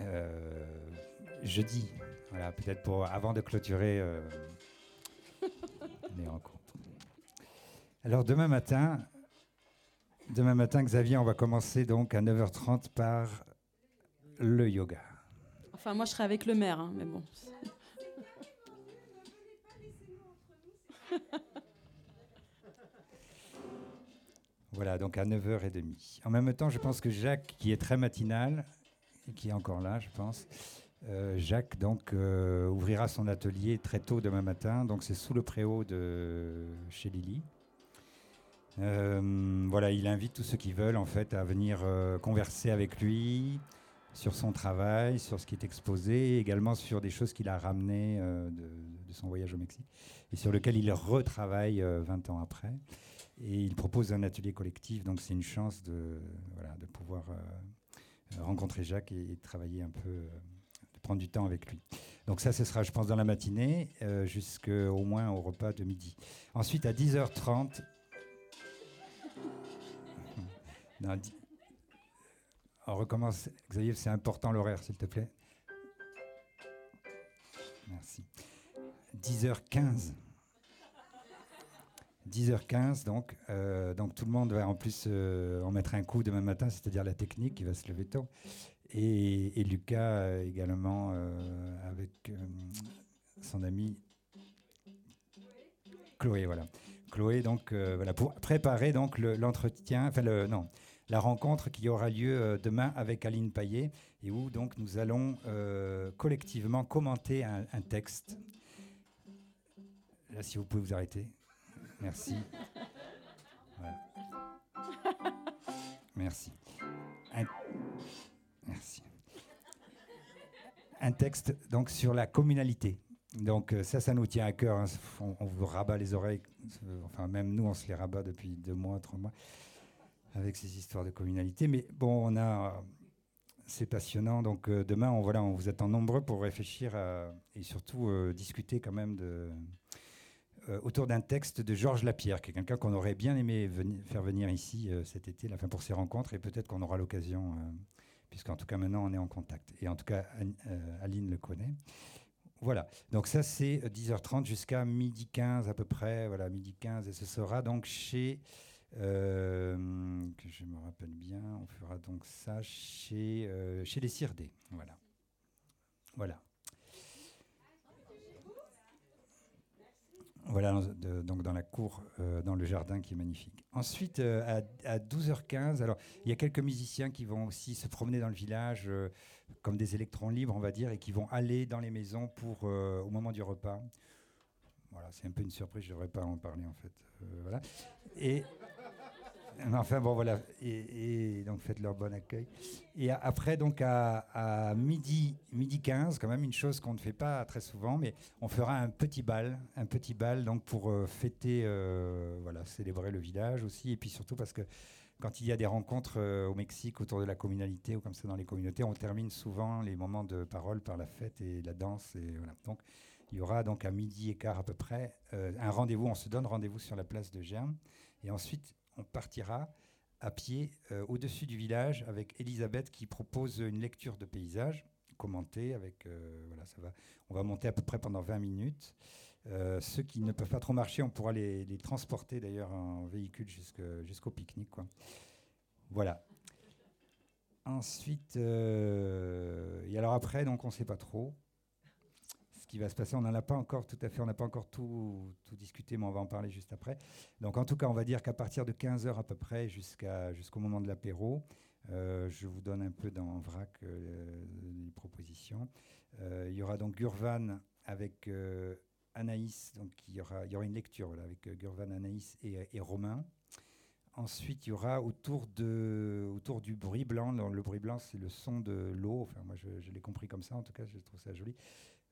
euh, jeudi, voilà, peut-être pour avant de clôturer les rencontres. Alors demain matin, demain matin, Xavier, on va commencer donc à 9h30 par le yoga. Enfin, moi, je serai avec le maire, hein, mais bon. Voilà, donc à 9h30. En même temps, je pense que Jacques, qui est très matinal, et qui est encore là, je pense, Euh, Jacques donc euh, ouvrira son atelier très tôt demain matin, donc c'est sous le préau de chez Lily. Euh, voilà, il invite tous ceux qui veulent en fait à venir euh, converser avec lui sur son travail, sur ce qui est exposé, également sur des choses qu'il a ramenées euh, de, son voyage au Mexique et sur lequel il retravaille euh, 20 ans après. Et il propose un atelier collectif, donc c'est une chance de, pouvoir rencontrer Jacques et, et travailler un peu, de prendre du temps avec lui. Donc ça, ce sera, je pense, dans la matinée, jusqu'au moins au repas de midi. Ensuite, à 10h30, on recommence. Xavier, c'est important l'horaire, s'il te plaît. Merci. 10h15. 10h15, donc, euh, donc tout le monde va en plus euh, en mettre un coup demain matin, c'est-à-dire la technique qui va se lever tôt. Et, et Lucas euh, également avec son ami Chloé, voilà. Chloé, donc, voilà, pour préparer donc le- l'entretien, enfin, non, la rencontre qui aura lieu euh, demain avec Aline Paillet et où donc nous allons euh, collectivement commenter un, texte. Là, si vous pouvez vous arrêter. Merci. Merci. Un- texte donc sur la communalité. Donc euh, ça, ça nous tient à cœur. hein. On, on vous rabat les oreilles. Enfin, même nous, on se les rabat depuis deux mois, trois mois, avec ces histoires de communalité. Mais bon, on a, euh, c'est passionnant. Donc euh, demain, on voilà, on vous attend nombreux pour réfléchir à- et surtout euh, discuter quand même euh, autour d'un texte de Georges Lapierre, qui est quelqu'un qu'on aurait bien aimé faire venir ici euh, cet été, la fin pour ces rencontres, et peut-être qu'on aura l'occasion, euh, puisqu'en tout cas maintenant on est en contact. Et en tout cas, euh, Aline le connaît. Voilà, donc ça c'est euh, 10h30 jusqu'à midi 15 à peu près, voilà, midi 15, et ce sera donc chez, euh, que je me rappelle bien, on fera donc ça chez, euh, chez les Cirdés, voilà. Voilà. Voilà, donc dans la cour, euh, dans le jardin qui est magnifique. Ensuite, euh, à, à 12h15, alors il y a quelques musiciens qui vont aussi se promener dans le village euh, comme des électrons libres, on va dire, et qui vont aller dans les maisons pour euh, au moment du repas. Voilà, c'est un peu une surprise, je ne devrais pas en parler en fait. Euh, voilà. Et enfin bon voilà, et, donc faites leur bon accueil. Et après donc à, midi, midi 15, quand même une chose qu'on ne fait pas très souvent, mais on fera un petit bal, un petit bal donc pour euh, fêter, euh, voilà, célébrer le village aussi, et puis surtout parce que quand il y a des rencontres euh, au Mexique autour de la communalité ou comme ça dans les communautés, on termine souvent les moments de parole par la fête et la danse et voilà. Donc il y aura donc à midi et quart à peu près un rendez-vous. On se donne rendez-vous sur la place de Germe et ensuite on partira à pied euh, au-dessus du village avec Elisabeth qui propose une lecture de paysage commentée avec euh, voilà ça va. On va monter à peu près pendant 20 minutes. Euh, ceux qui ne peuvent pas trop marcher on pourra les, transporter d'ailleurs en véhicule jusqu'au pique-nique voilà. Ensuite et alors après donc on sait pas trop qui va se passer. On n'en a pas encore tout à fait, on n'a pas encore tout, discuté, mais on va en parler juste après. Donc en tout cas, on va dire qu'à partir de 15h à peu près jusqu'au moment de l'apéro, euh, je vous donne un peu dans VRAC euh, les propositions. Euh, il y aura donc Gurvan avec Anaïs, donc il y aura, une lecture avec Gurvan, Anaïs et, Romain. Ensuite, il y aura autour, du bruit blanc. Le, bruit blanc, c'est le son de l'eau. Enfin, moi, je l'ai compris comme ça. En tout cas, je trouve ça joli.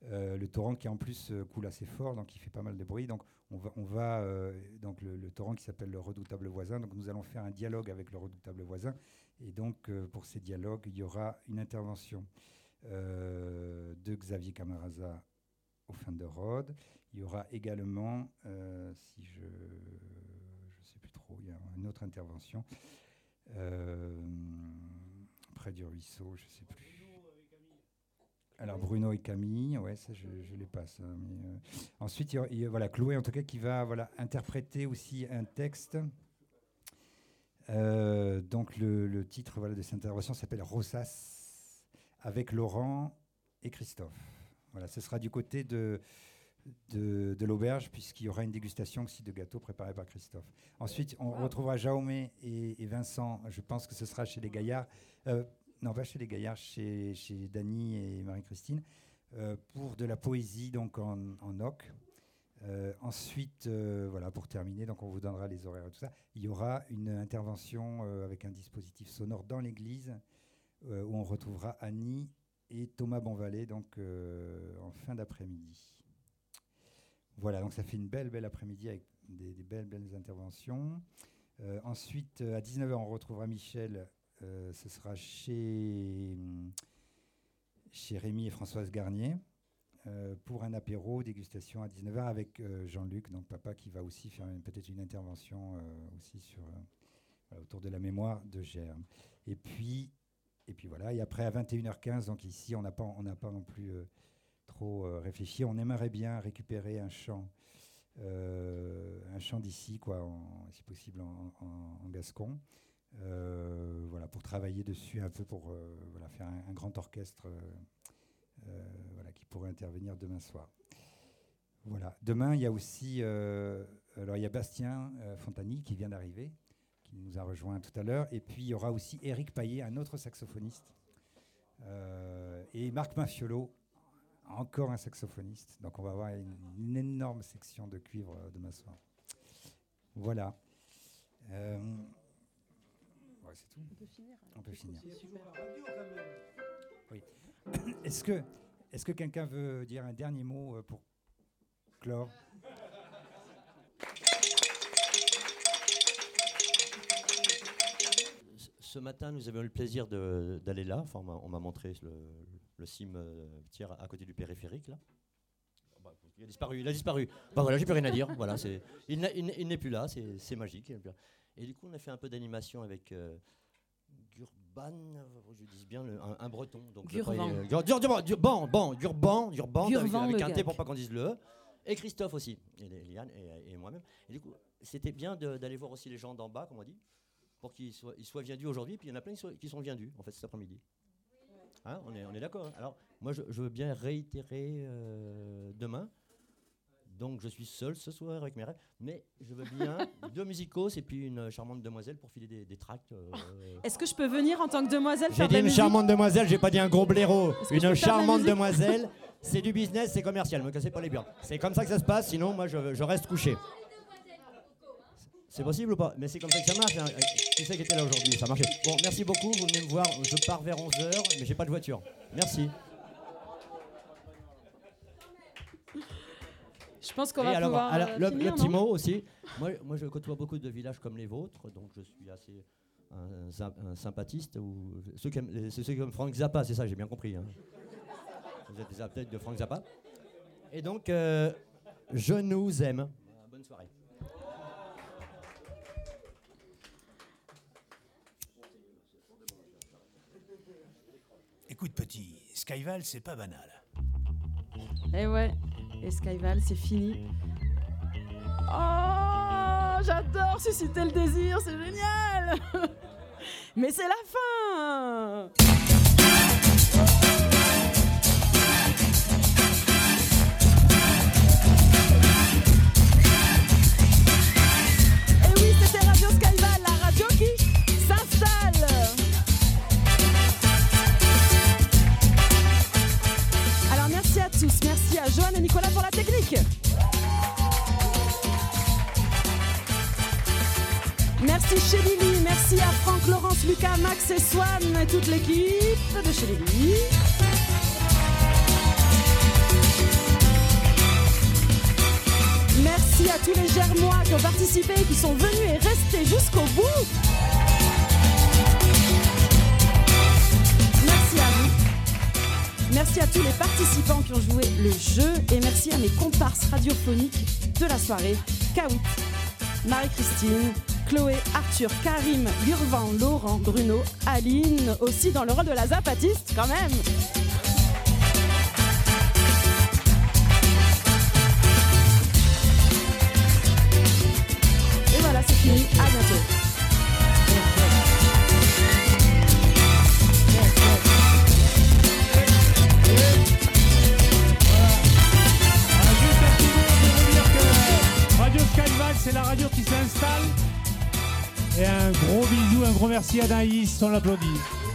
Euh, le torrent qui en plus euh, coule assez fort, donc il fait pas mal de bruit. Donc on va, on va euh, donc le, torrent qui s'appelle le redoutable voisin. Donc nous allons faire un dialogue avec le redoutable voisin. Et donc pour ces dialogues, il y aura une intervention de Xavier Camaraza au fin de Rhodes. Il y aura également, si je je sais plus trop, il y a une autre intervention près du ruisseau, je sais plus. Alors Bruno et Camille, ouais, ça je, je les passe. hein, mais, euh, ensuite, il y a, il voilà Chloé en tout cas qui va voilà interpréter aussi un texte. Euh, donc le, le titre voilà de cette intervention s'appelle Rosas avec Laurent et Christophe. Voilà, ce sera du côté de de, de l'auberge puisqu'il y aura une dégustation aussi de gâteaux préparés par Christophe. Ensuite, on retrouvera Jaume et, et Vincent. Je pense que ce sera chez les Gaillards. Euh, non pas chez les Gaillards, chez, chez Dany et Marie-Christine, euh, pour de la poésie donc en, en oc. Euh, ensuite, euh, voilà, pour terminer, donc on vous donnera les horaires et tout ça. Il y aura une intervention avec un dispositif sonore dans l'église où on retrouvera Annie et Thomas Bonvalet donc en fin d'après-midi. Voilà, donc ça fait une belle, belle après-midi avec des, des belles, belles interventions. Ensuite, à 19h, on retrouvera Michel. Euh, ce sera chez, hum, chez Rémi et Françoise Garnier euh, pour un apéro dégustation à 19h avec euh, Jean-Luc, donc papa, qui va aussi faire peut-être une intervention euh, aussi sur, euh, autour de la mémoire de Germe. Et puis, et puis voilà, et après à 21h15, donc ici, on n'a pas, pas non plus euh, trop euh, réfléchi. On aimerait bien récupérer un chant, euh, un chant d'ici, quoi, si possible en- en gascon. Euh, voilà, pour travailler dessus un peu, pour euh, voilà, faire un, grand orchestre euh, voilà, qui pourrait intervenir demain soir. Voilà. Demain, il y a aussi alors il Bastien Fontani qui vient d'arriver, qui nous a rejoint tout à l'heure, et puis il y aura aussi Éric Paillet, un autre saxophoniste, et Marc Mafiolo, encore un saxophoniste. Donc on va avoir une, énorme section de cuivre demain soir. Voilà. C'est tout. On peut finir. On peut finir. C'est super. Oui. Est-ce que, est que quelqu'un veut dire un dernier mot euh, pour clore? Ce- matin, nous avions eu le plaisir d'aller là. Enfin, on m'a- on m'a montré le, le cime euh, tiers à côté du périphérique là. Bah, il a disparu. Il a disparu. Bah voilà, j'ai plus rien à dire. Voilà. Il, n'est- plus là. C'est magique. Et du coup, on a fait un peu d'animation avec. euh, Gurban, je dis bien le- un, un breton. Donc Gur- Gurban, bon, Gurban, Gurban, avec, Gurvan avec un T pour pas qu'on dise le E. Et Christophe aussi, et Liane et, et moi-même. Et du coup, c'était bien d'aller voir aussi les gens d'en bas, comme on dit, pour qu'ils soient, ils soient viendus aujourd'hui. Puis il y en a plein qui sont, qui sont viendus, en fait, cet après-midi. Hein, on est, on est d'accord. hein. Alors, moi, je, je veux bien réitérer euh, demain. Donc, je suis seul ce soir avec mes rêves. Mais je veux bien deux musicos et puis une charmante demoiselle pour filer des, des tracts. euh, Est-ce que je peux venir en tant que demoiselle j'ai dit une charmante demoiselle, j'ai pas dit un gros blaireau. Une de charmante demoiselle, c'est du business, c'est commercial, me cassez pas les burnes. C'est comme ça que ça se passe, sinon moi je, je reste couché. C'est possible ou pas? Mais c'est comme ça que ça marche. hein. Qui c'est qui était là aujourd'hui? Ça marchait. Bon, merci beaucoup, vous venez me voir. Je pars vers 11h, mais j'ai pas de voiture. Merci. Je pense qu'on va alors, pouvoir alors, euh, le, finir, le petit mot aussi. Moi, moi, je côtoie beaucoup de villages comme les vôtres, donc je suis assez un, sym- un sympathiste. Ou ceux qui aiment, c'est ceux qui aiment Frank Zappa, c'est ça, j'ai bien compris. hein. Vous êtes des adeptes de Frank Zappa. Et donc, euh, je nous aime. Bonne soirée. Écoute, petit, Skyval, c'est pas banal. Eh ouais, et Skyval, c'est fini. Oh, j'adore susciter le désir, c'est génial Mais c'est la fin Joanne et Nicolas pour la technique. Merci chez Lily, merci à Franck, Laurence, Lucas, Max et Swan et toute l'équipe de chez Lily. Merci à tous les Germois qui ont participé, qui sont venus et restés jusqu'au bout. Merci à tous les participants qui ont joué le jeu et merci à mes comparses radiophoniques de la soirée, Kawit, Marie-Christine, Chloé, Arthur, Karim, Gurvan, Laurent, Bruno, Aline, aussi dans le rôle de la zapatiste quand même. Merci à Naïs, on l'applaudit.